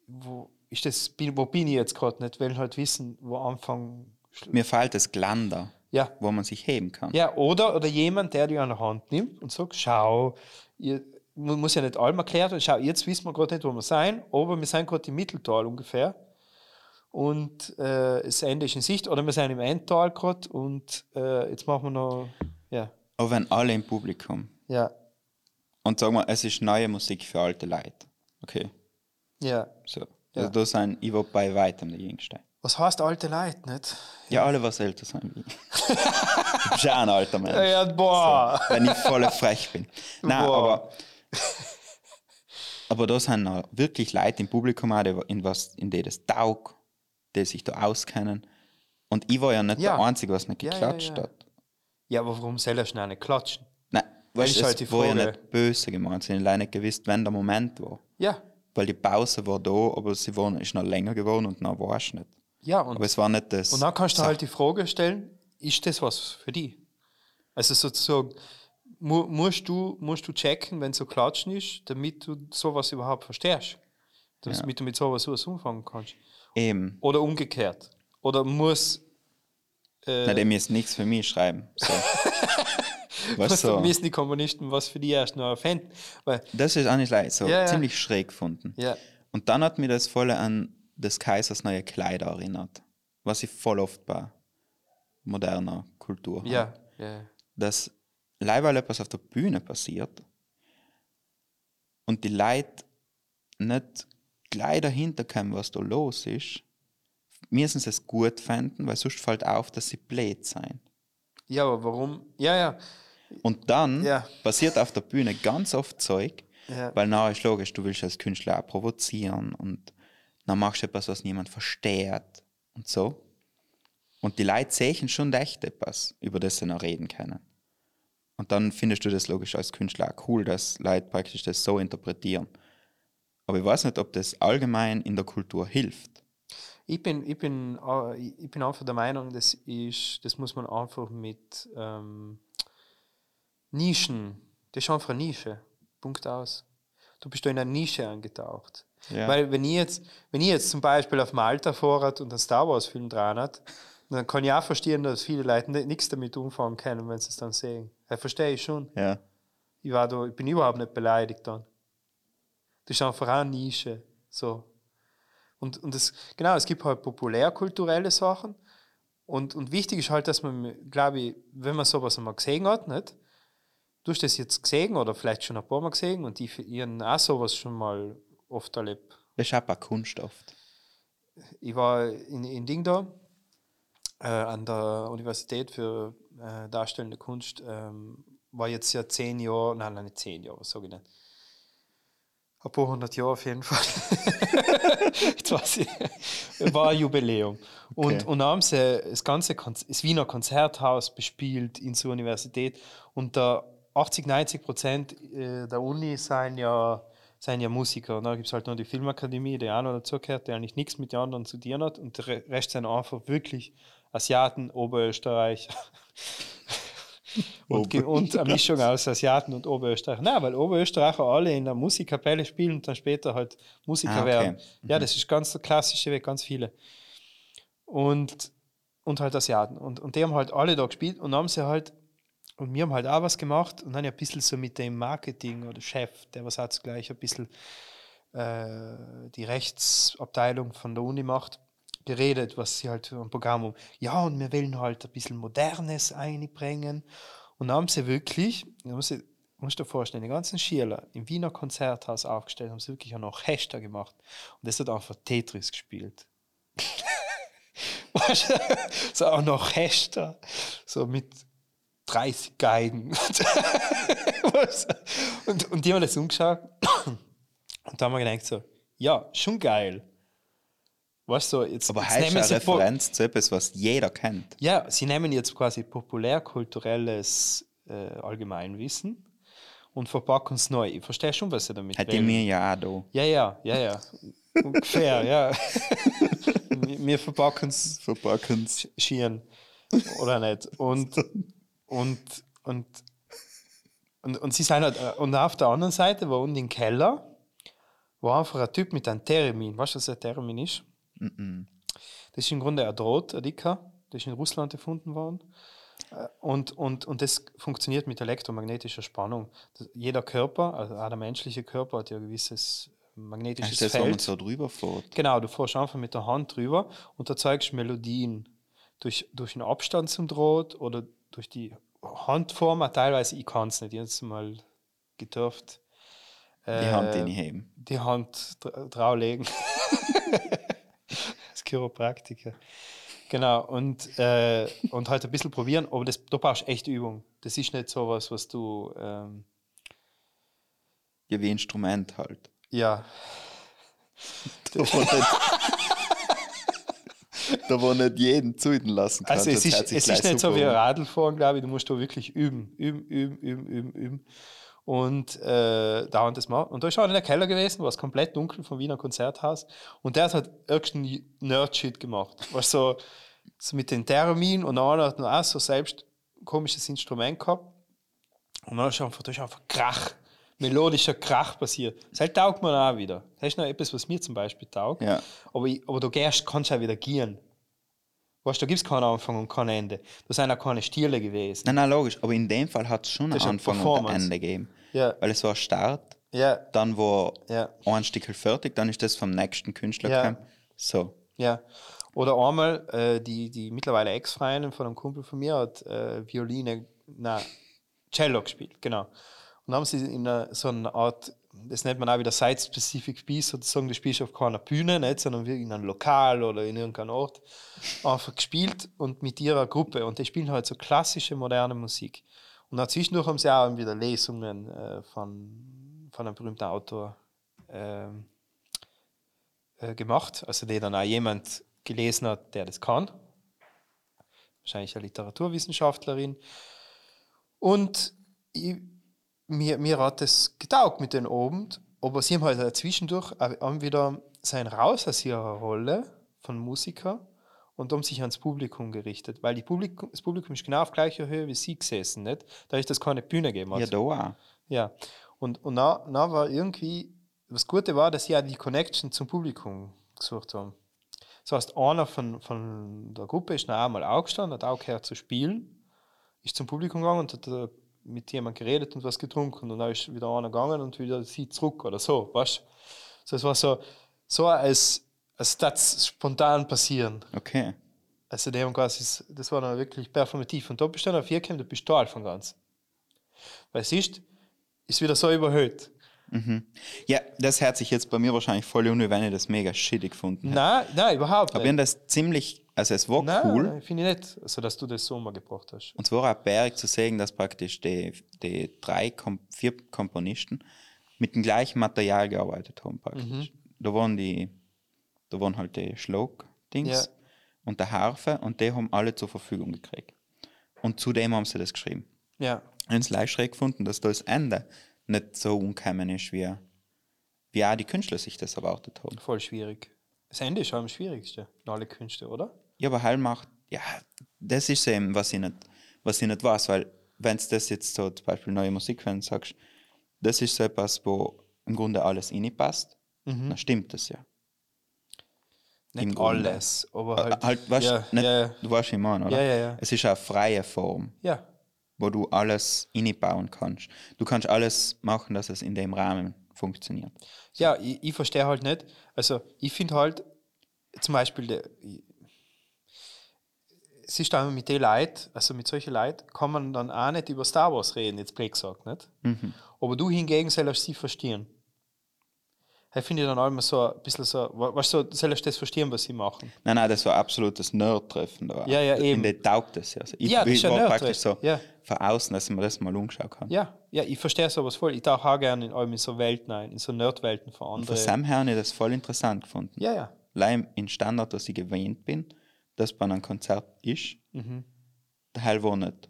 S2: wo ist das, wo bin ich jetzt gerade nicht, weil halt wissen, wo Anfang.
S3: Mir fehlt das Glander,
S2: ja.
S3: wo man sich heben kann.
S2: Ja, oder, oder jemand, der dich an der Hand nimmt und sagt, schau, ihr, man muss ja nicht allem erklären, schau, jetzt wissen wir gerade nicht, wo wir sein, aber wir sind gerade im Mitteltal ungefähr und äh, das Ende ist in Sicht, oder wir sind im Endtal gerade und äh, jetzt machen wir noch, ja.
S3: Aber wenn alle im Publikum
S2: ja.
S3: Und sagen wir, es ist neue Musik für alte Leute. Okay.
S2: Ja.
S3: So. Also ja. da sind ich war bei weitem der Jüngste.
S2: Was heißt alte Leute, nicht?
S3: Ja, ja alle, was älter sind wie ich. ich bin schon ein alter Mensch.
S2: Ja, boah.
S3: So, wenn ich voll frech bin. Nein, boah. aber. aber da sind wirklich Leute im Publikum, auch, die in, was, in die das taugt, die sich da auskennen. Und ich war ja nicht ja. der Einzige, was nicht geklatscht hat.
S2: Ja, aber warum soll er schnell nicht klatschen?
S3: Weißt du, halt es war ja nicht böse gemeint. Sie haben leider nicht gewusst, wann der Moment war.
S2: Ja.
S3: Weil die Pause war da, aber sie war, ist noch länger geworden und dann war es nicht.
S2: Ja, und,
S3: aber es war nicht das.
S2: Und dann kannst du halt die Frage stellen, ist das was für dich? Also sozusagen, mu musst, du, musst du checken, wenn so klatschen ist, damit du sowas überhaupt verstehst. Damit ja. du mit sowas was umfangen kannst.
S3: Eben.
S2: Oder umgekehrt. Oder muss.
S3: Äh, Nein, der muss nichts für mich schreiben. So.
S2: was so. wissen die Kommunisten, was für die erst noch erfinden. Weil,
S3: das ist eigentlich leicht, so ja, ziemlich schräg gefunden.
S2: Ja.
S3: Und dann hat mir das voll an des Kaisers neue Kleider erinnert, was ich voll oft bei moderner Kultur
S2: ja. habe. Ja.
S3: Dass leider etwas auf der Bühne passiert und die Leute nicht gleich dahinter kommen, was da los ist, müssen sie es gut finden, weil sonst fällt auf, dass sie blöd sein.
S2: Ja, aber warum? Ja, ja.
S3: Und dann ja. passiert auf der Bühne ganz oft Zeug,
S2: ja.
S3: weil na ist logisch, du willst als Künstler auch provozieren und dann machst du etwas, was niemand versteht und so. Und die Leute sehen schon echt etwas, über das sie noch reden können. Und dann findest du das logisch als Künstler auch cool, dass Leute praktisch das so interpretieren. Aber ich weiß nicht, ob das allgemein in der Kultur hilft.
S2: Ich bin, ich bin, ich bin einfach der Meinung, das, ist, das muss man einfach mit ähm, Nischen, das ist einfach eine Nische. Punkt aus. Du bist da in eine Nische angetaucht. Ja. Weil wenn ich, jetzt, wenn ich jetzt zum Beispiel auf Malta vorhat und einen Star Wars-Film dran hat, dann kann ich auch verstehen, dass viele Leute nichts damit umfangen können, wenn sie es dann sehen. Das verstehe ich schon.
S3: Ja.
S2: Ich, war da, ich bin überhaupt nicht beleidigt dann. Das ist einfach eine Nische. So. Und, und das, genau, es gibt halt populärkulturelle Sachen. Und, und wichtig ist halt, dass man, glaube ich, wenn man sowas einmal gesehen hat, nicht, Du hast das jetzt gesehen oder vielleicht schon ein paar Mal gesehen und ich, ich habe auch sowas schon mal oft erlebt.
S3: Das ist auch Kunst oft.
S2: Ich war in, in Ding da, äh, an der Universität für äh, Darstellende Kunst, ähm, war jetzt ja zehn Jahre, nein, nein, nicht zehn Jahre, was sage ich nicht. Ein paar hundert Jahre auf jeden Fall. jetzt weiß ich. War ein Jubiläum. Und, okay. und dann haben sie das ganze Konz das Wiener Konzerthaus bespielt in der Universität. Und da 80, 90 Prozent äh, der Uni seien ja, seien ja Musiker. Und dann gibt es halt noch die Filmakademie, die auch noch dazugehört, die eigentlich nichts mit den anderen zu tun hat. Und der Rest sind einfach wirklich Asiaten, Oberösterreich. Und, und eine Mischung aus Asiaten und Oberösterreich. Nein, weil Oberösterreicher alle in der Musikkapelle spielen und dann später halt Musiker ah, okay. werden. Ja, mhm. das ist ganz der klassische Weg, ganz viele. Und, und halt Asiaten. Und, und die haben halt alle da gespielt und haben sie halt und wir haben halt auch was gemacht und dann ja ein bisschen so mit dem Marketing oder Chef, der was hat gleich ein bisschen äh, die Rechtsabteilung von der Uni macht, geredet, was sie halt am Programm um. Ja, und wir wollen halt ein bisschen Modernes einbringen. Und dann haben sie wirklich, muss ich, musst du dir vorstellen, die ganzen Schüler im Wiener Konzerthaus aufgestellt, haben sie wirklich auch Orchester gemacht. Und das hat einfach Tetris gespielt. So noch Orchester, so mit 30 Geigen. Und, und die haben das umgeschaut. Und da haben wir gedacht so, ja, schon geil. Weißt du, jetzt,
S3: Aber
S2: jetzt
S3: heißt eine Referenz zu etwas, was jeder kennt.
S2: ja, sie nehmen jetzt quasi populärkulturelles äh, Allgemeinwissen und verpacken es neu. Ich verstehe schon, was sie damit
S3: Hätte mir ja auch da.
S2: Ja, ja, ja, ja. Ungefähr, ja. wir, verpacken es
S3: Verpacken
S2: schieren. Oder nicht. Und, und, und, und, und sie sind halt, äh, und auf der anderen Seite war unten im Keller, war einfach ein Typ mit einem Termin. Weißt du, was ein Termin ist? Das ist im Grunde ein Draht, ein dicker, das ist in Russland erfunden worden. Äh, Und, und, und das funktioniert mit elektromagnetischer Spannung. Das, jeder Körper, also auch der menschliche Körper, hat ja ein gewisses magnetisches
S3: Ist das,
S2: Feld.
S3: so drüber fährt?
S2: Genau, du fährst einfach mit der Hand drüber und erzeugst Melodien durch, durch den Abstand zum Draht oder durch die Handform. Teilweise, ich kann es nicht, jetzt mal gedurft.
S3: Die
S2: äh,
S3: Hand in die.
S2: Die Hand dra- drauflegen. Chiropraktiker. Genau, und, äh, und halt ein bisschen probieren, aber das, da brauchst du echt Übung. Das ist nicht so was, was du. Ähm,
S3: Ja, wie Instrument halt.
S2: ja,
S3: Da wo nicht, da wo nicht jeden zuiden lassen kann.
S2: Also es ist, es ist nicht so wie
S3: an.
S2: Radlfahren, glaube ich. Du musst da wirklich üben, üben, üben, üben, üben, üben. Und äh, dauernd das machen. Und da ist auch in der Keller gewesen, war es komplett dunkel vom Wiener Konzerthaus. Und der hat halt irgendeinen Nerd-Shit gemacht. War so, so mit den Termin und einer hat noch auch so selbst ein komisches Instrument gehabt. Und dann ist einfach, da ist einfach Krach, melodischer Krach passiert. Das halt taugt man auch wieder. Das ist noch etwas, was mir zum Beispiel taugt.
S3: Ja.
S2: Aber, ich, aber du gehst, kannst auch wieder gehen. Weißt du, da gibt es keinen Anfang und kein Ende. Da sind auch keine Stile gewesen.
S3: Nein, nein, logisch. Aber in dem Fall hat es schon einen Anfang und ein. Ende gegeben.
S2: Ja.
S3: Weil es war Start,
S2: Ja,
S3: dann war
S2: Ja.
S3: ein Stück fertig, dann ist das vom nächsten Künstler
S2: Ja.
S3: gekommen. So.
S2: ja. Oder einmal, äh, die, die mittlerweile Ex-Freundin von einem Kumpel von mir hat äh, Violine, nein, Cello gespielt, genau. Und dann haben sie in einer, so einer Art, das nennt man auch wieder Site-Specific Piece, sozusagen, du spielst auf keiner Bühne, nicht, sondern wirklich in einem Lokal oder in irgendeinem Ort, einfach gespielt und mit ihrer Gruppe. Und die spielen halt so klassische, moderne Musik. Und dann zwischendurch haben sie auch wieder Lesungen äh, von, von einem berühmten Autor ähm, äh, gemacht, also die dann auch jemand gelesen hat, der das kann. Wahrscheinlich eine Literaturwissenschaftlerin. Und ich, mir, mir hat das getaugt mit den Abend, aber sie haben halt zwischendurch haben wieder sein raus aus ihrer Rolle von Musiker und haben sich ans Publikum gerichtet, weil die Publikum, das Publikum ist genau auf gleicher Höhe wie sie gesessen, nicht? Da ist das keine Bühne gegeben.
S3: Ja,
S2: hat.
S3: da auch.
S2: Ja, und, und da, da war irgendwie, das Gute war, dass sie auch die Connection zum Publikum gesucht haben. Das heißt, einer von, von der Gruppe ist noch einmal aufgestanden, hat auch gehört zu spielen, ist zum Publikum gegangen und hat äh, mit jemandem geredet und was getrunken und dann ist wieder einer gegangen und wieder sie zurück oder so, weißt? So, es war so, so als, als das spontan passieren.
S3: Okay.
S2: Also die haben quasi, das war dann wirklich performativ. Und da bist du dann auf vier gekommen, du bist total von ganz. Weil siehst, ist wieder so überhöht.
S3: Ja, das hört sich jetzt bei mir wahrscheinlich voll an, wie wenn ich das mega shitty gefunden hätte.
S2: Nein, nein, überhaupt
S3: Aber ich
S2: nicht.
S3: habe das ziemlich, also es war
S2: Nein,
S3: cool.
S2: nein, finde ich nicht, also, dass du das so umgebracht hast.
S3: Und zwar auch bärig zu sehen, dass praktisch die, die drei, Kom vier Komponisten mit dem gleichen Material gearbeitet haben. Praktisch.
S2: Mhm.
S3: Da waren die, da waren halt die Schlag-Dings
S2: Ja.
S3: und der Harfe und die haben alle zur Verfügung gekriegt. Und zudem haben sie das geschrieben.
S2: Ja,
S3: Ich habe es leicht schräg gefunden, dass da das Ende nicht so ungekommen ist, wie, wie auch die Künstler sich das erwartet haben.
S2: voll schwierig. Das Ende ist auch am schwierigsten in alle Künste, oder?
S3: Ja, aber Hall macht, ja, das ist eben, was ich nicht, was ich nicht weiß, weil wenn du das jetzt so zum Beispiel neue Musik wenn du sagst, das ist so etwas, wo im Grunde alles reinpasst, dann stimmt das ja.
S2: Nicht
S3: Im Grunde.
S2: alles, aber
S3: Halt,
S2: halt.
S3: halt weißt,
S2: ja,
S3: nicht,
S2: ja, ja.
S3: du weißt, ich meine, oder?
S2: Ja, ja, ja.
S3: Es ist eine freie Form.
S2: ja,
S3: wo du alles inbauen kannst. Du kannst alles machen, dass es in dem Rahmen funktioniert.
S2: Ja, ich, ich verstehe halt nicht. Also, ich finde halt, zum Beispiel, ich- es ist dann mit den Leuten, also mit solchen Leuten, kann man dann auch nicht über Star Wars reden, jetzt blöd gesagt, nicht? Aber du hingegen sollst sie verstehen. Ich finde ich dann auch immer so ein bisschen so, weißt du, so, sollst du das verstehen, was sie machen.
S3: Nein, nein, das war absolutes Nerd-Treffen da.
S2: Ja, ja, eben.
S3: Der taugt es ja. Also ich,
S2: Ja, das ist
S3: ich war praktisch so
S2: ja.
S3: von außen, dass ich mir das mal umgeschaut habe.
S2: Ja, ja, ich verstehe sowas voll. Ich tauche auch gerne in, in so Welten ein, in so Nerdwelten von
S3: Von
S2: anderen.
S3: Sam her habe ich das voll interessant gefunden.
S2: Ja, ja.
S3: Allein in Standard, dass ich gewöhnt bin, dass bei einem Konzert ist,
S2: Mhm.
S3: der Hell war nicht.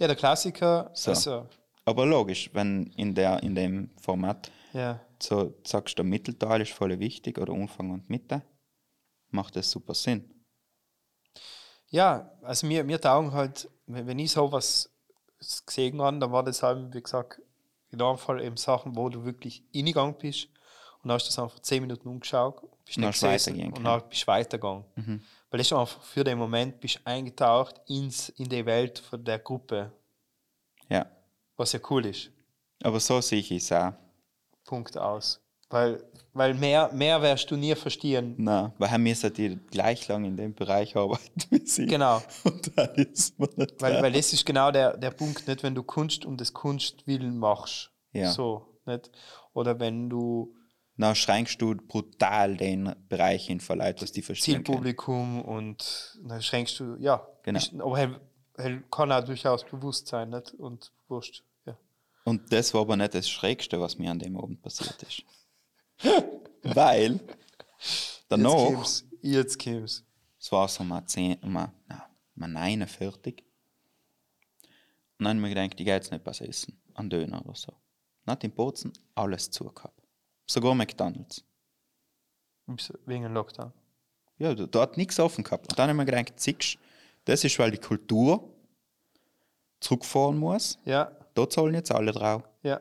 S2: Ja, der Klassiker,
S3: So.
S2: also,
S3: Aber logisch, wenn in, der, in dem Format
S2: ja.
S3: so sagst, der Mittelteil ist voll wichtig oder Anfang und Mitte, macht das super Sinn.
S2: Ja, also mir, mir taugen halt, wenn, ich sowas gesehen habe, dann war das halt, wie gesagt, in dem Fall eben Sachen, wo du wirklich reingegangen bist und hast du das einfach zehn Minuten umgeschaut, bist
S3: Und
S2: nicht gesessen und dann bist du weitergegangen. Weil ist einfach für den Moment bist du eingetaucht ins, in die Welt von der Gruppe,
S3: Ja.
S2: was ja cool ist.
S3: Aber so sehe ich es auch.
S2: Punkt aus. Weil, weil mehr, mehr wirst du nie verstehen.
S3: Nein, weil wir müssen die gleich lang in dem Bereich arbeiten wie sie.
S2: Genau.
S3: Und da ist man nicht
S2: Weil,
S3: da.
S2: weil das ist genau der, der Punkt, nicht wenn du Kunst um des Kunstwillen machst.
S3: Ja.
S2: So, nicht? Oder wenn du
S3: Dann schränkst du brutal den Bereich in verleiht, was die verstehen können.
S2: Zielpublikum und dann schränkst du, ja.
S3: Genau.
S2: Ist, aber hell, hell kann auch durchaus bewusst sein, nicht? Und wurscht. Ja.
S3: Und das war aber nicht das Schrägste, was mir an dem Abend passiert ist. weil danach,
S2: Jetzt kommt's. Jetzt kommt's.
S3: es war so mal 10, mal, nein, mal 49. Und dann habe ich mir gedacht, ich gehe jetzt nicht was essen, an Döner oder so. Hat in Bozen alles zugehabt. Sogar McDonalds.
S2: Wegen Lockdown.
S3: Ja, da, hat nichts offen gehabt. Und dann habe ich mir gedacht, siehst, das ist, weil die Kultur zurückfahren muss.
S2: Ja,
S3: Da zahlen jetzt alle drauf.
S2: ja.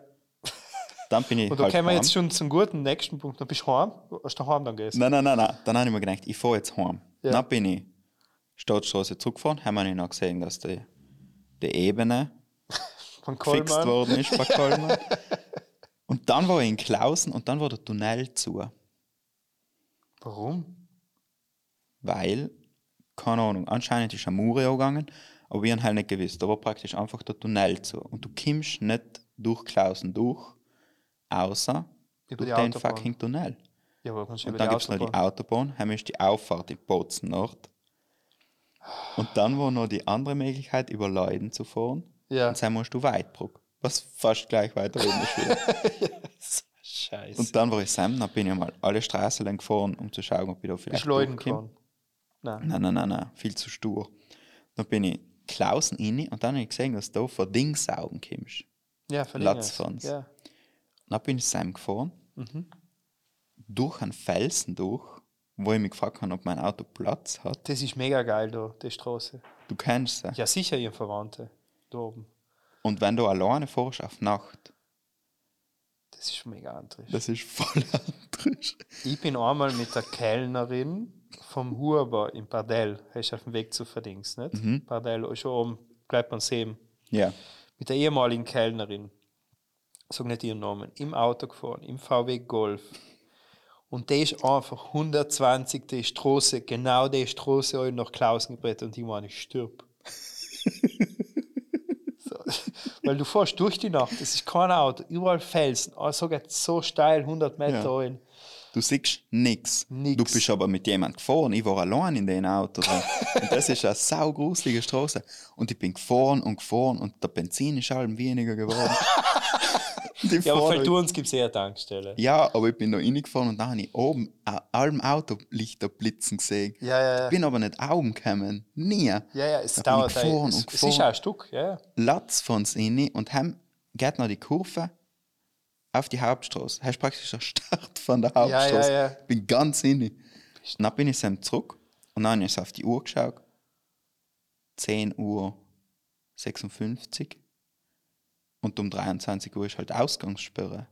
S3: Dann bin ich
S2: Und da
S3: halt
S2: kommen wir
S3: heim.
S2: jetzt schon zum guten nächsten Punkt. Dann bist du heim. Hast du daheim dann gegessen?
S3: Nein, nein, nein, nein. Dann habe ich mir gedacht, ich fahre jetzt heim.
S2: Ja.
S3: Dann bin ich Stadtstraße zurückgefahren, haben wir noch gesehen, dass die, die Ebene
S2: Von
S3: gefixt worden ist bei Kolmann. Und dann war ich in Klausen und dann war der Tunnel zu.
S2: Warum?
S3: Weil, keine Ahnung, anscheinend ist ein Murio gegangen, aber wir haben halt nicht gewusst. Da war praktisch einfach der Tunnel zu. Und du kommst nicht durch Klausen durch, außer
S2: Über
S3: durch den
S2: Autobahn.
S3: fucking Tunnel.
S2: Ja, aber
S3: Und dann gibt es noch die
S2: Autobahn.
S3: Haben wir die Auffahrt in Bozen Nord. Und dann war noch die andere Möglichkeit, über Leiden zu fahren.
S2: Ja.
S3: Und dann musst du Weitbruck, was fast gleich weiter oben ist wieder.
S2: Scheiße.
S3: Und dann war ich Sam, dann bin ich mal alle Straßen lang gefahren, um zu schauen, ob ich da vielleicht durchkomme.
S2: gefahren? Nein.
S3: Nein, nein, nein, nein, viel zu stur. Dann bin ich Klausen rein und dann habe ich gesehen, dass du vor Dingsaugen kommst.
S2: Ja, verlängert.
S3: Latzfans.
S2: Ja.
S3: Dann bin ich Sam gefahren,
S2: Mhm.
S3: durch einen Felsen durch, wo ich mich gefragt habe, ob mein Auto Platz hat.
S2: Das ist mega geil da, die Straße.
S3: Du kennst sie.
S2: Ja, sicher, ihr Verwandte. Da oben.
S3: Und wenn du alleine fährst auf Nacht,
S2: Das ist mega antrisch.
S3: das ist voll anders.
S2: Ich bin einmal mit der Kellnerin vom Huber in Pardell, hast auf dem Weg zu Verdings, nicht?
S3: Mhm.
S2: Pardell, schon oben, bleibt man sehen.
S3: Ja.
S2: Mit der ehemaligen Kellnerin, sag nicht ihren Namen, im Auto gefahren, im VW Golf. Und der ist einfach 120 die Straße, genau die Straße nach Klausen gebrettet und ich meine, ich stirb. Weil du fährst durch die Nacht, es ist kein Auto, überall Felsen, also geht so steil, 100 Meter
S3: Ja.
S2: rein.
S3: Du siehst nichts. Du bist aber mit jemandem gefahren. Ich war allein in dem Auto und das ist eine saugruselige Straße. Und ich bin gefahren und gefahren und der Benzin ist allem weniger geworden. Ich
S2: Ja, aber
S3: da-
S2: uns gibt es eher Tankstelle.
S3: ja, aber ich bin da reingefahren und dann habe ich oben a- allem Autolichter blitzen gesehen.
S2: Ja, ja, ja.
S3: Ich bin aber nicht oben gekommen. Nie.
S2: Ja, ja, es
S3: Da bin
S2: dauert
S3: ich gefahren
S2: ein, es,
S3: und
S2: es ist
S3: gefahren.
S2: auch ein Stück, ja, ja.
S3: Latz von uns rein und haben, geht noch die Kurve auf die Hauptstraße. Hast praktisch den Start von der
S2: ja,
S3: Hauptstraße.
S2: ja.
S3: Bin ganz rein. Dann bin ich dann zurück und dann habe ich auf die Uhr geschaut. 10 Uhr 56. Und um 23 Uhr ist halt Ausgangssperre.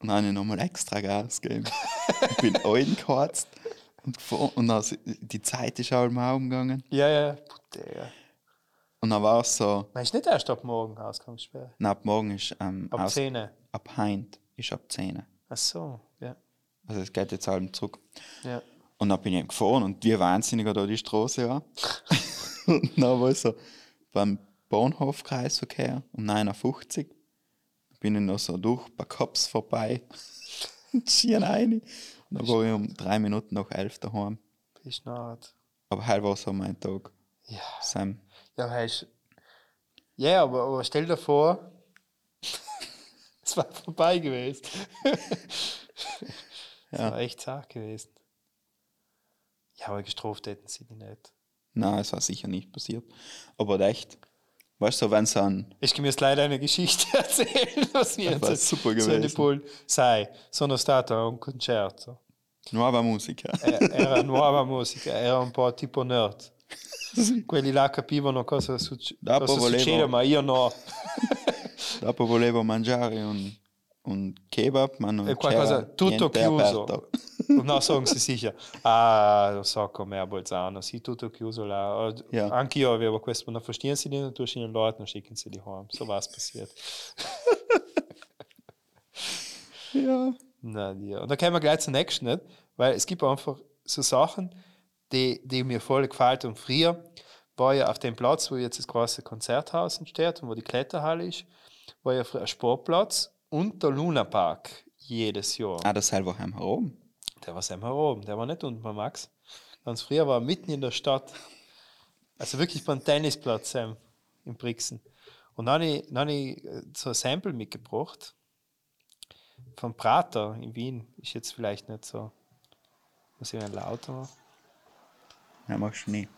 S3: Und dann habe ich nochmal extra Gas gegeben. ich bin eingeheizt und gefahren. Und dann, die Zeit ist auch mal umgegangen.
S2: Ja, ja, Puh, Digga.
S3: Und dann war es so,
S2: Meinst du nicht erst ab morgen Ausgangssperre?
S3: na, ab morgen ist ähm,
S2: Ab
S3: aus,
S2: 10?
S3: ab Heint ist ab 10.
S2: Ach so, ja.
S3: Also es geht jetzt halb zurück.
S2: ja.
S3: Und dann bin ich eben gefahren und wie wahnsinniger da die Straße war. und dann war ich so beim Bahnhofkreisverkehr um 59 bin ich noch so durch ein paar Cops vorbei schien rein. Und dann war ich um drei Minuten nach elf daheim.
S2: Bist naht.
S3: Aber heute war so mein Tag.
S2: Ja.
S3: Sam.
S2: Ja, heißt. Ja, aber, aber stell dir vor, es war vorbei gewesen. Es
S3: Ja.
S2: war echt zart gewesen. Ja, aber gestraft hätten sie die nicht.
S3: Nein, es war sicher nicht passiert. Aber echt, weißt du, wenn es ein.
S2: Ich kann mir jetzt leider eine Geschichte erzählen, was mir jetzt
S3: super gewesen.
S2: sei. Sono stato a un concerto.
S3: Nuova musica.
S2: Eh, Era nuova musica, era un po' tipo nerd. Quelli là capivano cosa, succe- cosa
S3: volevo-
S2: succede, ma io no.
S3: Dopo volevo mangiare un, un kebab, ma non
S2: È qualcosa
S3: c'era
S2: tutto chiuso.
S3: aperto.
S2: Und dann sagen sie sicher, ah, lo so com'è a Bolzano, sì, tutto chiuso là. Und
S3: Ja.
S2: Anche io avevo questo, dann verstehen sie die, dann tust du ihnen Leute, dann schicken sie die heim. So war es passiert.
S3: Ja.
S2: Na, ja. Und dann kommen wir gleich zum nächsten, nicht? weil es gibt einfach so Sachen, die, die mir voll gefallen. Und früher war ja auf dem Platz, wo jetzt das große Konzerthaus entsteht und wo die Kletterhalle ist, war ja früher ein Sportplatz und der Lunapark jedes Jahr.
S3: Ah, das selber heim herum.
S2: Der war selber oben, der war nicht unten bei Max. Ganz früher war er mitten in der Stadt. Also wirklich beim Tennisplatz Sam, in Brixen. Und dann habe ich, dann habe ich so ein Sample mitgebracht. Vom Prater in Wien. Ist jetzt vielleicht nicht so. Muss ich einen lauter machen?
S3: Ja, machst du nie.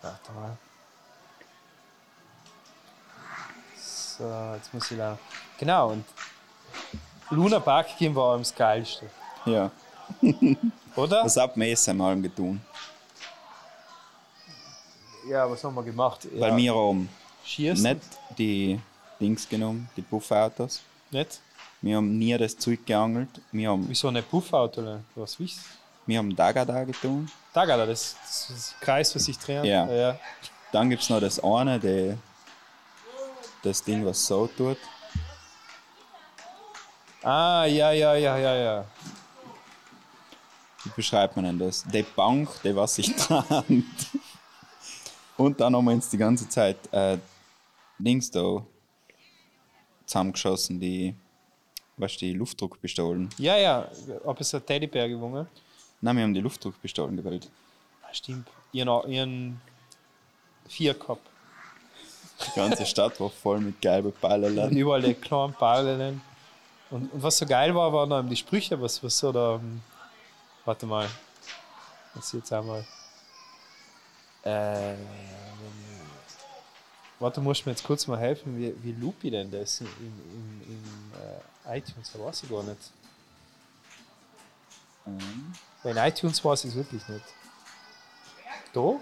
S2: Warte mal. So, jetzt muss ich da. Genau, und Luna Park gehen war das Geilste.
S3: Ja.
S2: Oder?
S3: Das hat mir jetzt einmal getan.
S2: ja, was haben wir gemacht?
S3: Weil
S2: ja,
S3: wir haben
S2: Schießen?
S3: nicht die Dings genommen, die Puffautos.
S2: Nicht?
S3: Wir haben nie das Zeug geangelt. Wir haben,
S2: Wieso eine Puffauto? Was wisst
S3: wir haben Dagada getan.
S2: Da geht er, das, das ist Kreis, was sich dreht.
S3: Ja.
S2: ja.
S3: Dann gibt es noch das eine, die, das Ding, was so tut.
S2: Ah, ja, ja, ja, ja, ja.
S3: Wie beschreibt man denn das? Die Bank, die was sich dreht. Und dann haben wir uns die ganze Zeit äh, Dings da zusammengeschossen, die, was die Luftdruckpistolen.
S2: Ja, ja, ob es ein Teddybär gewonnen?
S3: Nein, wir haben die Luftdruckpistolen gewählt.
S2: Ah, stimmt. Ihren, ihren vier gehabt.
S3: Die ganze Stadt war voll mit gelben
S2: Und
S3: Ballen.
S2: überall die kleinen Parallelen. Und, und was so geil war, waren dann die Sprüche, was, was so da. ähm, Warte mal. Was jetzt einmal. Äh, warte, musst du mir jetzt kurz mal helfen, wie, wie loop ich denn das in, in, in, in äh, iTunes? Da weiß ich gar nicht. Weil in iTunes weiß ich es wirklich nicht. Da?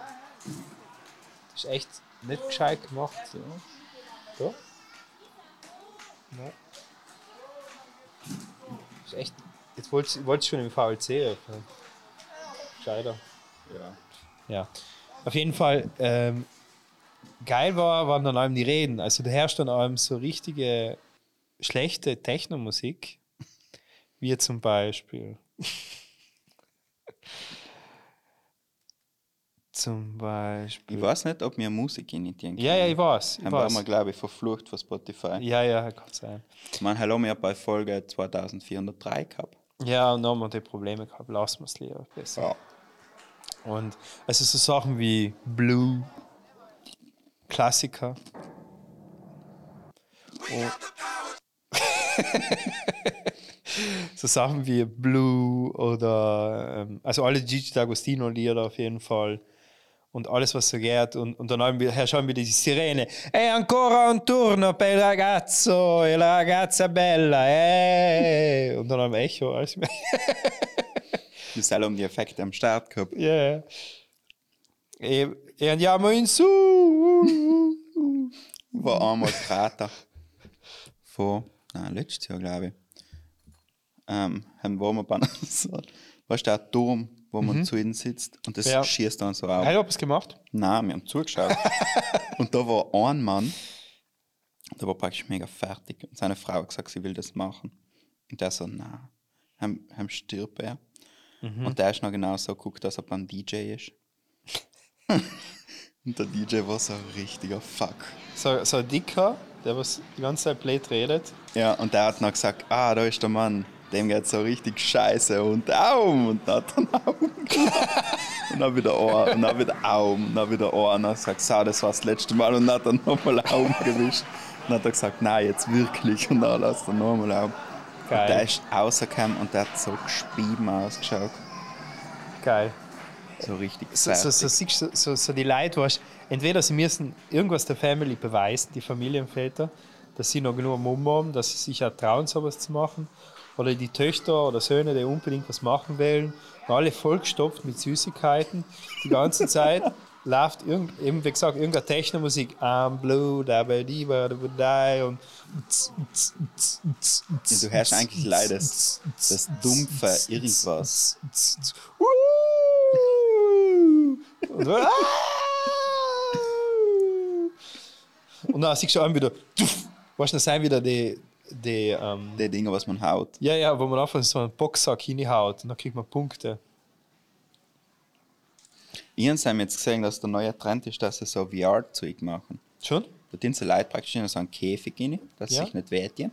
S2: Das ist echt nicht gescheit gemacht. Ja. Da? Nein. Das ist echt. Jetzt wollte ich schon im VLC öffnen. Scheider.
S3: Ja.
S2: Ja. Auf jeden Fall, ähm, geil war, waren dann allem die Reden. Also da herrscht dann allem so richtige schlechte Technomusik, wie zum Beispiel. zum Beispiel.
S3: Ich weiß nicht, ob wir Musik imitieren
S2: Ja, ja, ich weiß. Ich
S3: Dann waren wir,
S2: weiß.
S3: glaube ich, verflucht von Spotify.
S2: Ja, ja, kann sein.
S3: Ich meine, hallo, wir haben bei Folge 2403 gehabt.
S2: Ja, und dann haben wir die Probleme gehabt. Lassen wir es lieber besser.
S3: Ja.
S2: Und also so Sachen wie Blue, Klassiker. Oh. so Sachen wie Blue oder ähm, also alle Gigi D'Agostino Lieder auf jeden Fall und alles was so geht und, und dann haben wir, schauen wir die Sirene è ancora un turno per il ragazzo e la ragazza bella eh. und dann haben wir Echo alles mehr
S3: Wir selber haben die Effekte am Start gehabt.
S2: Yeah. E, e andiamo in su.
S3: War einmal Krater. Vor, nein, letztes Jahr, glaube ich. Ähm, haben wir mal so, weißt du, der Turm, wo man zu ihnen sitzt und das
S2: Mhm. Ja.
S3: schießt dann so auf.
S2: Hey, hab es gemacht?
S3: Nein, wir haben zugeschaut. und da war ein Mann, der war praktisch mega fertig. Und seine Frau hat gesagt, sie will das machen. Und der so, nein, heim, heim stirbt er.
S2: Mhm.
S3: Und der ist noch genau so geguckt, als ob er ein DJ ist. und der DJ war so ein richtiger Fuck.
S2: So, so ein Dicker, der was die ganze Zeit blöd redet.
S3: Ja, und der hat noch gesagt, ah, da ist der Mann, dem geht so richtig scheiße und Aum und dann hat er einen Aum. Und dann wieder Ohr und dann wieder Aum und dann wieder Ohr und dann sagt so, das war das letzte Mal und dann hat er nochmal Aum gewischt. Und dann hat er gesagt, nein, jetzt wirklich und dann lässt er nochmal Aum.
S2: Geil.
S3: Und der ist rausgekommen und der hat so gespieben ausgeschaut.
S2: Geil.
S3: So richtig
S2: So, so, so, du, so, so die Leute, weißt, entweder sie müssen irgendwas der Family beweisen, die Familienväter, dass sie noch genug Mumm haben, dass sie sich auch trauen, sowas zu machen. Oder die Töchter oder Söhne, die unbedingt was machen wollen, alle vollgestopft mit Süßigkeiten. Die ganze Zeit läuft, irgend, eben wie gesagt, irgendeine Technomusik. I'm blue, da ba di ba da ba die und
S3: Ja, du hörst eigentlich leider das, dumpfe Irgendwas.
S2: Und, ah! und dann siehst du auch wieder, du, dann sind wieder die, die ähm,
S3: Die Dinge, was man haut.
S2: ja, ja, wo man einfach so einen Boxsack hinhaut und dann kriegt man Punkte.
S3: Ich habe jetzt gesehen, dass der neue Trend ist, dass sie so VR-Zeug machen.
S2: Schon?
S3: Da tun sie Leute praktisch in so einen Käfig rein, dass sie
S2: Ja.
S3: sich nicht wehtun.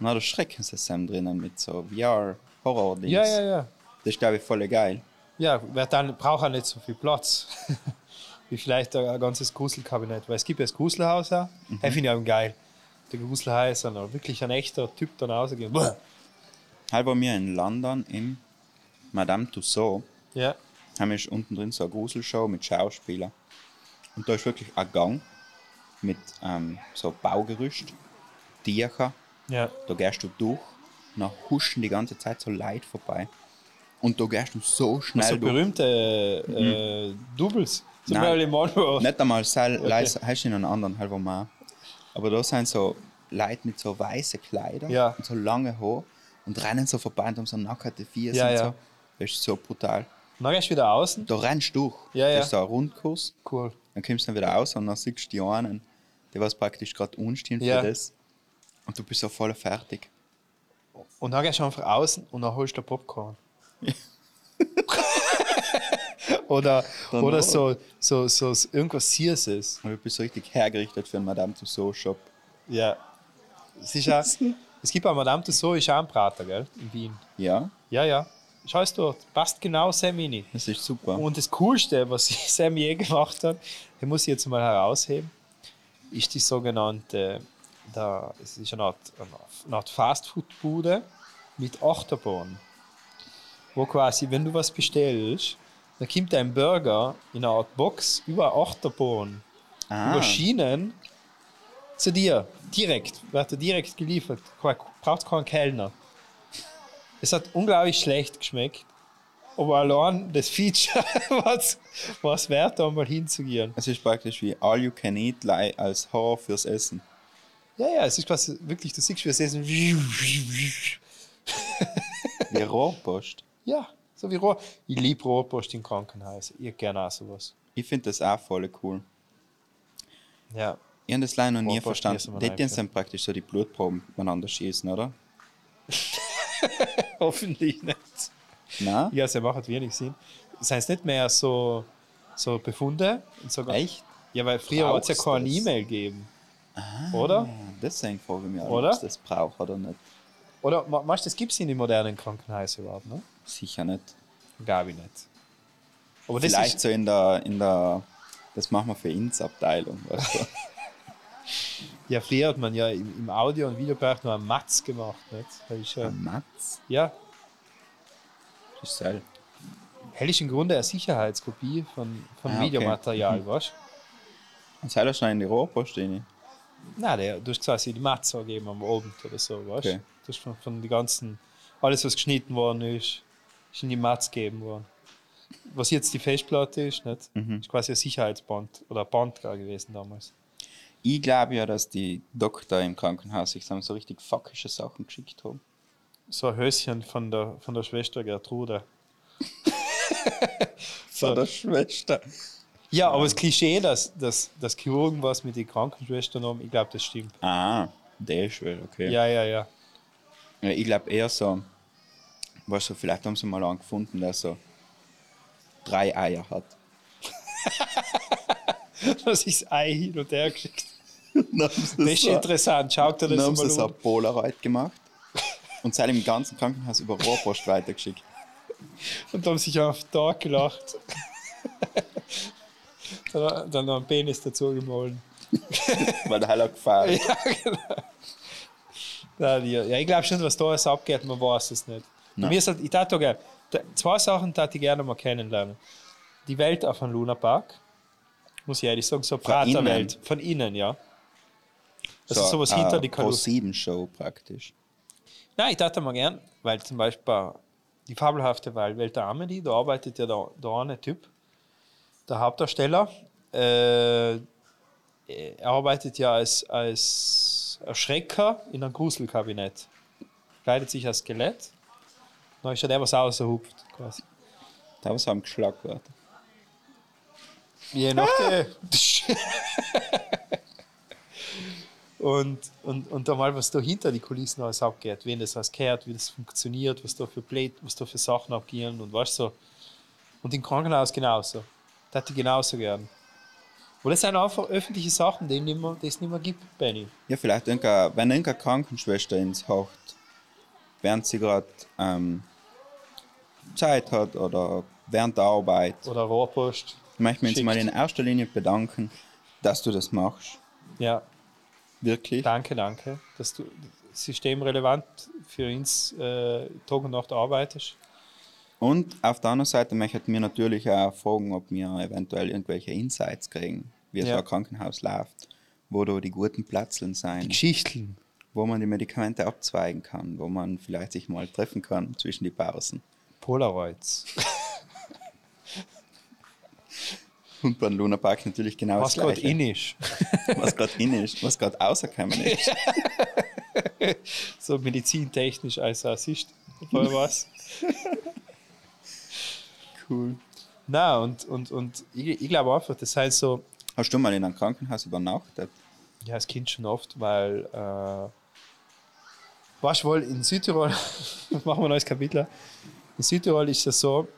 S3: Und dann schrecken sie zusammen drinnen mit so VR-Horror-Dings.
S2: Ja, ja, ja.
S3: Das ist, glaube ich, voll geil.
S2: Ja, wer dann braucht auch nicht so viel Platz. Wie vielleicht ein ein ganzes Gruselkabinett. Weil es gibt ja das Gruselhaus auch.
S3: Mhm.
S2: Das finde ich auch geil. Der Gruselhaus, dann wirklich ein echter Typ dann rausgehen.
S3: Halt bei mir in London im Madame Tussauds
S2: Ja,
S3: haben wir unten drin so eine Gruselshow mit Schauspielern. Und da ist wirklich ein Gang mit ähm, so Baugerüst, Tierchen.
S2: ja.
S3: Da gehst du durch, und dann huschen die ganze Zeit so Leute vorbei. Und da gehst du so schnell
S2: So
S3: durch.
S2: berühmte äh, Doubles. So
S3: Nein. Nicht einmal Seil, okay. du in einem anderen halber Mal. Aber da sind so Leute mit so weißen Kleidern
S2: Ja.
S3: und so lange Haare und rennen so vorbei und haben so nackte Füße
S2: Ja,
S3: und
S2: ja.
S3: so. Das ist so brutal.
S2: Dann gehst du wieder außen.
S3: Da rennst du durch.
S2: Ja, ja.
S3: Das ist so ein Rundkurs.
S2: Cool.
S3: Dann kommst du wieder raus und dann siehst du die einen, die was praktisch gerade unstehen für
S2: Ja.
S3: das. Und du bist so voll fertig.
S2: Und dann gehst du einfach außen und dann holst du Popcorn. oder
S3: Dann
S2: oder
S3: auch.
S2: so, so, so, irgendwas.
S3: Und du bist so richtig hergerichtet für einen Madame Tussauds Shop.
S2: Ja. Auch, es gibt bei Madame Tussauds ist auch ein Prater, gell? In Wien.
S3: Ja,
S2: Ja, ja. Schau es dort. Passt genau Sam rein.
S3: das ist super.
S2: Und das Coolste, was Sam je gemacht hat, den muss ich jetzt mal herausheben, ist die sogenannte, da, es ist eine Art, eine Art Fastfood-Bude mit Achterbahn. Wo quasi, wenn du was bestellst, dann kommt ein Burger in einer Art Box über Achterbahn,
S3: Ah,
S2: über Schienen zu dir. Direkt, wird er direkt geliefert. Braucht keinen Kellner. Es hat unglaublich schlecht geschmeckt. Aber allein das Feature was was wert, da mal hinzugehen.
S3: es ist praktisch wie All You Can Eat Lie als Horror fürs Essen.
S2: Ja, ja, es ist quasi wirklich, du siehst, wie es essen.
S3: Wie Rohrpost.
S2: Ja, so wie Rohr. Ich liebe Rohrpost im Krankenhaus. Ich gerne auch sowas.
S3: Ich finde das auch voll cool.
S2: Ja.
S3: Ich habe das leider noch nie verstanden.
S2: einfach.
S3: sind praktisch so die Blutproben miteinander schießen, oder?
S2: Hoffentlich nicht.
S3: Nein?
S2: Ja, sie macht wenig Sinn. Seien es nicht mehr so, so Befunde? Und sogar,
S3: Echt?
S2: Ja, weil früher hat es ja keine
S3: das?
S2: E-Mail gegeben. Oder?
S3: Ja, deswegen frage ich mich, auch,
S2: Oder?
S3: ob es das braucht oder nicht.
S2: Oder ma- meinst du, das gibt es in den modernen Krankenhäusern überhaupt? Ne?
S3: Sicher nicht.
S2: Glaube ich nicht. Aber das
S3: Vielleicht
S2: ist,
S3: so in der, in der, das machen wir für Ins-Abteilung. Weißt du?
S2: ja, früher hat man ja im, im Audio- und Videobereich nur einen Matz gemacht. Nicht? Das ist, ja,
S3: Matz?
S2: ja,
S3: Das ist Seil.
S2: hell ist im Grunde eine Sicherheitskopie von, von
S3: Ah, okay.
S2: Videomaterial, weißt
S3: Und Seil schon in die Rohrpost rein.
S2: Nein, der, du hast quasi die Matz angegeben am Abend oder so, weißt
S3: Okay.
S2: Du hast von, von die ganzen, alles was geschnitten worden ist, ist in die Matz gegeben worden. Was jetzt die Festplatte ist, nicht?
S3: Mhm.
S2: ist quasi ein Sicherheitsband oder ein Band gewesen damals.
S3: Ich glaube ja, dass die Doktor im Krankenhaus sich so richtig fuckische Sachen geschickt haben.
S2: So ein Höschen von der, von der Schwester Gertrude.
S3: Von der Schwester.
S2: Ja, aber das Klischee, dass, dass, dass Chirurgen was mit den Krankenschwestern haben, ich glaube, das stimmt.
S3: Ah, der ist okay.
S2: Ja, ja, ja.
S3: Ja, ich glaube eher so, weißt du, vielleicht haben sie mal einen gefunden, der so drei Eier hat.
S2: das Ei hin und her geschickt
S3: Dann haben
S2: Das ist interessant, schaut dir
S3: Dann
S2: das
S3: haben sie
S2: mal
S3: so
S2: an.
S3: ein Polaroid gemacht und seid im ganzen Krankenhaus über Rohrpost weitergeschickt.
S2: Und haben sich auf den Tag gelacht. dann, dann noch einen Penis dazu gemahlen.
S3: Weil der Heiler gefahren ist.
S2: Ja, genau. Ja, ich glaube schon, was da alles abgeht, man weiß es nicht.
S3: Nein.
S2: Mir ist halt, ich tat da gerne. Zwei Sachen tat ich gerne mal kennenlernen. Die Welt auf einem Lunapark, muss ich ehrlich sagen, so eine Praterwelt. Von innen, ja. Das ist sowas hinter die Kalusse.
S3: 7 Show praktisch.
S2: Nein, ich dachte mal gern, weil zum Beispiel bei die fabelhafte Welt der Amelie, da arbeitet ja der, der eine Typ, der Hauptdarsteller. Äh, er arbeitet ja als, als Erschrecker in einem Gruselkabinett. Kleidet sich als Skelett. Dann ist ja der, was außerhupft, quasi.
S3: Da was haben geschlagen worden.
S2: Je nachdem. und, und, und da mal, was da hinter die Kulissen alles abgeht, wen das alles gehört, wie das funktioniert, was da für Blät, was da für Sachen abgehen und weißt so. Und im Krankenhaus genauso. Das hätte ich genauso gern. Wo das sind einfach öffentliche Sachen, die, nicht mehr, die es nicht mehr gibt, Benny.
S3: Ja, vielleicht, wenn irgendeine Krankenschwester ins Haucht, während sie gerade ähm, Zeit hat oder während der Arbeit,
S2: Oder Rohrpost.
S3: möchten wir uns
S2: Schickt.
S3: mal in erster Linie bedanken, dass du das machst.
S2: Ja,
S3: Wirklich.
S2: danke, danke, dass du systemrelevant für uns äh, Tag und Nacht arbeitest.
S3: Und auf der anderen Seite möchten wir natürlich auch fragen, ob wir eventuell irgendwelche Insights kriegen, wie so
S2: Ja.
S3: ein Krankenhaus läuft, wo da die guten Platzeln sein,
S2: Geschichten.
S3: Wo man die Medikamente abzweigen kann, wo man vielleicht sich mal treffen kann zwischen die Pausen.
S2: Polaroids.
S3: Und beim Luna Park natürlich genau
S2: Was
S3: das
S2: gerade
S3: Gleiche.
S2: in ist.
S3: was gerade in ist, was gerade rausgekommen ist.
S2: So medizintechnisch als Assist. Voll was.
S3: Cool.
S2: Na und, und, und ich, ich glaube einfach, das heißt so,
S3: Hast du mal in einem Krankenhaus übernachtet?
S2: Ja, als Kind schon oft, weil, äh, weißt du wohl, in Südtirol, machen wir ein neues Kapitel, in Südtirol ist es so,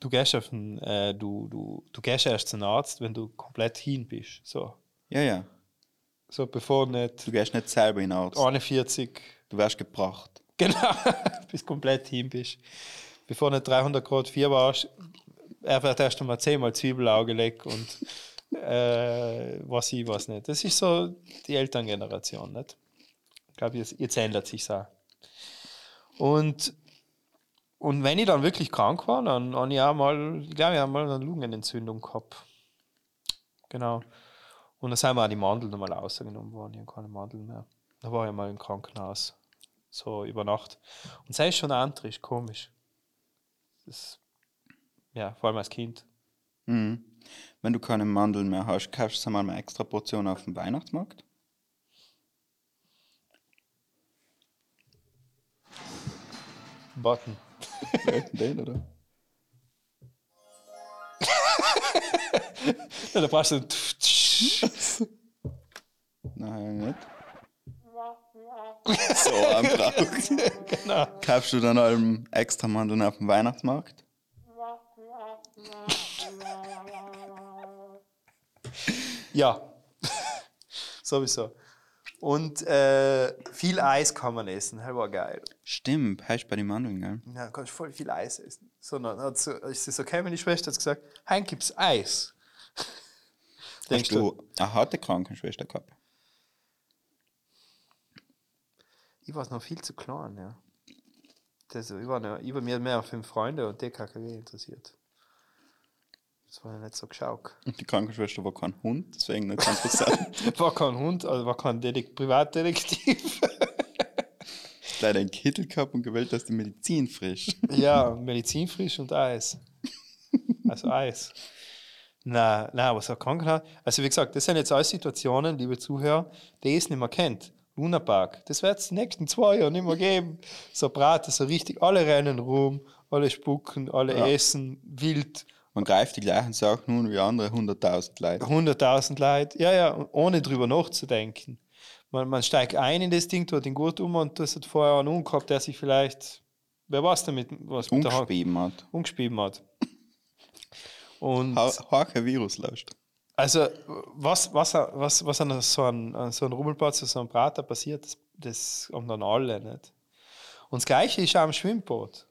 S2: du gehst auf den, äh, du, du, du gehst erst zum Arzt, wenn du komplett hin bist. So,
S3: Ja, ja.
S2: so bevor nicht
S3: Du gehst nicht selber in den Arzt.
S2: 41
S3: Du wirst gebracht.
S2: Genau, bis komplett hin bist. Bevor nicht 300 Grad Fieber hast, er wird erst einmal zehnmal Zwiebelauge leck und äh, was ich was nicht. Das ist so die Elterngeneration, nicht? Ich glaube, jetzt, jetzt ändert sich auch. Und, und wenn ich dann wirklich krank war, dann habe ich auch mal, ich glaube, ich mal eine Lungenentzündung gehabt. Genau. Und dann sind mir auch die Mandeln nochmal rausgenommen worden. Ich habe keine Mandeln mehr. Da war ich mal im Krankenhaus so über Nacht. Und sei schon antrisch, komisch. Das, ja, vor allem als Kind.
S3: Mhm. Wenn du keine Mandeln mehr hast, kaufst du mal eine extra Portion auf dem Weihnachtsmarkt?
S2: Button.
S3: Den, oder?
S2: Ja, da brauchst du.
S3: Nein, nicht. So ein braucht.
S2: genau.
S3: Kaufst du dann allem extra Mandeln auf dem Weihnachtsmarkt?
S2: Ja. Sowieso. Und äh, viel Eis kann man essen. Das war geil.
S3: Stimmt, heißt bei den Mandeln, gell?
S2: Ja, du kannst voll viel Eis essen. So, dann hat so, ist so gekommen, meine Schwester hat gesagt: Hein gibt's Eis. Denkst
S3: Hast du eine harte Krankenschwester gehabt?
S2: Ich war noch viel zu klein, ja. Das, ich, war noch, war mir mehr fünf Freunde und DKKW interessiert. Das war ja nicht so geschaut.
S3: Und die Krankenschwester war kein Hund, deswegen nicht so interessant.
S2: War kein Hund, also war kein Detek Privatdetektiv.
S3: Leider einen Kittel gehabt und gewählt, dass die Medizin frisch.
S2: ja, medizinfrisch und Eis. Also Eis. Na, na, was er Krankenhaus. Also wie gesagt, das sind jetzt alles Situationen, liebe Zuhörer, die es nicht mehr kennt. Lunapark. Das wird es die nächsten zwei Jahre nicht mehr geben. So Braten, so richtig, alle rennen rum, alle spucken, alle
S3: Ja.
S2: essen, wild.
S3: Man greift die gleichen Sachen nun wie andere 100.000 Leute.
S2: 100.000 Leute, ja, ja, ohne drüber nachzudenken. Man, man steigt ein in das Ding, tut ihn gut um und das hat vorher einen gehabt, der sich vielleicht, wer weiß damit, was mit der Hand
S3: Umgespieben hat.
S2: umgespieben hat. Und
S3: Harke Viruslast.
S2: also, was, was, was, was an so einem, an so einem Rummelplatz, so einem Prater passiert, das, das haben dann alle nicht. Und das Gleiche ist auch am Schwimmbad.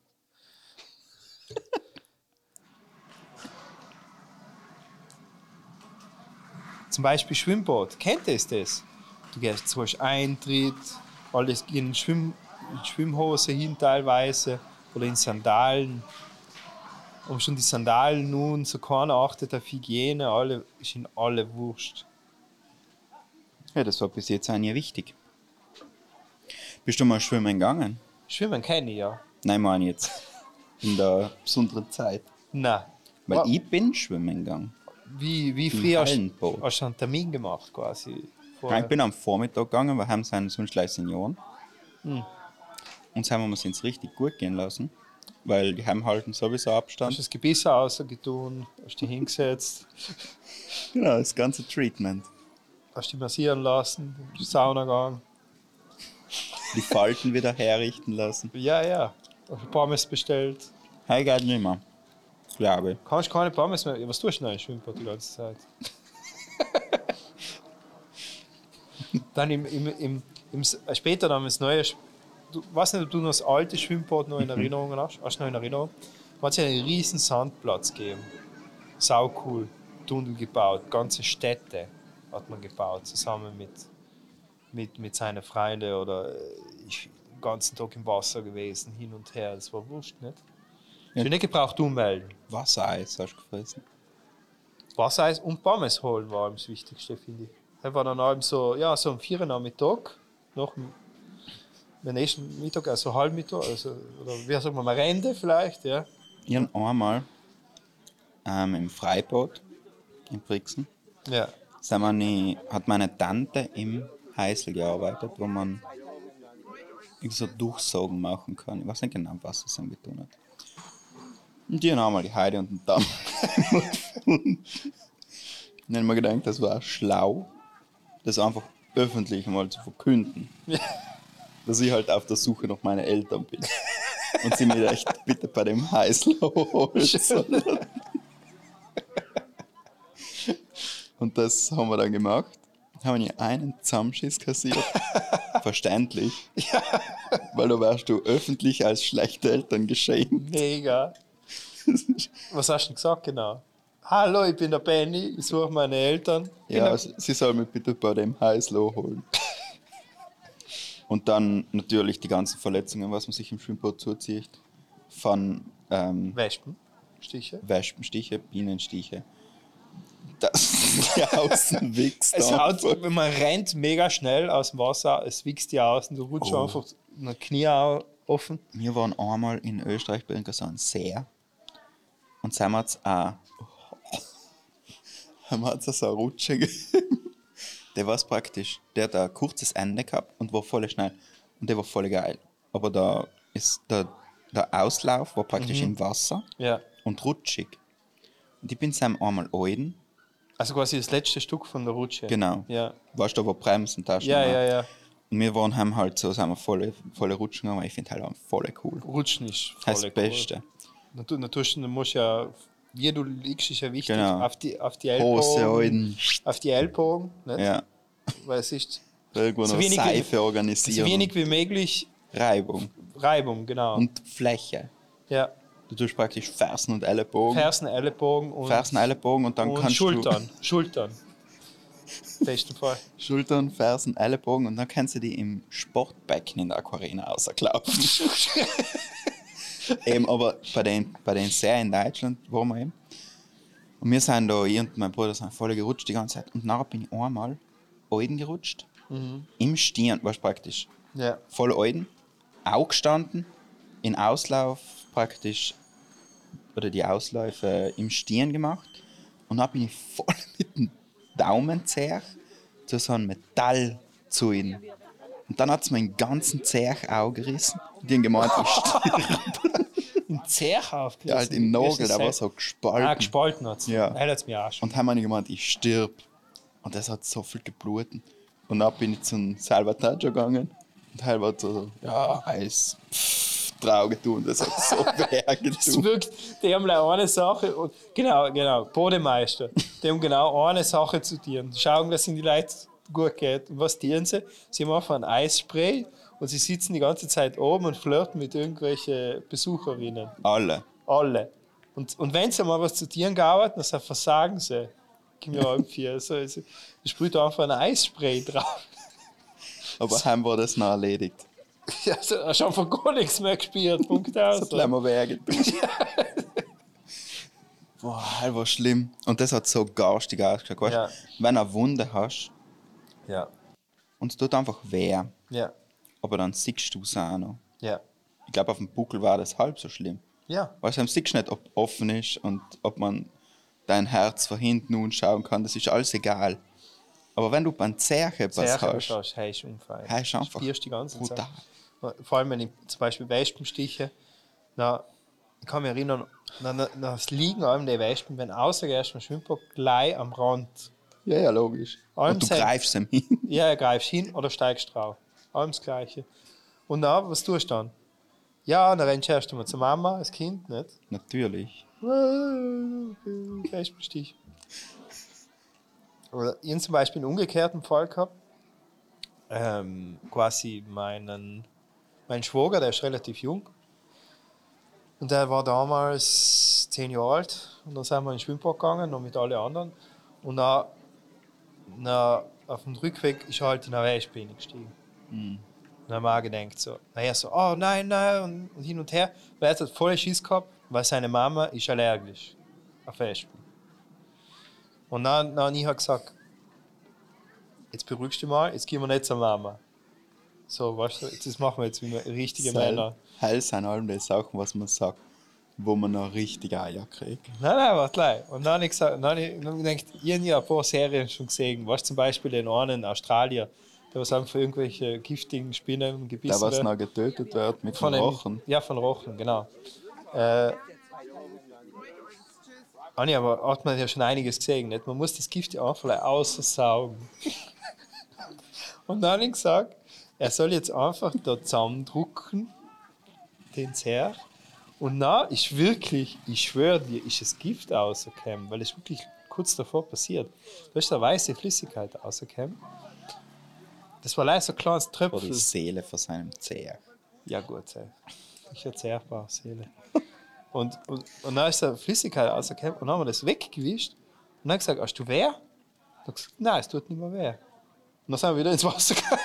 S2: Zum Beispiel Schwimmbad. Kennt ihr das? Du gehst zu Eintritt, alles in, Schwimm, in Schwimmhose hin teilweise oder in Sandalen. Und schon die Sandalen nun, so keiner achtet auf Hygiene, alle, ist ihnen alle wurscht.
S3: Ja, das war bis jetzt auch nie wichtig. Bist du mal schwimmen gegangen?
S2: Schwimmen kenne ich ja.
S3: Nein, meine jetzt. In der besonderen Zeit.
S2: Nein.
S3: Weil ich bin schwimmen gegangen.
S2: Wie, wie früh hast, hast du einen Termin gemacht quasi? Vorher?
S3: ich bin am Vormittag gegangen, weil heim sind sonst gleich Senioren.
S2: Hm.
S3: Und haben wir uns jetzt richtig gut gehen lassen. Weil die Heim halten sowieso
S2: Hast
S3: Abstand.
S2: du das Gebiss rausgetun, hast dich hingesetzt,
S3: Genau, das ganze Treatment.
S2: hast dich massieren lassen, in die Sauna gegangen.
S3: Die Falten wieder herrichten lassen.
S2: Ja, ja. Hast Pommes bestellt.
S3: Hey, geht nicht mehr. Ich.
S2: Kannst keine Pommes mehr. Was tust du denn im Schwimmbad die ganze Zeit? dann im, im, im, im, später dann das neue. Du weißt nicht, ob du noch das alte Schwimmbad noch in Erinnerung hast. Hast du noch in Erinnerung? Da hat es einen riesen Sandplatz gegeben. Sau cool. Tunnel gebaut. Ganze Städte hat man gebaut, zusammen mit, mit, mit seinen Freunden oder äh, ich den ganzen Tag im Wasser gewesen, hin und her. Das war wurscht, nicht?
S3: Ja.
S2: Ja. nicht gebraucht ummelden.
S3: Wassereis hast du gefressen.
S2: Wassereis und Pommes holen war das Wichtigste, finde ich. Das war dann abends so, ja, so um vier Uhr Nachmittag, nach dem nächsten Mittag, also Halbmittag, also, oder wie sagt man, mal Rende vielleicht, ja.
S3: Ich habe einmal ähm, im Freibad in Brixen
S2: Ja,
S3: sind wir nie, hat meine Tante im Heißel gearbeitet, wo man so Durchsagen machen kann. Ich weiß nicht genau, was das dann getan hat. Und die haben einmal die Heide und den Damm gefunden. Dann habe ich mir gedacht, das war schlau, das einfach öffentlich mal zu verkünden. Dass ich halt auf der Suche nach meinen Eltern bin. Und sie mir echt bitte bei dem Heißel holen. Und das haben wir dann gemacht. Haben wir einen Zusammenschiss kassiert. Verständlich. Weil da wärst du öffentlich als schlechte Eltern geschämt.
S2: mega. Was hast du denn gesagt genau? Hallo, ich bin der Benny, ich suche meine Eltern.
S3: Ja,
S2: Genau.
S3: sie soll mich bitte bei dem Heißlo holen. Und dann natürlich die ganzen Verletzungen, was man sich im Schwimmbad zuzieht. Von ähm,
S2: Wespen, Stiche.
S3: Wespenstiche, Bienenstiche. Das die außen wächst.
S2: Es haut, wenn man rennt mega schnell aus dem Wasser, es wächst aus und du rutschst
S3: Oh.
S2: einfach ein Knie offen.
S3: Wir waren einmal in Österreich bei irgendeinem See. Und sind wir jetzt auch. Haben wir jetzt so eine Rutsche gegeben. Der war praktisch. Der hat ein kurzes Ende gehabt und war voll schnell. Und der war voll geil. Aber da ist der, der Auslauf war praktisch im Wasser
S2: Ja.
S3: und rutschig. Und ich bin sam einmal oiden.
S2: Also quasi das letzte Stück von der Rutsche.
S3: Genau.
S2: Ja.
S3: Weißt du, wo Bremsen, Taschen
S2: Ja, ja, ja.
S3: Und wir waren heim halt so, sind wir volle, volle Rutschen gegangen. Ich finde halt auch voll cool.
S2: Rutschen ist voll
S3: ist das Beste.
S2: Du, musst du ja, wie du liegst, ist ja wichtig,
S3: Genau.
S2: auf, die, auf die Ellbogen. Auf die Ellbogen, nicht?
S3: Ja.
S2: weil es ist
S3: Irgendwo
S2: So wenig wie-
S3: Seife
S2: so
S3: organisieren.
S2: wenig wie möglich
S3: Reibung.
S2: Reibung, genau.
S3: Und Fläche.
S2: ja.
S3: Du tust praktisch Fersen und Ellenbogen.
S2: Fersen, Ellenbogen und,
S3: Fersen, Ellenbogen und dann
S2: und
S3: kannst
S2: Schultern. Schultern. Besten Fall.
S3: du Schultern, Fersen, Ellenbogen und dann kannst du die im Sportbecken in der Aquarena rausklaufen. eben, aber bei den, bei den See in Deutschland waren wir eben. Und wir sind da, ich und mein Bruder sind voll gerutscht die ganze Zeit. Und nachher bin ich einmal Euden gerutscht. Im Stirn, was praktisch.
S2: Ja.
S3: voll Euden, auch gestanden, in Auslauf praktisch, oder die Ausläufe im Stirn gemacht. Und dann bin ich voll mit dem Daumenzeh zu so einem Metall zu ihnen Und dann hat es meinen ganzen Zerch auch gerissen. Die haben gemeint, ich stirb.
S2: Im Zerch aufgerissen.
S3: Ja, halt im Nagel, der war so gespalten.
S2: Ah, gespalten hat es.
S3: Ja.
S2: Er hat es mir auch schon.
S3: Und haben meine gemeint, ich stirb. Und das hat so viel geblutet. Und dann bin ich zum Salvatore gegangen. Und er hat so, ja, Eis, Trauge tun. Das hat so weh getan.
S2: wirkt, die haben eine Sache, und, genau, genau, Bodemeister, die haben genau eine Sache zu tun. Schauen, dass es den Leuten gut geht. Und was tun sie? Sie machen ein Eisspray und sie sitzen die ganze Zeit oben und flirten mit irgendwelchen Besucherinnen.
S3: Alle.
S2: Alle. Und, und wenn sie mal was zu tun gearbeitet, dann versagen sie. Gib mir ein vier. Also, also, sprüht einfach ein Eisspray drauf.
S3: Aber heim war das noch erledigt.
S2: Ja, also, hast einfach gar nichts mehr gespielt. Punkt aus.
S3: Das mal weh getan. Boah, das war schlimm. Und das hat so garstig ausgeschaut. Weißt,
S2: Ja.
S3: Wenn du eine Wunde hast
S2: Ja,
S3: und es tut einfach weh,
S2: ja,
S3: aber dann siehst du es auch noch.
S2: ja.
S3: Ich glaube, auf dem Buckel war das halb so schlimm.
S2: Ja,
S3: du, dann siehst du nicht, ob offen ist und ob man dein Herz von hinten anschauen kann. Das ist alles egal. Aber wenn du beim Zerche etwas hast,
S2: hast, ist unfein.
S3: Hey, ist einfach
S2: Spürst die ganze
S3: brutal.
S2: Zeit. Vor allem, wenn ich zum Beispiel Wespen stiche, na, ich kann mich erinnern, na, na, na, es liegen allem die Wespen, wenn rausgehst vom Schwimmbad, gleich am Rand.
S3: Ja, ja, logisch.
S2: Allem
S3: und du greifst ihm hin.
S2: Ja, greifst hin oder steigst drauf. Allem das Gleiche. Und dann, was tust du dann? Ja, dann rennst du erst einmal zur Mama, als Kind, nicht?
S3: Natürlich.
S2: Wespenstich. Oder ich habe zum Beispiel einen umgekehrten Fall gehabt. Ähm, quasi meinen, mein Schwager, der ist relativ jung. Und der war damals zehn Jahre alt. Und dann sind wir ins Schwimmbad gegangen, noch mit allen anderen. Und dann, dann auf dem Rückweg ist halt in eine Wespe gestiegen. Und dann haben wir auch gedacht, so, na er so, oh nein, nein, und, und hin und her. Weil er hat voll Schiss gehabt, weil seine Mama ist allergisch auf Wespen. Und dann, dann ich habe gesagt, jetzt beruhigst du dich mal, jetzt gehen wir nicht zur Mama. So, weißt du, das machen wir jetzt wie wir richtige Männer.
S3: Heil sind allem die Sachen, was man sagt, wo man noch richtig Eier kriegt.
S2: Nein, nein, warte gleich. Und dann habe ich gesagt, dann habe ich gedacht, ich habe ein paar Serien schon gesehen. Was zum Beispiel den einen Australier, der was einfach irgendwelche giftigen Spinnen gebissen
S3: Der, was noch getötet wird mit
S2: Von den
S3: Rochen.
S2: Ja, von Rochen, genau. Äh, Anni, aber hat man ja schon einiges gesehen. Nicht? Man muss das Gift ja einfach aussaugen. Und dann habe ich gesagt, er soll jetzt einfach da zusammendrucken, den Zerr. Und na, ist wirklich, ich schwöre dir, ist das Gift rausgekommen, weil es wirklich kurz davor passiert. Da ist eine weiße Flüssigkeit rausgekommen. Das war leider so ein kleines
S3: Oder
S2: Tröpfchen.
S3: die Seele von seinem Zeher.
S2: Ja, gut, ey. Ich erzählbar, Seele. Und, und, und dann ist da Flüssigkeit rausgekommen und dann haben wir das weggewischt. Und dann gesagt, hast du weh? Und dann gesagt, nein, es tut nicht mehr weh. Und dann sind wir wieder ins Wasser gegangen.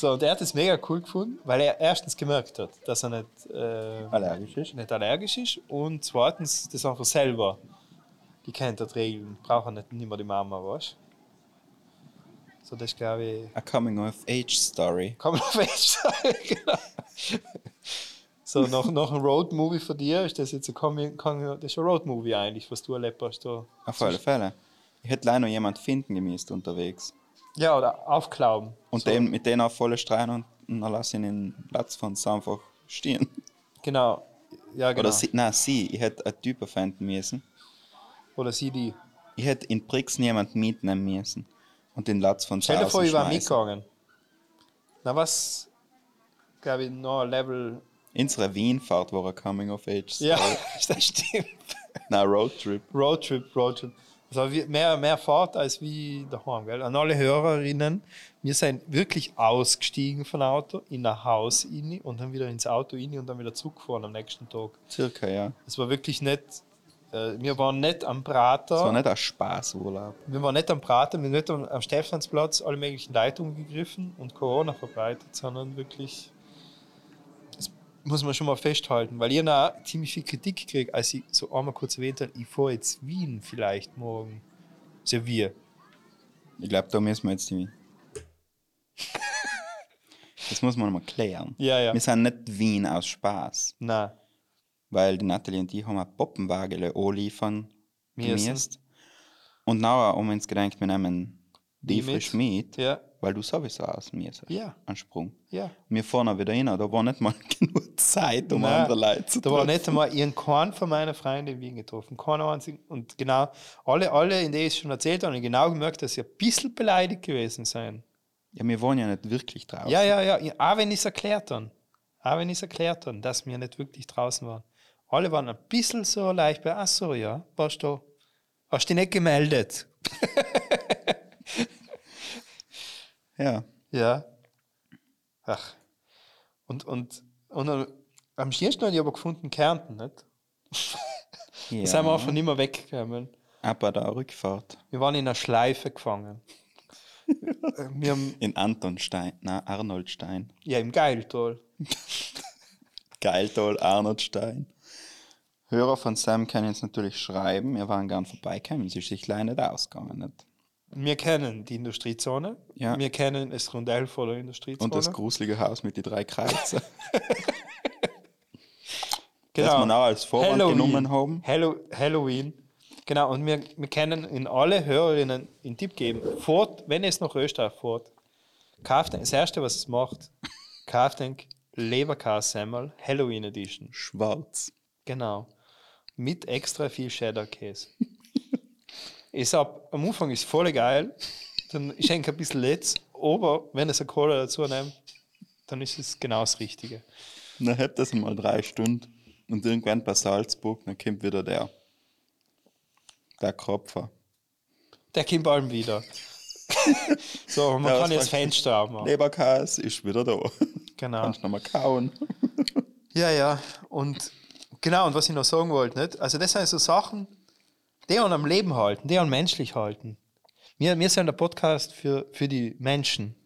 S2: So, und er hat es mega cool gefunden, weil er erstens gemerkt hat, dass er nicht, äh,
S3: Allergisch ist.
S2: nicht allergisch ist und zweitens das einfach selber gekannt hat, Regeln. Braucht er nicht, nicht mehr die Mama, weißt du? So, das glaube ich.
S3: A Coming-of-Age-Story.
S2: Sagen, genau. So, nach, nach einem Road-Movie von dir ist das jetzt ein, Coming, Coming, das ist ein Road-Movie eigentlich, was du erlebt hast. Da.
S3: Auf alle Fälle. Ich hätte leider noch jemand finden gemisst unterwegs.
S2: Ja, oder aufklauben.
S3: Und
S2: so,
S3: den, mit denen auf volle Streuen und, und dann lasse ich ihn in den Platz von einfach stehen.
S2: Genau. Ja, genau.
S3: Oder sie, nein, sie, ich hätte einen Typen finden müssen.
S2: Oder sie die.
S3: Ich hätte in Brixen jemanden mitnehmen müssen. Und den Latz von
S2: Stell dir vor, ich war mitgegangen. Na, was, glaube ich, noch ein Level.
S3: Unsere Wienfahrt war ein Coming-of-Age.
S2: Ja, das stimmt.
S3: Nein, Roadtrip.
S2: Roadtrip, Roadtrip. Also wie- mehr, mehr Fahrt als wie daheim. Gell? An alle Hörerinnen, wir sind wirklich ausgestiegen vom Auto, in ein Haus rein und dann wieder ins Auto rein und dann wieder zurückgefahren am nächsten Tag.
S3: Circa, ja.
S2: Es war wirklich nicht, äh, wir waren nicht am Prater,
S3: Es war nicht ein Spaßurlaub.
S2: wir waren nicht am Prater, wir haben nicht am, am Stephansplatz alle möglichen Leitungen gegriffen und Corona verbreitet, sondern wirklich, muss man schon mal festhalten, weil ich auch ziemlich viel Kritik gekriegt, als ich so einmal kurz erwähnt habe, ich fahre jetzt Wien vielleicht morgen. Wir.
S3: Ich glaube, da müssen wir jetzt die. Das muss man mal klären.
S2: Ja, ja.
S3: Wir sind nicht Wien aus Spaß,
S2: Nein.
S3: weil die Natalie und ich haben ein Poppenwagele anliefern
S2: Müssen.
S3: Und nachher, um uns gedacht, wir nehmen die frisch mit.
S2: Ja.
S3: Weil du sowieso aus mir sagst.
S2: Ja.
S3: Ein Sprung.
S2: Ja.
S3: Wir fahren wieder rein, da war nicht mal genug Zeit, um
S2: Nein,
S3: andere Leute zu
S2: Da war
S3: treffen.
S2: nicht einmal ihren keinen von meinen Freunden in Wien getroffen. Keinen einzigen. Und genau, alle, alle, in denen ich es schon erzählt habe, haben genau gemerkt, dass sie ein bisschen beleidigt gewesen sein.
S3: Ja, wir waren ja nicht wirklich draußen.
S2: Ja, ja, ja. Auch wenn ich es erklärt habe. Auch wenn ich es erklärt habe, dass wir nicht wirklich draußen waren. Alle waren ein bisschen so leicht bei, ach so, ja, warst du, hast dich nicht gemeldet.
S3: ja.
S2: Ja. Ach. Und, und, und am schönsten habe ich aber gefunden Kärnten, nicht?
S3: ja.
S2: Da sind wir einfach nicht mehr weggekommen.
S3: Aber da Rückfahrt.
S2: Wir waren in einer Schleife gefangen. Wir haben,
S3: In Antonstein, nein, Arnoldstein.
S2: ja, im Geiltal.
S3: Geiltal, Arnoldstein. Hörer von Sam können uns natürlich schreiben. Wir waren gern vorbeikommen. Sie ist sich leider nicht ausgegangen. Nicht?
S2: Wir kennen die Industriezone.
S3: Ja.
S2: Wir kennen das Rondell vor der Industriezone.
S3: Und das gruselige Haus mit den drei Kreuzen.
S2: genau.
S3: das wir auch als Vorwand genommen haben.
S2: Hallo, Halloween. Genau, und wir, wir können in alle Hörerinnen einen Tipp geben. Fort, wenn es nach Österreich fährt, kauft das erste, was es macht, kauft ein Leberkassemmel Halloween Edition.
S3: Schwarz.
S2: Genau. Mit extra viel Cheddar-Käse. Ist ab, am Anfang ist voll geil, dann ist eigentlich ein bisschen letz, aber wenn es eine Cola dazu nimmt, dann ist es genau das Richtige.
S3: Dann hätte das mal drei Stunden. Und irgendwann bei Salzburg, dann kommt wieder der. Der Kropfer.
S2: Der kommt allem wieder. so, man
S3: Ja,
S2: kann jetzt Fenster haben.
S3: Leberkäse ist wieder da.
S2: Genau.
S3: Kannst nochmal kauen.
S2: Ja, ja. Und genau, und was ich noch sagen wollte, nicht? Also das sind so Sachen, die an am Leben halten, die an menschlich halten. Wir, wir sind der Podcast für, für die Menschen.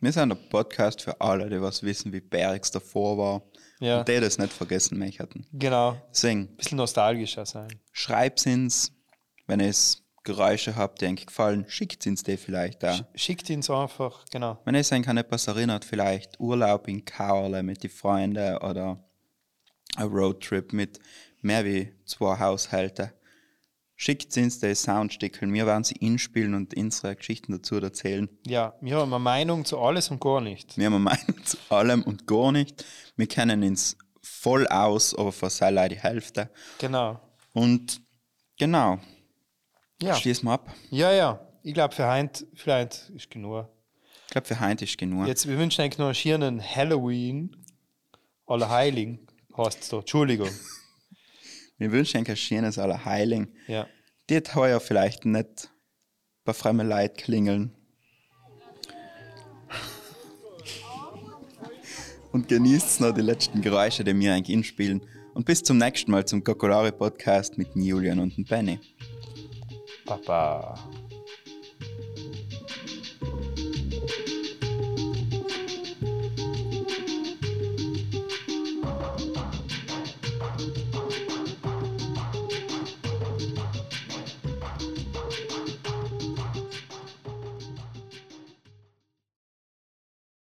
S3: Wir sind der Podcast für alle, die was wissen, wie Bergs davor war.
S2: Ja.
S3: Und die das nicht vergessen möchten.
S2: Genau.
S3: Deswegen,
S2: Ein bisschen nostalgischer sein.
S3: schreibt ins, wenn es Geräusche habt, die euch gefallen, schickt ins die vielleicht auch.
S2: Schickt uns einfach, genau.
S3: Wenn es euch an etwas erinnert, vielleicht Urlaub in Kaurle mit den Freunden oder ein Roadtrip mit mehr wie zwei Haushalten, schickt uns die Soundstickeln. Wir werden sie inspielen und unsere Geschichten dazu erzählen.
S2: Ja, wir haben eine Meinung zu alles und gar nicht.
S3: Wir haben eine Meinung zu allem und gar nicht. Wir kennen uns voll aus, aber für sei die Hälfte.
S2: Genau.
S3: Und genau,
S2: Ja,
S3: schließen wir ab.
S2: ja, ja. Ich glaube, für heute vielleicht ist genug.
S3: Ich glaube, für heute ist genug.
S2: Jetzt, wir wünschen eigentlich noch einen schönen Halloween. Allerheiligen heißt es da. Entschuldigung.
S3: Wir wünschen euch ein schönes Allerheiling.
S2: Ja.
S3: Die heuer vielleicht nicht bei fremden Leuten klingeln. Und genießt noch die letzten Geräusche, die wir eigentlich inspielen. Und bis zum nächsten Mal zum Kokolari Podcast mit Julian und dem Benny.
S2: Papa.